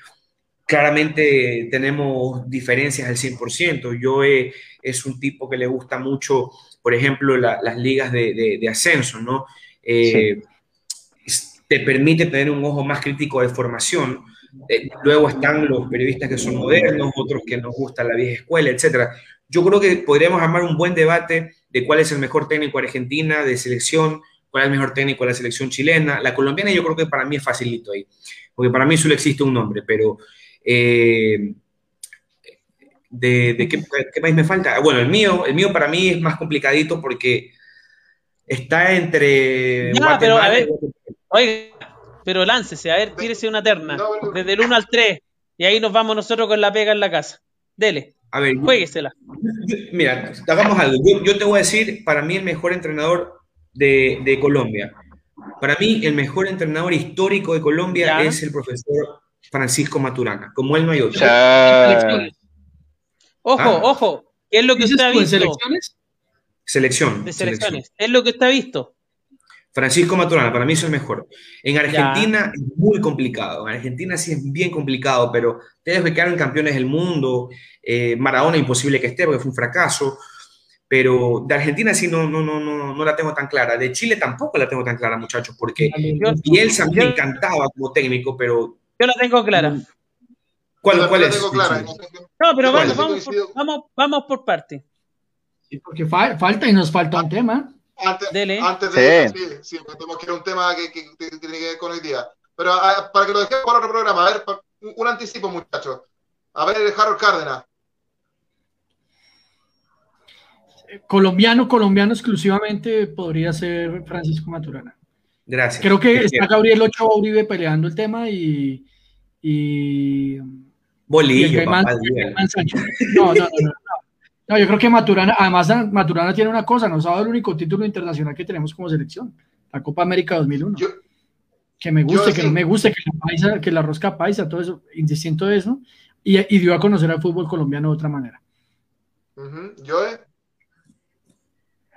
claramente tenemos diferencias al 100%. Yo es un tipo que le gusta mucho, por ejemplo, la- las ligas de, ascenso, ¿no? Eh, Te permite tener un ojo más crítico de formación. Eh, luego están los periodistas que son modernos, otros que nos gusta la vieja escuela, etc. Yo creo que podríamos armar un buen debate de cuál es el mejor técnico Argentina, de selección, cuál es el mejor técnico de la selección chilena. La colombiana yo creo que para mí es facilito ahí, porque para mí solo existe un nombre, pero eh, ¿de, de qué, qué, país me falta? Bueno, el mío, el mío para mí es más complicadito porque está entre Ya, Guatemala pero a ver. Oiga, pero láncese, a ver, tírese una terna. No, no. Desde el 1 al 3. Y ahí nos vamos nosotros con la pega en la casa. Dele, A ver, jueguesela. mira, hagamos algo. Yo, yo te voy a decir, para mí el mejor entrenador de, de Colombia. Para mí el mejor entrenador histórico de Colombia Ya. es el profesor Francisco Maturana. Como él no hay otro. Selecciones. Ojo, Ah. ojo. ¿Qué es lo que ¿Dices usted ha visto? selecciones? Selección. De selección. selecciones. Es lo que usted ha visto. Francisco Maturana, para mí es el mejor. En Argentina es muy complicado. En Argentina sí es bien complicado, pero ustedes que quedaron campeones del mundo. Eh, Maradona imposible que esté porque fue un fracaso. Pero de Argentina sí no, no, no, no, no la tengo tan clara. De Chile tampoco la tengo tan clara, muchachos, porque Bielsa me encantaba como técnico, pero yo la tengo clara. ¿cuál, cuál es? tengo clara. No, pero vamos, vamos, por, vamos, vamos por parte. Sí, porque fa- falta y nos falta un tema. Antes, Dele. antes de Sí. sí, sí, que ir a un tema que, que- que tiene que ver con hoy día. Pero ah, para que lo dejemos para otro programa, a ver, pa- un anticipo, muchachos. A ver, Harold Cárdenas. Colombiano, colombiano exclusivamente podría ser Francisco Maturana. Gracias. Creo que está Gabriel Ochoa Uribe peleando el tema y. y Bolillo, y papá, no, no, no, no, no. yo creo que Maturana, además Maturana tiene una cosa, nos ha dado el único título internacional que tenemos como selección, la Copa América 2001. Yo, que me guste, que no me guste, que la, paisa, que la rosca paisa, todo eso, indistinto de eso, y, y, dio a conocer al fútbol colombiano de otra manera. Uh -huh. Yo,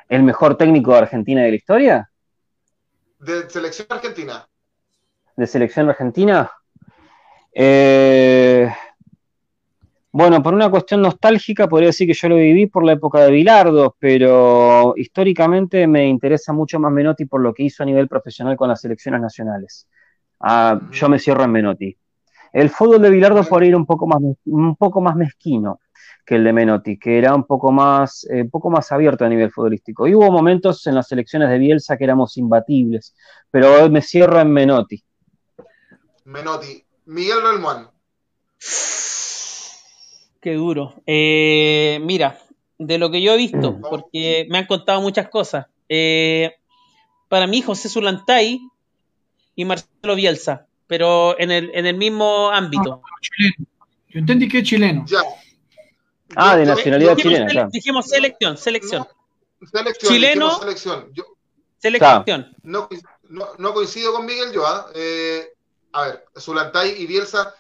¿El mejor técnico de Argentina de la historia? De selección argentina. ¿De selección argentina? Eh, bueno, por una cuestión nostálgica podría decir que yo lo viví por la época de Bilardo, pero históricamente me interesa mucho más Menotti por lo que hizo a nivel profesional con las selecciones nacionales. Ah, yo me cierro en Menotti. El fútbol de Bilardo por ir un poco más, un poco más mezquino que el de Menotti, que era un poco más, eh, un poco más abierto a nivel futbolístico. Y hubo momentos en las selecciones de Bielsa que éramos imbatibles, pero hoy me cierro en Menotti. Menotti. Miguel Relmuán. Qué duro. Eh, mira, de lo que yo he visto, porque me han contado muchas cosas. Eh, para mí, José Zulantay y Marcelo Bielsa, pero en el, en el mismo ámbito. Yo entendí que es chileno. Ya. Ah, de nacionalidad dijimos, chilena. claro. Dijimos selección, selección. No, selección Chileno. Selección. Yo Selección. no, no, no coincido con Miguel yo. ¿ah? Eh, a ver, Zulantay y Bielsa,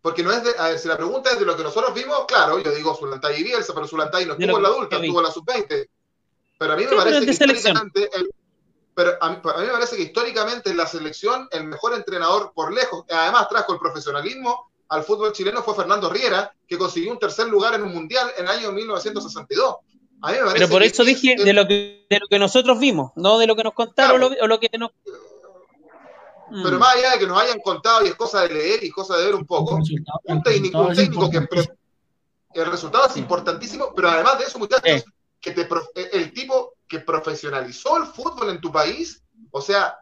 porque no es de, a ver, si la pregunta es de lo que nosotros vimos, claro, yo digo Zulantay y Bielsa, pero Zulantay no estuvo en la adulta, estuvo en la sub-20. Pero a mí me Sí, parece que históricamente, el- pero a mí, a mí me parece que históricamente en la selección, el mejor entrenador por lejos, además trajo el profesionalismo al fútbol chileno fue Fernando Riera, que consiguió un tercer lugar en un mundial en el año 1962. A mí me parece Pero por que eso dije es- de lo que de lo que nosotros vimos, no de lo que nos contaron Claro. o lo que nos. Pero Mm. más allá de que nos hayan contado y es cosa de leer y cosa de ver un poco, Resultado- un técnico, un técnico que importantísimo. el resultado es importantísimo, pero además de eso, muchachos, Sí. que te, prof- el tipo que profesionalizó el fútbol en tu país, o sea,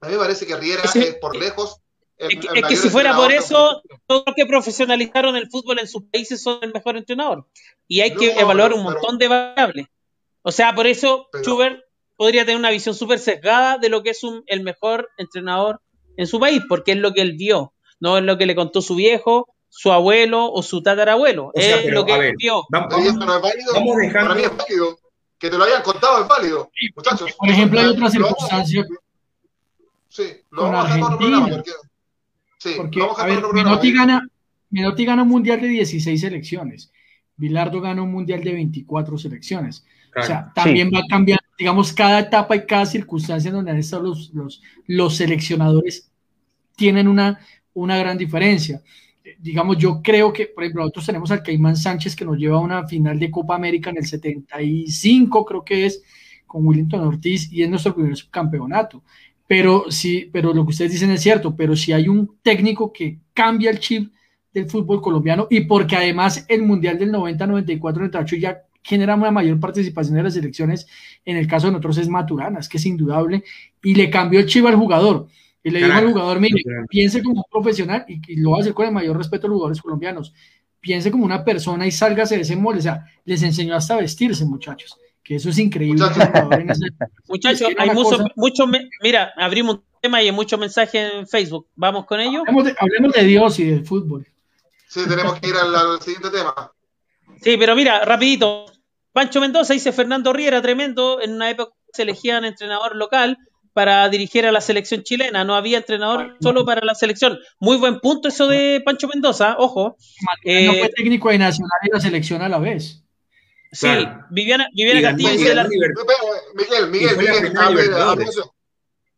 a mí me parece que Riera es por lejos. Es que, es si fuera por eso, todos los que profesionalizaron el fútbol en sus países son el mejor entrenador. Y hay que No, evaluar pero- un montón de variables. O sea, por eso Pero- Schubert podría tener una visión súper sesgada de lo que es un- el mejor entrenador en su país, porque es lo que él vio, no es lo que le contó su viejo, su abuelo o su tatarabuelo. O sea, es pero, lo que a él ver, vio. Vamos, no es válido. Vamos dejando- Para mí es válido. Que te lo hayan contado es válido. Muchachos. Por ejemplo, hay otra circunstancia Sí, lo vamos a dejar. Porque, sí, Porque, vamos a a ver. Menotti gana, Menotti gana un mundial de 16 selecciones. Bilardo gana un mundial de 24 selecciones. O sea, también va cambiando, digamos, cada etapa y cada circunstancia en donde han estado los, los, los seleccionadores tienen una, una gran diferencia. Eh, Digamos, yo creo que, por ejemplo, nosotros tenemos al Caimán Sánchez que nos lleva a una final de Copa América en el 75, creo que es, con Willington Ortiz, y es nuestro primer subcampeonato. Pero sí, pero lo que ustedes dicen es cierto, pero si hay un técnico que cambia el chip del fútbol colombiano y porque además el Mundial del 90, 94, 98 ya genera una mayor participación de las elecciones, en el caso de nosotros es Maturana, es que es indudable, y le cambió el chip al jugador, y le dijo al jugador, mire, piense como un profesional, y, y lo va a hacer con el mayor respeto a los jugadores colombianos, piense como una persona y sálgase de ese molde, o sea, les enseñó hasta a vestirse, muchachos, que eso es increíble. Muchachos. hay muchos, me- mira, abrimos un tema y hay muchos mensajes en Facebook. ¿Vamos con ellos? hablemos, de, hablemos de Dios y del fútbol. Sí, tenemos que ir al, al siguiente tema. Sí, pero mira, rapidito. Pancho Mendoza dice Fernando Riera, tremendo. En una época se elegían entrenador local para dirigir a la selección chilena. No había entrenador solo para la selección. Muy buen punto eso de Pancho Mendoza, ojo. no Eh, fue técnico de Nacional y la selección a la vez. Sí, Claro. Viviana, Viviana Castillo y dice la- Liber- Miguel, Miguel, la Miguel, primera a ver, a Libertadores. propósito.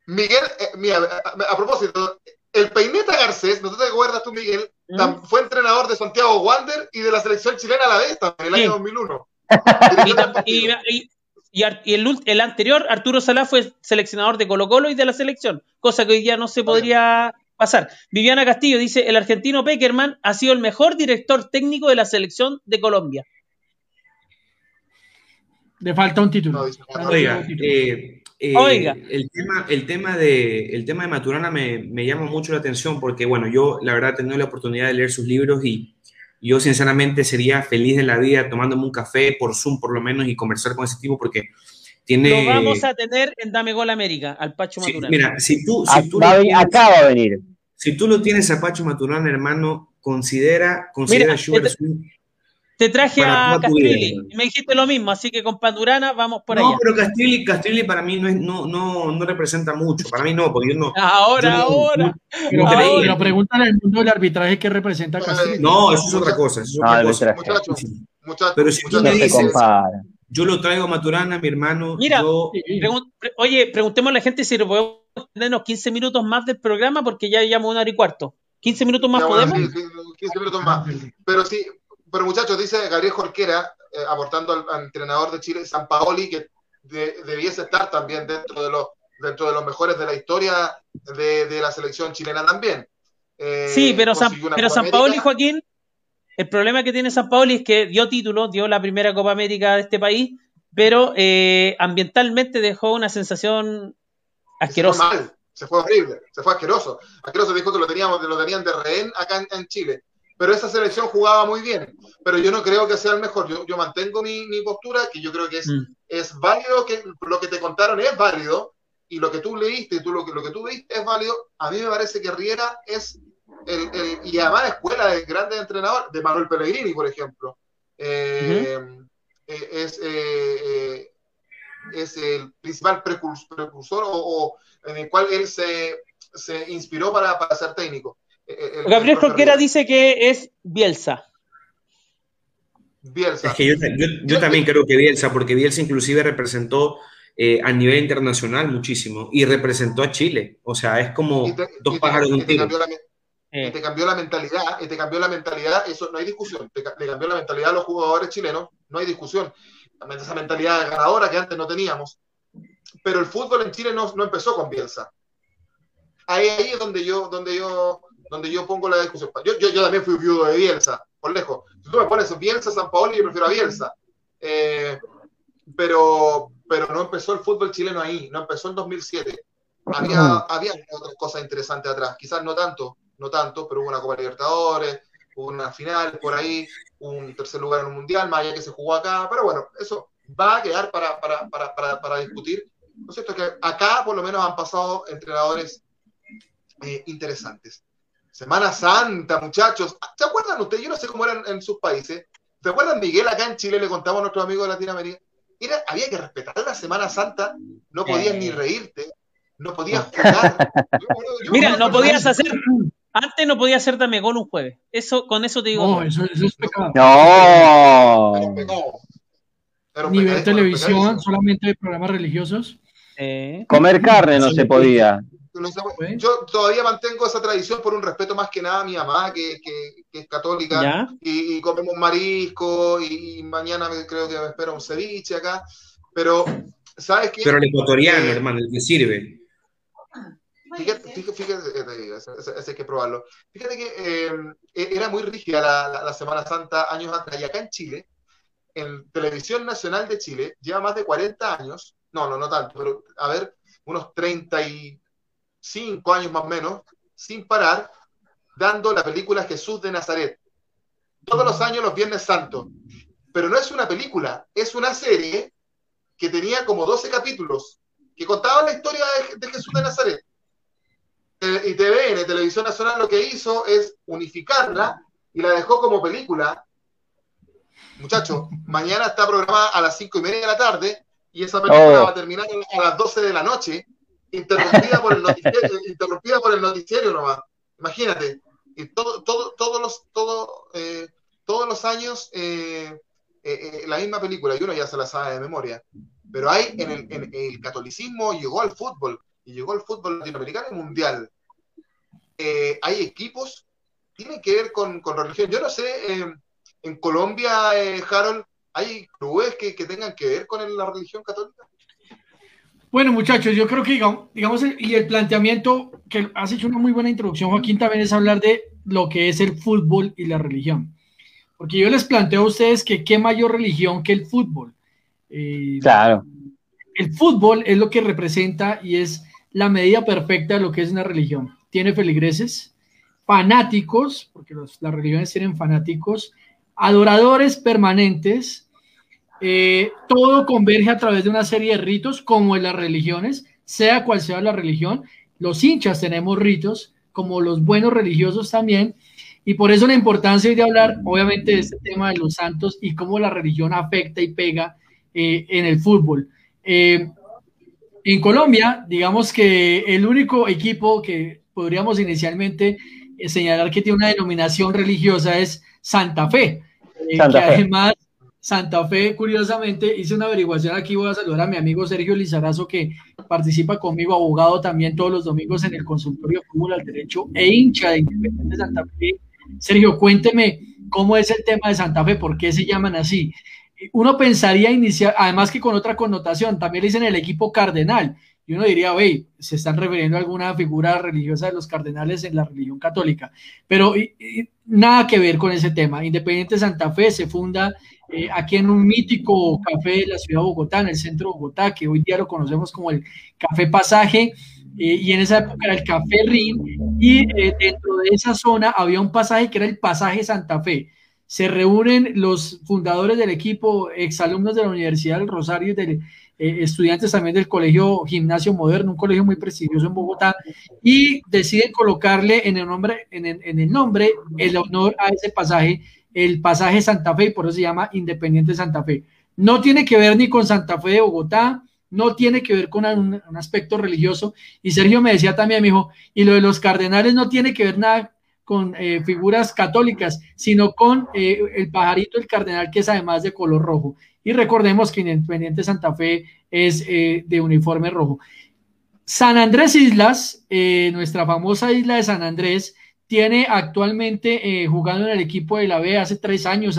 Miguel, eh, mira, a, a propósito, el Peineta Garcés, ¿no te acuerdas tú, Miguel? ¿Mm? Tam- Fue entrenador de Santiago Wander y de la selección chilena a la vez también, en el Sí. año 2001. y, y- y- y el, ult- el anterior, Arturo Salá, fue seleccionador de Colo Colo y de la selección, cosa que hoy día no se podría pasar. Viviana Castillo dice, el argentino Peckerman ha sido el mejor director técnico de la selección de Colombia. Le falta un título. No, Ah, Oiga, un título. eh, eh, Oiga. El tema, el tema de, el tema de Maturana me, me llama mucho la atención porque, bueno, yo la verdad he tenido la oportunidad de leer sus libros y yo sinceramente sería feliz de la vida tomándome un café por Zoom por lo menos y conversar con ese tipo porque tiene... Lo vamos a tener en Dame Gol América, al Pacho Sí, Maturana. mira, si tú, A- si tú va a lo venir- tienes- acá va a venir. si tú lo tienes a Pacho Maturana, hermano, considera, considera Mira, Sugar te- Swing. Te traje Para a Castrilli y me dijiste lo mismo, así que con Pandurana vamos por no, allá. pero Castrilli, Castrilli para mí no, es, no, no, no representa mucho. Para mí no, porque yo no. Ahora, yo no- ahora. Pero, pero preguntan en el mundo del arbitraje qué representa Castillo. No, eso es otra cosa. Eso es No, otra el cosa. arbitraje. Muchachos, muchachos, Pero si tú me dices-. Yo lo traigo a Maturana, mi hermano. Mira, yo, Sí. Pregun- pre- oye, preguntemos a la gente si le podemos tenernos 15 minutos más del programa porque ya llevamos una hora y cuarto. ¿15 minutos más Ya, bueno, podemos? sí, sí, 15 minutos más. Pero sí, pero muchachos, dice Gabriel Jorquera, eh, aportando al, al entrenador de Chile, San Paoli, que de- debiese estar también dentro de los dentro de los mejores de la historia de, de la selección chilena también. Eh, Sí, pero San, pero. Paoli, Joaquín, el problema que tiene San Paoli es que dio títulos, dio la primera Copa América de este país, pero eh, ambientalmente dejó una sensación Se asquerosa. fue mal, se fue horrible, se fue asqueroso. Asqueroso dijo que lo teníamos, lo tenían de rehén acá en, en Chile. Pero esa selección jugaba muy bien. Pero yo no creo que sea el mejor. Yo, yo mantengo mi, mi postura, que yo creo que es, Mm. es válido, que lo que te contaron es válido, y lo que tú leíste, y tú, lo, que, lo que tú viste es válido. A mí me parece que Riera es, el, el- y además escuela de grandes entrenadores, de Manuel Pellegrini, por ejemplo. Eh, eh, es, eh, es el principal precurs- precursor o, o en el cual él se, se inspiró para, para ser técnico. El- Gabriel Jorquera dice que es Bielsa. Bielsa. es que yo, yo, yo también creo que Bielsa, porque Bielsa inclusive representó eh, a nivel internacional muchísimo y representó a Chile. O sea, es como te- dos pájaros de un tiro. Eh, te cambió la mentalidad, y te cambió la mentalidad, eso no hay discusión, te le cambió la mentalidad a los jugadores chilenos, no hay discusión. También esa mentalidad ganadora que antes no teníamos. Pero el fútbol en Chile no, no empezó con Bielsa. Ahí, ahí es donde yo, donde yo, donde yo pongo la discusión. Yo, yo, yo también fui viudo de Bielsa, por lejos. Si tú me pones Bielsa, San Paolo, yo prefiero a Bielsa. Eh, pero, pero no empezó el fútbol chileno ahí, no empezó en 2007. Había, había otras cosas interesantes atrás, quizás no tanto, no tanto, pero hubo una Copa Libertadores, hubo una final por ahí, un tercer lugar en un mundial, más allá que se jugó acá, pero bueno, eso va a quedar para, para, para, para, para discutir. Cierto es que acá por lo menos han pasado entrenadores eh, interesantes. Semana Santa, muchachos. ¿Se acuerdan ustedes? Yo no sé cómo eran en sus países. ¿Se acuerdan, Miguel? Acá en Chile le contamos a nuestros amigos de Latinoamérica. Era, había que respetar la Semana Santa, no podías Eh. ni reírte, no podías jugar. Yo yo Mira, no podías hacer. Antes no podías hacer Dame Gol un jueves. Eso, con eso te digo. No, eso, eso es pecado. No. pecado. Era un Nivel pecadísimo, televisión, solamente programas religiosos. Eh, Comer carne no se podía. ¿Eh? Yo todavía mantengo esa tradición por un respeto más que nada a mi mamá, que, que- que es católica, y, y comemos marisco, y, y mañana me- creo que me espera un ceviche acá. Pero, ¿sabes qué? Pero el ecuatoriano, Eh, hermano, el que sirve. Fíjate, fíjate, fíjate, te digo, ese, ese- ese hay que probarlo. Fíjate que eh, era muy rígida la, la- la Semana Santa años atrás, y acá en Chile, en Televisión Nacional de Chile, lleva más de 40 años, no, no, no tanto, pero a ver, unos 35 años más o menos, sin parar, dando la película Jesús de Nazaret. Todos los años, los Viernes Santos. Pero no es una película, es una serie que tenía como 12 capítulos, que contaba la historia de, de Jesús de Nazaret. Y TVN, Televisión Nacional, lo que hizo es unificarla y la dejó como película. Muchachos, mañana está programada a las 5 y media de la tarde y esa película Oh. va a terminar a las 12 de la noche, interrumpida por el noticiero, interrumpida por el noticiero nomás. Imagínate. Y todo, todo, todos los, todo, eh, todos los años eh, eh, eh, la misma película, y uno ya se la sabe de memoria. Pero hay en el, en el catolicismo llegó al fútbol, y llegó al fútbol latinoamericano y mundial. Eh, hay equipos, tienen que ver con, con religión. Yo no sé, eh, en Colombia, Harold, ¿hay clubes que, tengan que ver con la religión católica? Bueno, muchachos, yo creo que digamos, y el planteamiento que has hecho una muy buena introducción, Joaquín, también es hablar de lo que es el fútbol y la religión. Porque yo les planteo a ustedes que qué mayor religión que el fútbol. Eh, Claro. el fútbol es lo que representa y es la medida perfecta de lo que es una religión. Tiene feligreses, fanáticos, porque las religiones tienen fanáticos, adoradores permanentes, eh, todo converge a través de una serie de ritos, como en las religiones, sea cual sea la religión. Los hinchas tenemos ritos, como los buenos religiosos también, y por eso la importancia de hablar, obviamente, de este tema de los santos y cómo la religión afecta y pega eh, en el fútbol. Eh, en Colombia, digamos que el único equipo que podríamos inicialmente señalar que tiene una denominación religiosa es Santa Fe, que además Santa Fe, curiosamente, hice una averiguación aquí, voy a saludar a mi amigo Sergio Lizarazo, que participa conmigo, abogado también todos los domingos en el consultorio Fútbol al Derecho e hincha de Independiente Santa Fe. Sergio, cuénteme cómo es el tema de Santa Fe, por qué se llaman así. Uno pensaría iniciar, además que con otra connotación, también le dicen el equipo cardenal, y uno diría, oye, se están refiriendo a alguna figura religiosa de los cardenales en la religión católica, pero nada que ver con ese tema. Independiente Santa Fe se funda eh, aquí en un mítico café de la ciudad de Bogotá, en el centro de Bogotá, que hoy día lo conocemos como el Café Pasaje, eh, y en esa época era el Café Rin, y eh, dentro de esa zona había un pasaje que era el Pasaje Santa Fe. Se reúnen los fundadores del equipo, exalumnos de la Universidad del Rosario, de, estudiantes también del Colegio Gimnasio Moderno, un colegio muy prestigioso en Bogotá, y deciden colocarle en el nombre, en el nombre el honor a ese pasaje el pasaje Santa Fe y por eso se llama Independiente Santa Fe. No tiene que ver ni con Santa Fe de Bogotá, no tiene que ver con un, aspecto religioso. Y Sergio me decía también, me dijo, y lo de los cardenales no tiene que ver nada con eh, figuras católicas, sino con eh, el pajarito, el cardenal, que es además de color rojo. Y recordemos que Independiente Santa Fe es eh, de uniforme rojo. San Andrés Islas, nuestra famosa isla de San Andrés, tiene actualmente eh, jugando en el equipo de la B hace tres años,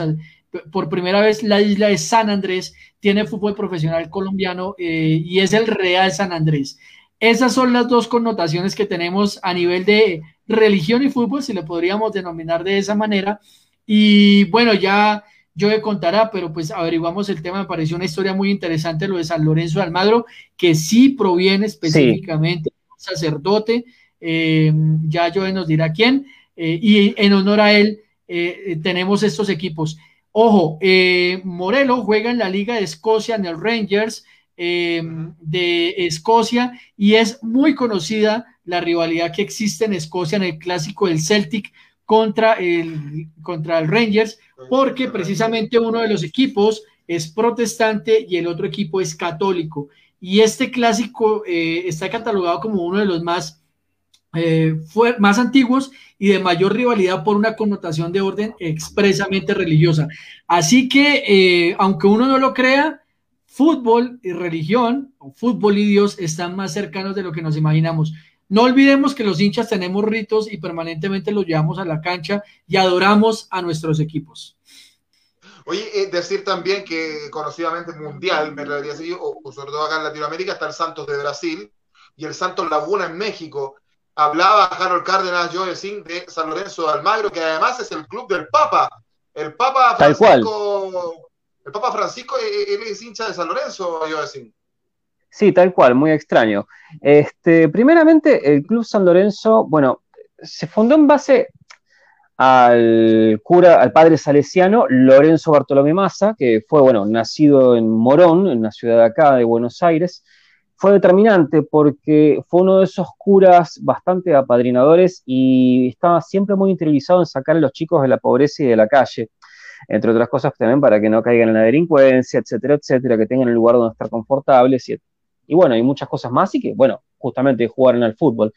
por primera vez la isla de San Andrés tiene fútbol profesional colombiano eh, y es el Real San Andrés. Esas son las dos connotaciones que tenemos a nivel de religión y fútbol, si le podríamos denominar de esa manera. Y bueno, ya yo me contará, pero pues averiguamos el tema, me pareció una historia muy interesante lo de San Lorenzo de Almagro, que sí proviene específicamente de un sacerdote eh, ya Joe nos dirá quién, eh, y en honor a él eh, tenemos estos equipos. Ojo, Morelo juega en la Liga de Escocia, en el Rangers de Escocia, y es muy conocida la rivalidad que existe en Escocia en el clásico del Celtic contra el, contra el Rangers, porque precisamente uno de los equipos es protestante y el otro equipo es católico. Y este clásico está catalogado como uno de los más eh, fue, más antiguos y de mayor rivalidad por una connotación de orden expresamente religiosa. Así que, eh, aunque uno no lo crea, fútbol y religión, o fútbol y Dios, están más cercanos de lo que nos imaginamos. No olvidemos que los hinchas tenemos ritos y permanentemente los llevamos a la cancha y adoramos a nuestros equipos. Oye, eh, decir también que conocidamente mundial, me debería decir, o, o sobre todo acá en Latinoamérica, está el Santos de Brasil y el Santos Laguna en México hablaba Harold Cárdenas Joe Singh de San Lorenzo de Almagro, que además es el club del Papa. El Papa Francisco, el Papa Francisco, eh, eh, él es hincha de San Lorenzo, Joe Singh. Sí, tal cual, muy extraño. Este, primeramente, el Club San Lorenzo, bueno, se fundó en base al cura, al padre salesiano Lorenzo Bartolomé Massa, que fue, bueno, nacido en Morón, en una ciudad de acá de Buenos Aires, fue determinante porque fue uno de esos curas bastante apadrinadores y estaba siempre muy interesado en sacar a los chicos de la pobreza y de la calle, entre otras cosas también para que no caigan en la delincuencia, etcétera, etcétera, que tengan el lugar donde estar confortables y, y bueno, hay muchas cosas más y que, bueno, justamente jugaron al fútbol.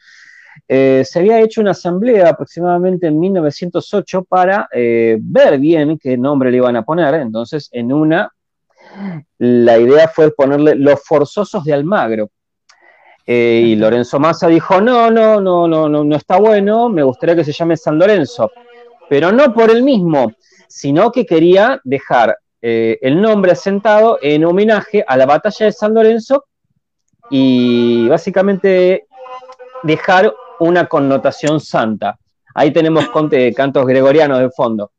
Eh, se había hecho una asamblea aproximadamente en 1908 para eh, ver bien qué nombre le iban a poner, entonces en una la idea fue ponerle los forzosos de Almagro. Eh, y Lorenzo Massa dijo, no, no, no, no, no, no está bueno, me gustaría que se llame San Lorenzo, pero no por el mismo, sino que quería dejar el nombre asentado en homenaje a la batalla de San Lorenzo y básicamente dejar una connotación santa. Ahí tenemos cantos gregorianos de fondo.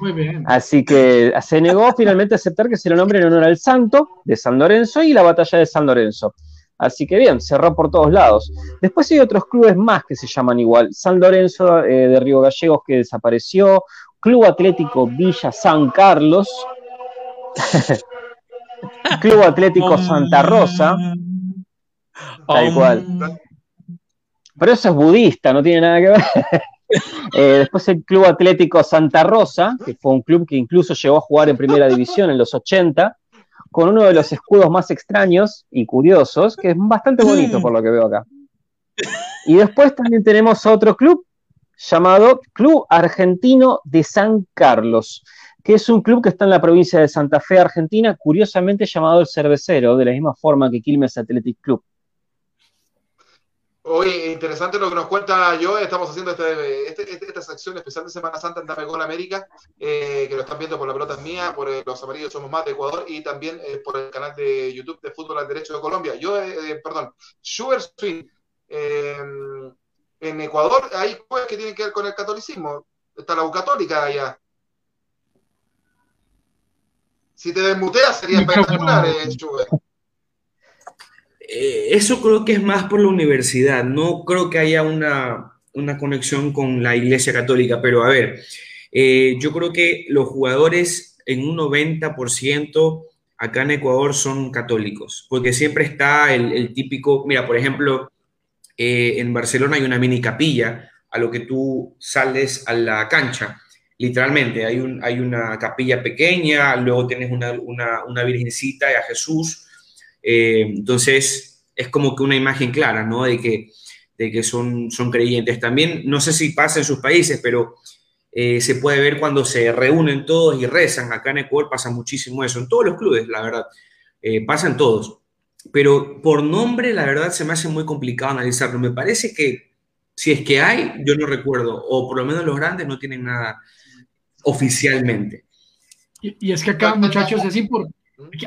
Muy bien. Así que se negó finalmente a aceptar que se lo nombre en honor al santo de San Lorenzo y la batalla de San Lorenzo. Así que bien, cerró por todos lados. Después hay otros clubes más que se llaman igual. San Lorenzo eh, de Río Gallegos que desapareció, Club Atlético Villa San Carlos, Club Atlético Santa Rosa, tal cual. Pero eso es budista, no tiene nada que ver. Eh, después el Club Atlético Santa Rosa, que fue un club que incluso llegó a jugar en primera división en los 80, con uno de los escudos más extraños y curiosos, que es bastante bonito por lo que veo acá. Y después también tenemos otro club llamado Club Argentino de San Carlos, que es un club que está en la provincia de Santa Fe, Argentina, curiosamente llamado el Cervecero, de la misma forma que Quilmes Athletic Club. Oye, interesante lo que nos cuenta yo. Estamos haciendo este, este, este, esta sección especial de Semana Santa en Dame Gol América, eh, que lo están viendo por la pelota mía, por eh, los amarillos somos más de Ecuador y también eh, por el canal de YouTube de Fútbol al Derecho de Colombia. Yo, perdón, Sugar Swing. en Ecuador hay cosas que tienen que ver con el catolicismo. Está la U católica allá. Si te desmuteas sería espectacular, Sugar. Eh, eso creo que es más por la universidad, no creo que haya una, conexión con la Iglesia Católica, pero a ver, eh, yo creo que los jugadores en un 90% acá en Ecuador son católicos, porque siempre está el, típico, mira, por ejemplo, eh, en Barcelona hay una mini capilla a lo que tú sales a la cancha, literalmente, hay, un, hay una capilla pequeña, luego tienes una, una, una virgencita a Jesús, eh, entonces, es como que una imagen clara, ¿no? De que, de que son, son creyentes. También, no sé si pasa en sus países, pero eh, se puede ver cuando se reúnen todos y rezan. Acá en Ecuador pasa muchísimo eso, en todos los clubes, la verdad. Eh, pasan todos. Pero por nombre, la verdad, se me hace muy complicado analizarlo. Me parece que si es que hay, yo no recuerdo, o por lo menos los grandes no tienen nada oficialmente. Y, y es que acá, muchachos, es importante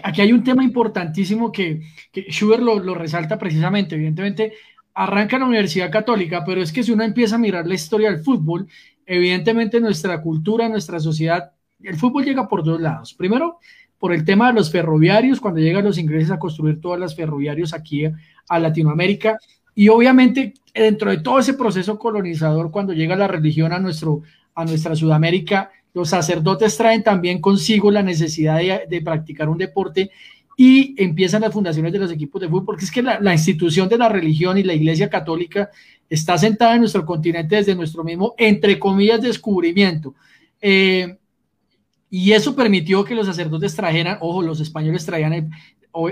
Aquí hay un tema importantísimo que, que Schubert lo, resalta precisamente. Evidentemente, arranca la Universidad Católica, pero es que si uno empieza a mirar la historia del fútbol, evidentemente nuestra cultura, nuestra sociedad, el fútbol llega por dos lados. Primero, por el tema de los ferroviarios, cuando llegan los ingleses a construir todas las ferroviarios aquí a Latinoamérica, y obviamente dentro de todo ese proceso colonizador, cuando llega la religión a, nuestro, a nuestra Sudamérica, los sacerdotes traen también consigo la necesidad de, practicar un deporte y empiezan las fundaciones de los equipos de fútbol, porque es que la, institución de la religión y la iglesia católica está sentada en nuestro continente desde nuestro mismo, entre comillas, descubrimiento. Eh, y eso permitió que los sacerdotes trajeran, ojo, los españoles traían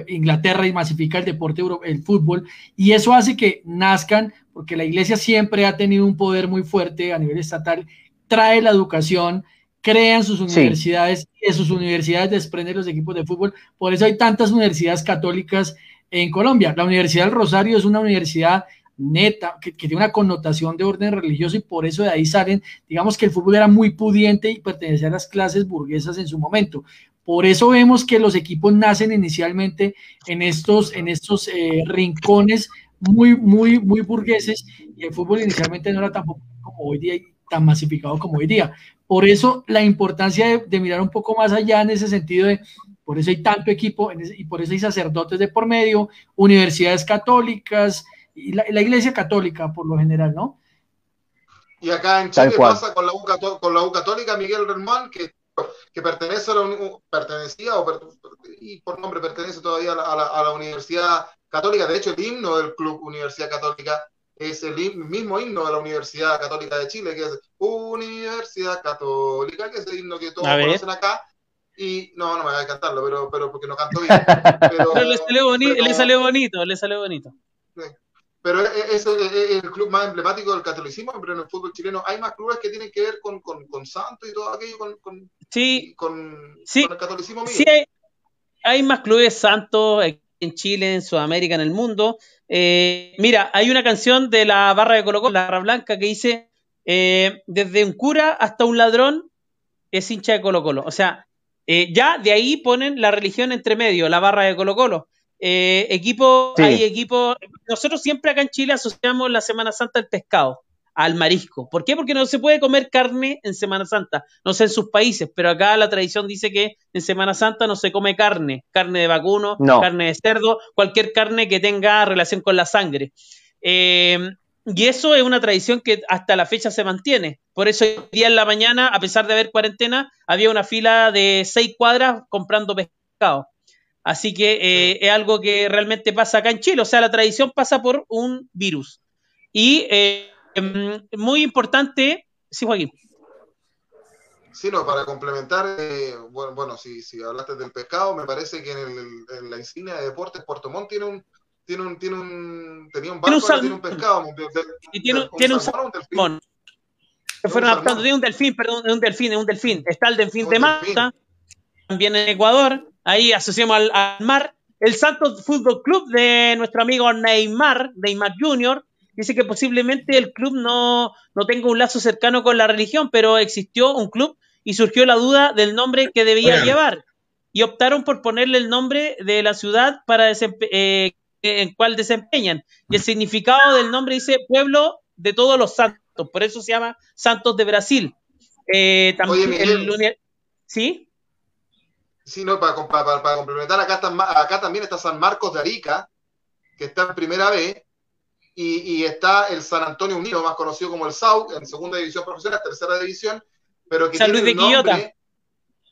Inglaterra y masifica el deporte, el fútbol, y eso hace que nazcan, porque la iglesia siempre ha tenido un poder muy fuerte a nivel estatal, trae la educación, crean sus universidades y de sus universidades desprenden los equipos de fútbol. Por eso hay tantas universidades católicas en Colombia. La Universidad del Rosario es una universidad neta, que, tiene una connotación de orden religioso y por eso de ahí salen, digamos que el fútbol era muy pudiente y pertenecía a las clases burguesas en su momento. Por eso vemos que los equipos nacen inicialmente en estos, en estos eh, rincones muy, muy, muy burgueses y el fútbol inicialmente no era tampoco como hoy día tan masificado como hoy día. Por eso la importancia de, mirar un poco más allá en ese sentido de, por eso hay tanto equipo y por eso hay sacerdotes de por medio, universidades católicas y la, iglesia católica por lo general, ¿no? Y acá en Chile pasa con la, U, con la U católica, Miguel Hermán, que, que pertenece a la, pertenecía o y por nombre pertenece todavía a la, a la Universidad Católica. De hecho, el himno del Club Universidad Católica es el mismo himno de la Universidad Católica de Chile, que es Universidad Católica, que es el himno que todos conocen acá. Y no, no me voy a cantarlo, pero, pero porque no canto bien. Pero, le, salió bonito, le salió bonito, le salió bonito. Pero es, el club más emblemático del catolicismo, pero en el fútbol chileno hay más clubes que tienen que ver con, con, con Santo y todo aquello, con, con, sí, con, sí, el catolicismo Sí, hay, hay más clubes santos en Chile, en Sudamérica, en el mundo, eh, mira, hay una canción de la barra de Colo Colo, la barra blanca, que dice, eh, desde un cura hasta un ladrón es hincha de Colo Colo. O sea, eh, ya de ahí ponen la religión entre medio, la barra de Colo Colo. equipo, hay equipos, nosotros siempre acá en Chile asociamos la Semana Santa al pescado. Al marisco. ¿Por qué? Porque no se puede comer carne en Semana Santa. No sé en sus países, pero acá la tradición dice que en Semana Santa no se come carne, carne de vacuno, carne de cerdo, cualquier carne que tenga relación con la sangre. Eh, y eso es una tradición que hasta la fecha se mantiene. Por eso hoy día en la mañana, a pesar de haber cuarentena, había una fila de seis cuadras comprando pescado. Así que eh, es algo que realmente pasa acá en Chile. O sea, la tradición pasa por un virus. Y eh, muy importante, sí, Joaquín. Sí, no, para complementar, eh, bueno, bueno si, si, hablaste del pescado, me parece que en, la insignia de deportes Puerto Montt tiene un, tiene un, tiene un, tenía un barco, tiene un, pescado. y tiene, un, tiene un, salmón, un fueron adaptando, tiene un delfín, perdón, un delfín, un delfín. Está el delfín de Malta, también en Ecuador, ahí asociamos al, al, mar. El Santos Fútbol Club de nuestro amigo Neymar, Neymar Jr., dice que posiblemente el club no, no tenga un lazo cercano con la religión, pero existió un club y surgió la duda del nombre que debía llevar. Y optaron por ponerle el nombre de la ciudad para eh, en cual desempeñan. Y el significado del nombre dice pueblo de todos los santos, por eso se llama Santos de Brasil. Eh, también el, ¿Sí? Sí, no, para, para, complementar, acá, acá también está San Marcos de Arica, que está en primera vez, y, está el San Antonio Unido, más conocido como el SAU, en segunda división profesional, tercera división, pero que San Luis de Quillota.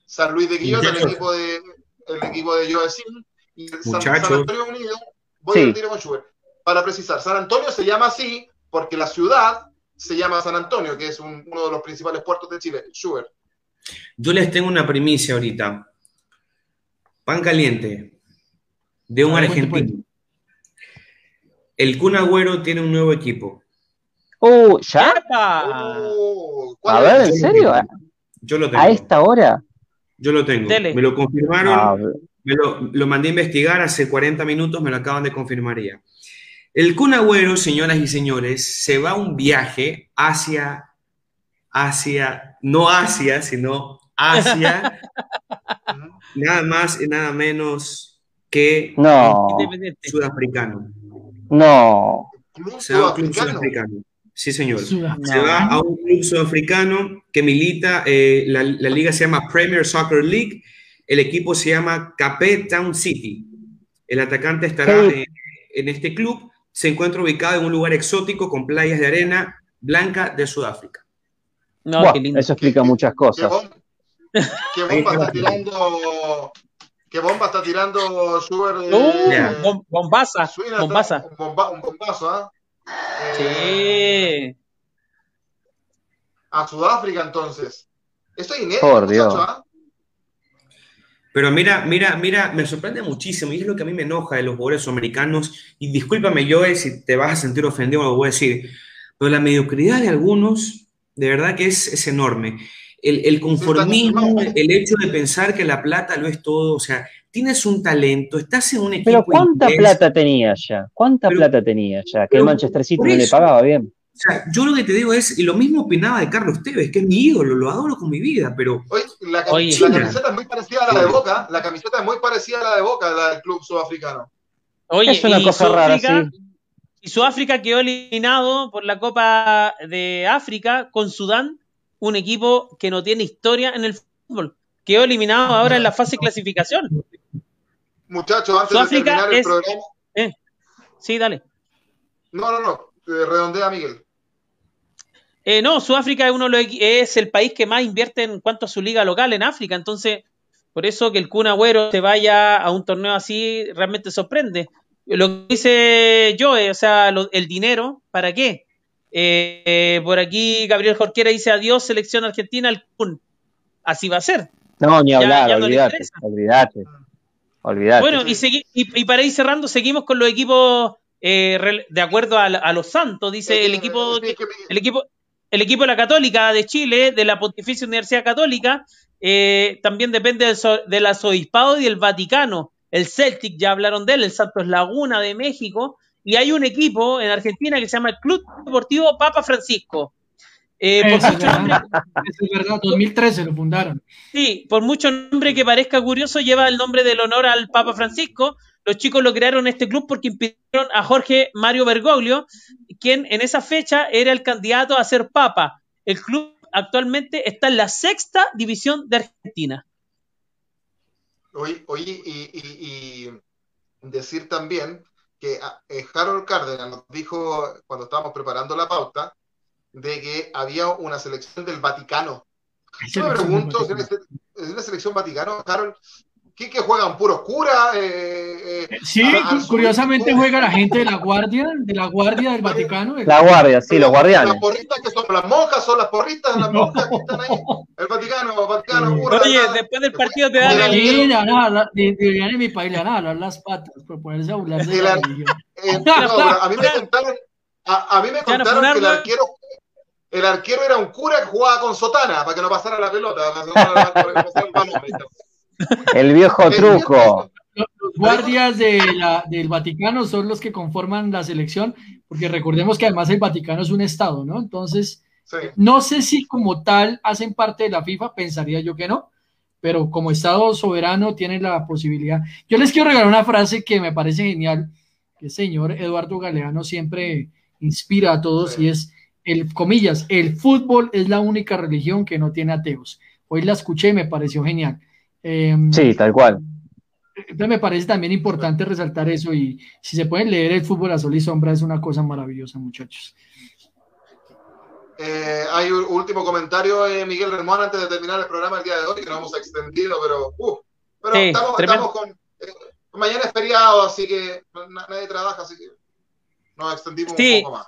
San Luis de Quillota, el equipo de, el equipo de Joacín, y el San, Antonio Unido, voy a tiro con Schubert. Para precisar, San Antonio se llama así porque la ciudad se llama San Antonio, que es uno de los principales puertos de Chile, Schubert. Yo les tengo una primicia ahorita. Pan caliente de un argentino. El Kun Agüero tiene un nuevo equipo. Uh, ¿ya? Uh, a ver, ¿en serio? Yo lo tengo. ¿A esta hora? Yo lo tengo. Me lo confirmaron. Ah, me lo, mandé a investigar hace 40 minutos, me lo acaban de confirmar ya. El Kun Agüero, señoras y señores, se va a un viaje hacia, hacia, no Asia, sino hacia, nada más y nada menos que no. sudafricano. No. Se va a un club sudafricano. Sí, señor. Se va a un club sudafricano que milita, eh, la, liga se llama Premier Soccer League, el equipo se llama Cape Town City. El atacante estará en, este club, se encuentra ubicado en un lugar exótico con playas de arena blanca de Sudáfrica. No, Eso explica muchas cosas. ¿Qué bomba está tirando ¿Qué bomba está tirando Schubert? Uh, bombaza. bombaza. Un, bombazo, ¿ah? ¿eh? sí. A Sudáfrica, entonces. Esto es inédito, Por Dios. ¿ah? Pero mira, mira, mira, me sorprende muchísimo y es lo que a mí me enoja de los jugadores americanos. Y discúlpame, Joe, si te vas a sentir ofendido, lo voy a decir. Pero la mediocridad de algunos, de verdad que es, es enorme el, conformismo, el hecho de pensar que la plata lo es todo, o sea, tienes un talento, estás en un equipo. Pero ¿cuánta plata tenía ya? ¿Cuánta plata tenía ya? Que el Manchester City no le pagaba bien. O sea, yo lo que te digo es, y lo mismo opinaba de Carlos Tevez, que es mi ídolo, lo adoro con mi vida, pero. Oye, la, camiseta es muy parecida a la de Boca, la camiseta es muy parecida a la de Boca, la del club sudafricano. Oye, es una cosa rara, sí. Y Sudáfrica quedó eliminado por la Copa de África con Sudán un equipo que no tiene historia en el fútbol. Quedó eliminado ahora en la fase de clasificación. Muchachos, antes de terminar el programa. Eh, sí, dale. No, no, no. Redondea, Miguel. Eh, no, Sudáfrica es, uno es el país que más invierte en cuanto a su liga local en África. Entonces, por eso que el Kun Agüero se vaya a un torneo así realmente sorprende. Lo que dice yo, o sea, el dinero, ¿para qué? Eh, por aquí Gabriel Jorquera dice adiós, selección argentina al Kun. Así va a ser. No, ni hablar, olvídate, olvídate, olvídate. Bueno, y, para ir cerrando, seguimos con los equipos eh, de acuerdo a, los santos, dice el equipo, el equipo, el equipo de la Católica de Chile, de la Pontificia Universidad Católica, eh, también depende del, del arzobispado y del Vaticano. El Celtic, ya hablaron de él, el Santos Laguna de México, y hay un equipo en Argentina que se llama el Club Deportivo Papa Francisco. Eh, por Eso es mucho verdad. nombre, Eso es verdad, 2013 lo fundaron. sí, por mucho nombre que parezca curioso, lleva el nombre del honor al Papa Francisco. Los chicos lo crearon este club porque impidieron a Jorge Mario Bergoglio, quien en esa fecha era el candidato a ser Papa. El club actualmente está en la sexta división de Argentina. Oye, oye, y, y- y decir también que ah, eh, Harold Cárdenas nos dijo cuando estábamos preparando la pauta de que había una selección del Vaticano. Yo me pregunto, del ¿es Vaticano. una, es una selección Vaticano, Harold? ¿Qué, que juegan puros curas? Eh, eh, Sí, a- curiosamente sur- juega la gente de la guardia, de la guardia del Vaticano. La guardia, sí, los guardianes. Las porristas que son las monjas, son las porristas de las monjas que están ahí. El Vaticano, Vaticano, cura, Oye, nada. después del partido te dan el, Sí, le van a jalar- de- deberían en mi país le van a jalar las patas por ponerse a burlar de la la- religión. Eh, no, a mí me contaron, a, a mí me contaron que el arquero, el arquero era un cura que jugaba con sotana para que no pasara la pelota. para que no pasara- para que no pasara el balón. El viejo truco. Los los guardias de la- del Vaticano son los que conforman la selección, porque recordemos que además el Vaticano es un estado, ¿no? Entonces, Sí. no sé si como tal hacen parte de la FIFA, pensaría yo que no, pero como estado soberano tienen la posibilidad. Yo les quiero regalar una frase que me parece genial, que el señor Eduardo Galeano siempre inspira a todos Sí. y es el comillas, el fútbol es la única religión que no tiene ateos. Hoy la escuché y me pareció genial. Em, Sí, tal cual. entonces me parece también importante resaltar eso y si se pueden leer el fútbol a sol y sombra es una cosa maravillosa, muchachos. Eh, hay un último comentario, eh, Miguel Remón, antes de terminar el programa el día de hoy, que no hemos extendido, pero, uh, pero Sí, estamos, estamos con. eh, mañana es feriado, así que na- nadie trabaja, así que nos extendimos Sí. un poco más.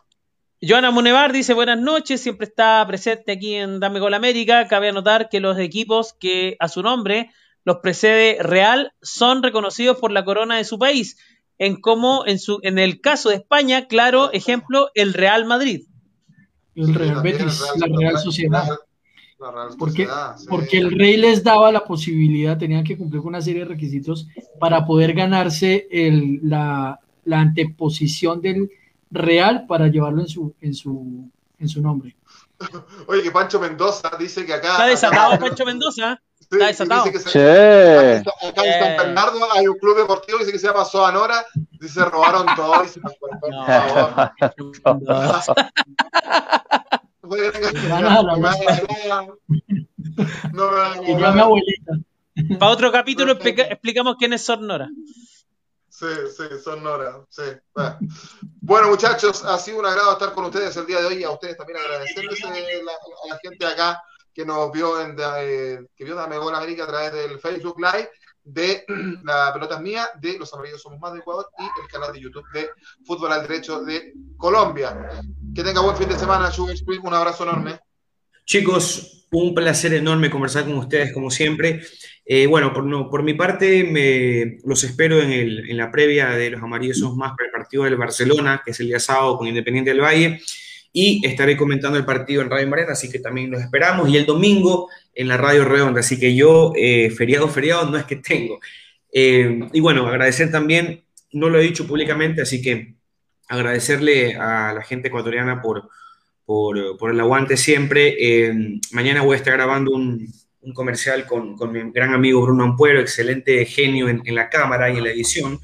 Joana Munevar dice buenas noches, siempre está presente aquí en Dame Gol América. Cabe anotar que los equipos que a su nombre los precede Real son reconocidos por la corona de su país, en como en su en el caso de España, claro ejemplo, el Real Madrid. El Real Betis, el la Real Sociedad. La, la Real Porque, sí. porque el rey les daba la posibilidad, tenían que cumplir con una serie de requisitos para poder ganarse el, la, la anteposición del Real para llevarlo en su, en su, en su nombre. Oye, que Pancho Mendoza dice que acá. Está desatado acá- Pancho Mendoza. Sí, está desatado. dice que se- Che. Acá en San Eh. Bernardo hay un club deportivo dice que se llama Soanora, dice se robaron todo, por favor. Van a jalar las No a Y a jalar. abuelita. Para otro capítulo explica- explicamos quién es Sonora. Sí, sí, Sonora, sí. Bueno. Muchachos, ha sido un agrado estar con ustedes el día de hoy y a ustedes también agradecerles eh, la- a la gente acá que nos vio en eh, que vio Dame Gol América a través del Facebook Live de La Pelota es Mía, de Los Amarillos Somos Más de Ecuador y el canal de YouTube de Fútbol al Derecho de Colombia. Que tenga buen fin de semana, Sugar un abrazo enorme. Chicos, un placer enorme conversar con ustedes, como siempre. Eh, bueno, por, no- por mi parte, me, los espero en, el- en la previa de los Amarillos Somos Más para el partido del Barcelona, que es el día sábado con Independiente del Valle. Y estaré comentando el partido en Radio Marena, así que también los esperamos. Y el domingo en la Radio Redonda, así que yo, eh, feriado, feriado, no es que tengo. Eh, y bueno, agradecer también, no lo he dicho públicamente, así que agradecerle a la gente ecuatoriana por, por, por el aguante siempre. Eh, mañana voy a estar grabando un, un comercial con, con mi gran amigo Bruno Ampuero, excelente genio en, en la cámara y en la edición,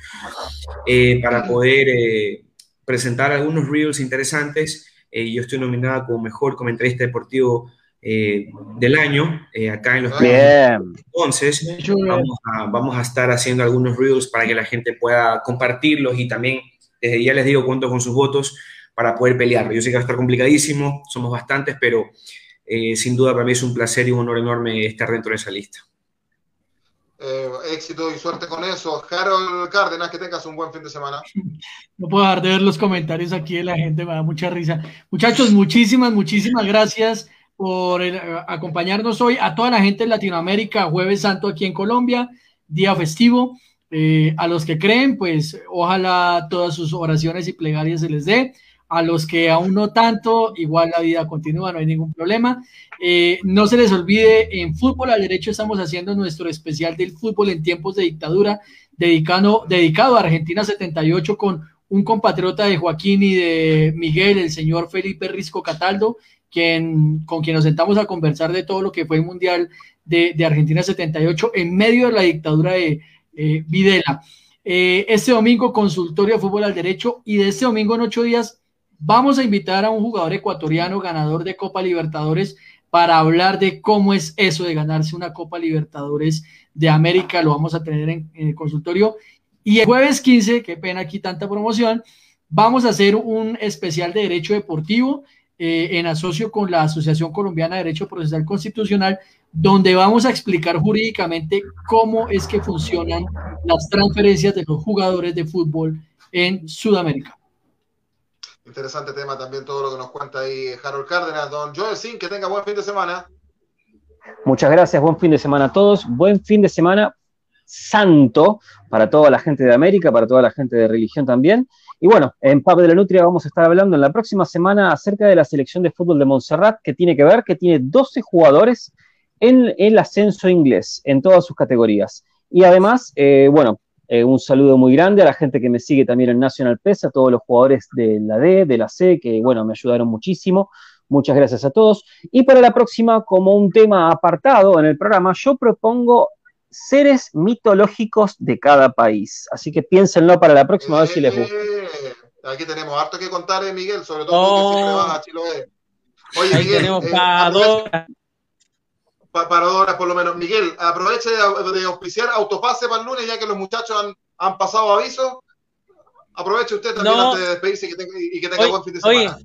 eh, para poder eh, presentar algunos reels interesantes. Eh, yo estoy nominada como mejor comentarista deportivo eh, del año eh, acá en los Bien. entonces, vamos a, vamos a estar haciendo algunos reels para que la gente pueda compartirlos y también, desde ya les digo, cuento con sus votos para poder pelearlo. Yo sé que va a estar complicadísimo, somos bastantes, pero eh, sin duda para mí es un placer y un honor enorme estar dentro de esa lista. Eh, éxito y suerte con eso. Harold Cárdenas, que tengas un buen fin de semana. No puedo dejar de ver los comentarios aquí de la gente, me da mucha risa. Muchachos, muchísimas, muchísimas gracias por el- acompañarnos hoy. A toda la gente en Latinoamérica, Jueves Santo aquí en Colombia, día festivo. Eh, a los que creen, pues ojalá todas sus oraciones y plegarias se les dé. A los que aún no tanto, igual la vida continúa, no hay ningún problema. Eh, no se les olvide, en Fútbol al Derecho estamos haciendo nuestro especial del fútbol en tiempos de dictadura, dedicado, dedicado a Argentina 78 con un compatriota de Joaquín y de Miguel, el señor Felipe Risco Cataldo, quien, con quien nos sentamos a conversar de todo lo que fue el Mundial de, de Argentina 78 en medio de la dictadura de Videla. Eh, este domingo, consultorio de fútbol al derecho y de este domingo en ocho días vamos a invitar a un jugador ecuatoriano ganador de Copa Libertadores para hablar de cómo es eso de ganarse una Copa Libertadores de América. Lo vamos a tener en, el consultorio. Y el jueves 15, qué pena aquí tanta promoción, vamos a hacer un especial de derecho deportivo eh, en asocio con la Asociación Colombiana de Derecho Procesal Constitucional, donde vamos a explicar jurídicamente cómo es que funcionan las transferencias de los jugadores de fútbol en Sudamérica. Interesante tema también todo lo que nos cuenta ahí Harold Cárdenas. Don Joel Sin, que tenga buen fin de semana. Muchas gracias, buen fin de semana a todos. Buen fin de semana santo para toda la gente de América, para toda la gente de religión también. Y bueno, en Pab de la Nutria vamos a estar hablando en la próxima semana acerca de la selección de fútbol de Montserrat, que tiene que ver que tiene 12 jugadores en el ascenso inglés, en todas sus categorías. Y además, eh, bueno, eh, un saludo muy grande a la gente que me sigue también en National PES, a todos los jugadores de la D, de la C, que bueno, me ayudaron muchísimo. Muchas gracias a todos. Y para la próxima, como un tema apartado en el programa, yo propongo seres mitológicos de cada país. Así que piénsenlo para la próxima, a ver si les gusta. Aquí tenemos harto que contar, eh, Miguel, sobre todo porque siempre Oh. vas a Chiloé. Oye, Ahí Miguel, tenemos eh, para dos. Pa- para dos horas por lo menos. Miguel, aproveche de, de auspiciar autopase para el lunes, ya que los muchachos han, han pasado aviso. Aproveche usted también No. antes de despedirse y que tenga, y que tenga Oye, buen fin de semana.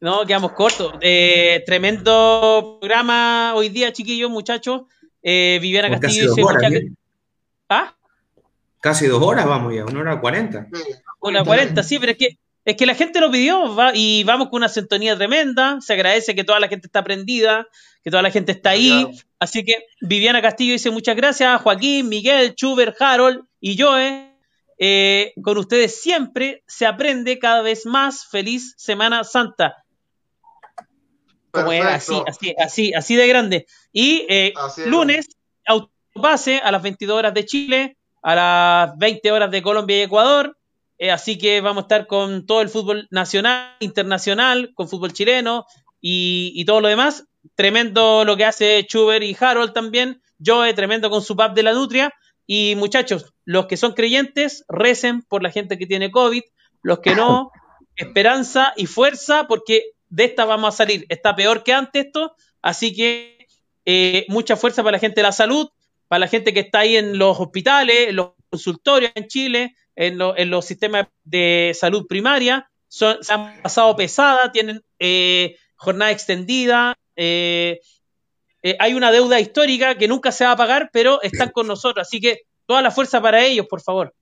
No, quedamos cortos. Eh, tremendo programa hoy día, chiquillos, muchachos. Eh, Viviana Castillo dos dice. ¿Ah? Casi dos horas vamos ya, una hora cuarenta. Una 40, sí, pero es que, es que la gente lo pidió va, y vamos con una sintonía tremenda. Se agradece que toda la gente está prendida, que toda la gente está ahí. Claro. Así que Viviana Castillo dice muchas gracias. Joaquín, Miguel, Chuber, Harold y Joe. Eh, con ustedes siempre se aprende cada vez más. Feliz Semana Santa. Como es, así, así, así, así de grande. Y eh, lunes, autopase a las 22 horas de Chile, a las 20 horas de Colombia y Ecuador. Eh, así que vamos a estar con todo el fútbol nacional, internacional, con fútbol chileno y, y todo lo demás. Tremendo lo que hace Chuber y Harold también. Joe, tremendo con su pub de la Nutria. Y muchachos, los que son creyentes, recen por la gente que tiene COVID. Los que no, esperanza y fuerza, porque de esta vamos a salir. Está peor que antes esto. Así que eh, mucha fuerza para la gente de la salud, para la gente que está ahí en los hospitales, en los consultorios en Chile, en, lo- en los sistemas de salud primaria. Son, se han pasado pesada, tienen eh, jornada extendida. Eh, eh, hay una deuda histórica que nunca se va a pagar, pero están con nosotros. Así que toda la fuerza para ellos, por favor.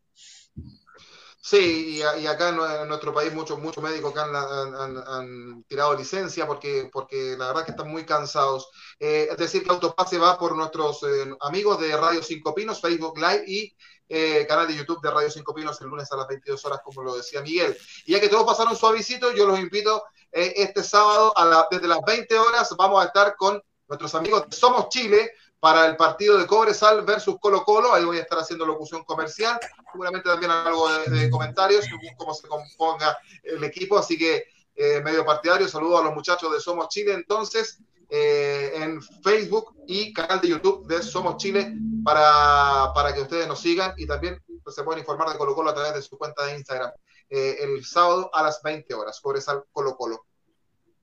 Sí, y, acá en, nue- en nuestro país muchos muchos médicos han, tirado licencia porque, porque la verdad que están muy cansados. Eh, es decir, que Autopase va por nuestros amigos de Radio Cinco Pinos, Facebook Live y eh, canal de YouTube de Radio Cinco Pinos el lunes a las 22 horas, como lo decía Miguel. Y ya que todos pasaron su avisito, yo los invito eh, este sábado a la- desde las 20 horas vamos a estar con nuestros amigos de Somos Chile para el partido de Cobresal versus Colo Colo. Ahí voy a estar haciendo locución comercial. Seguramente también algo de, comentarios según cómo se componga el equipo, así que eh, medio partidario, saludo a los muchachos de Somos Chile entonces eh, en Facebook y canal de YouTube de Somos Chile para, para que ustedes nos sigan y también pues, se pueden informar de Colo Colo a través de su cuenta de Instagram eh, el sábado a las 20 horas, Cobresal Colo Colo.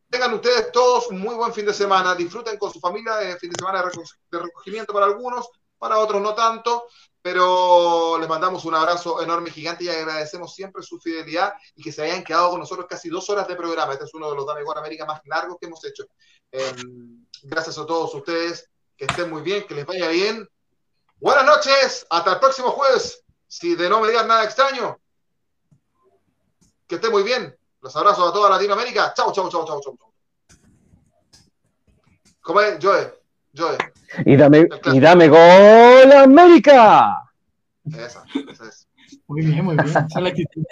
Tengan ustedes todos un muy buen fin de semana, disfruten con su familia, eh, fin de semana de, reco- de recogimiento para algunos, para otros no tanto, pero les mandamos un abrazo enorme, gigante y agradecemos siempre su fidelidad y que se hayan quedado con nosotros casi dos horas de programa. Este es uno de los Dame Gol América más largos que hemos hecho. Eh, gracias a todos ustedes, que estén muy bien, que les vaya bien. Buenas noches, hasta el próximo jueves. Si de no me digan nada extraño, que estén muy bien. Los abrazos a toda Latinoamérica. Chau, chau, chau, chau, chau. chau. ¿Cómo es? Joe, Joe. Y dame, y dame gol América. Esa, esa es. Muy bien, muy bien. Esa es la actitud.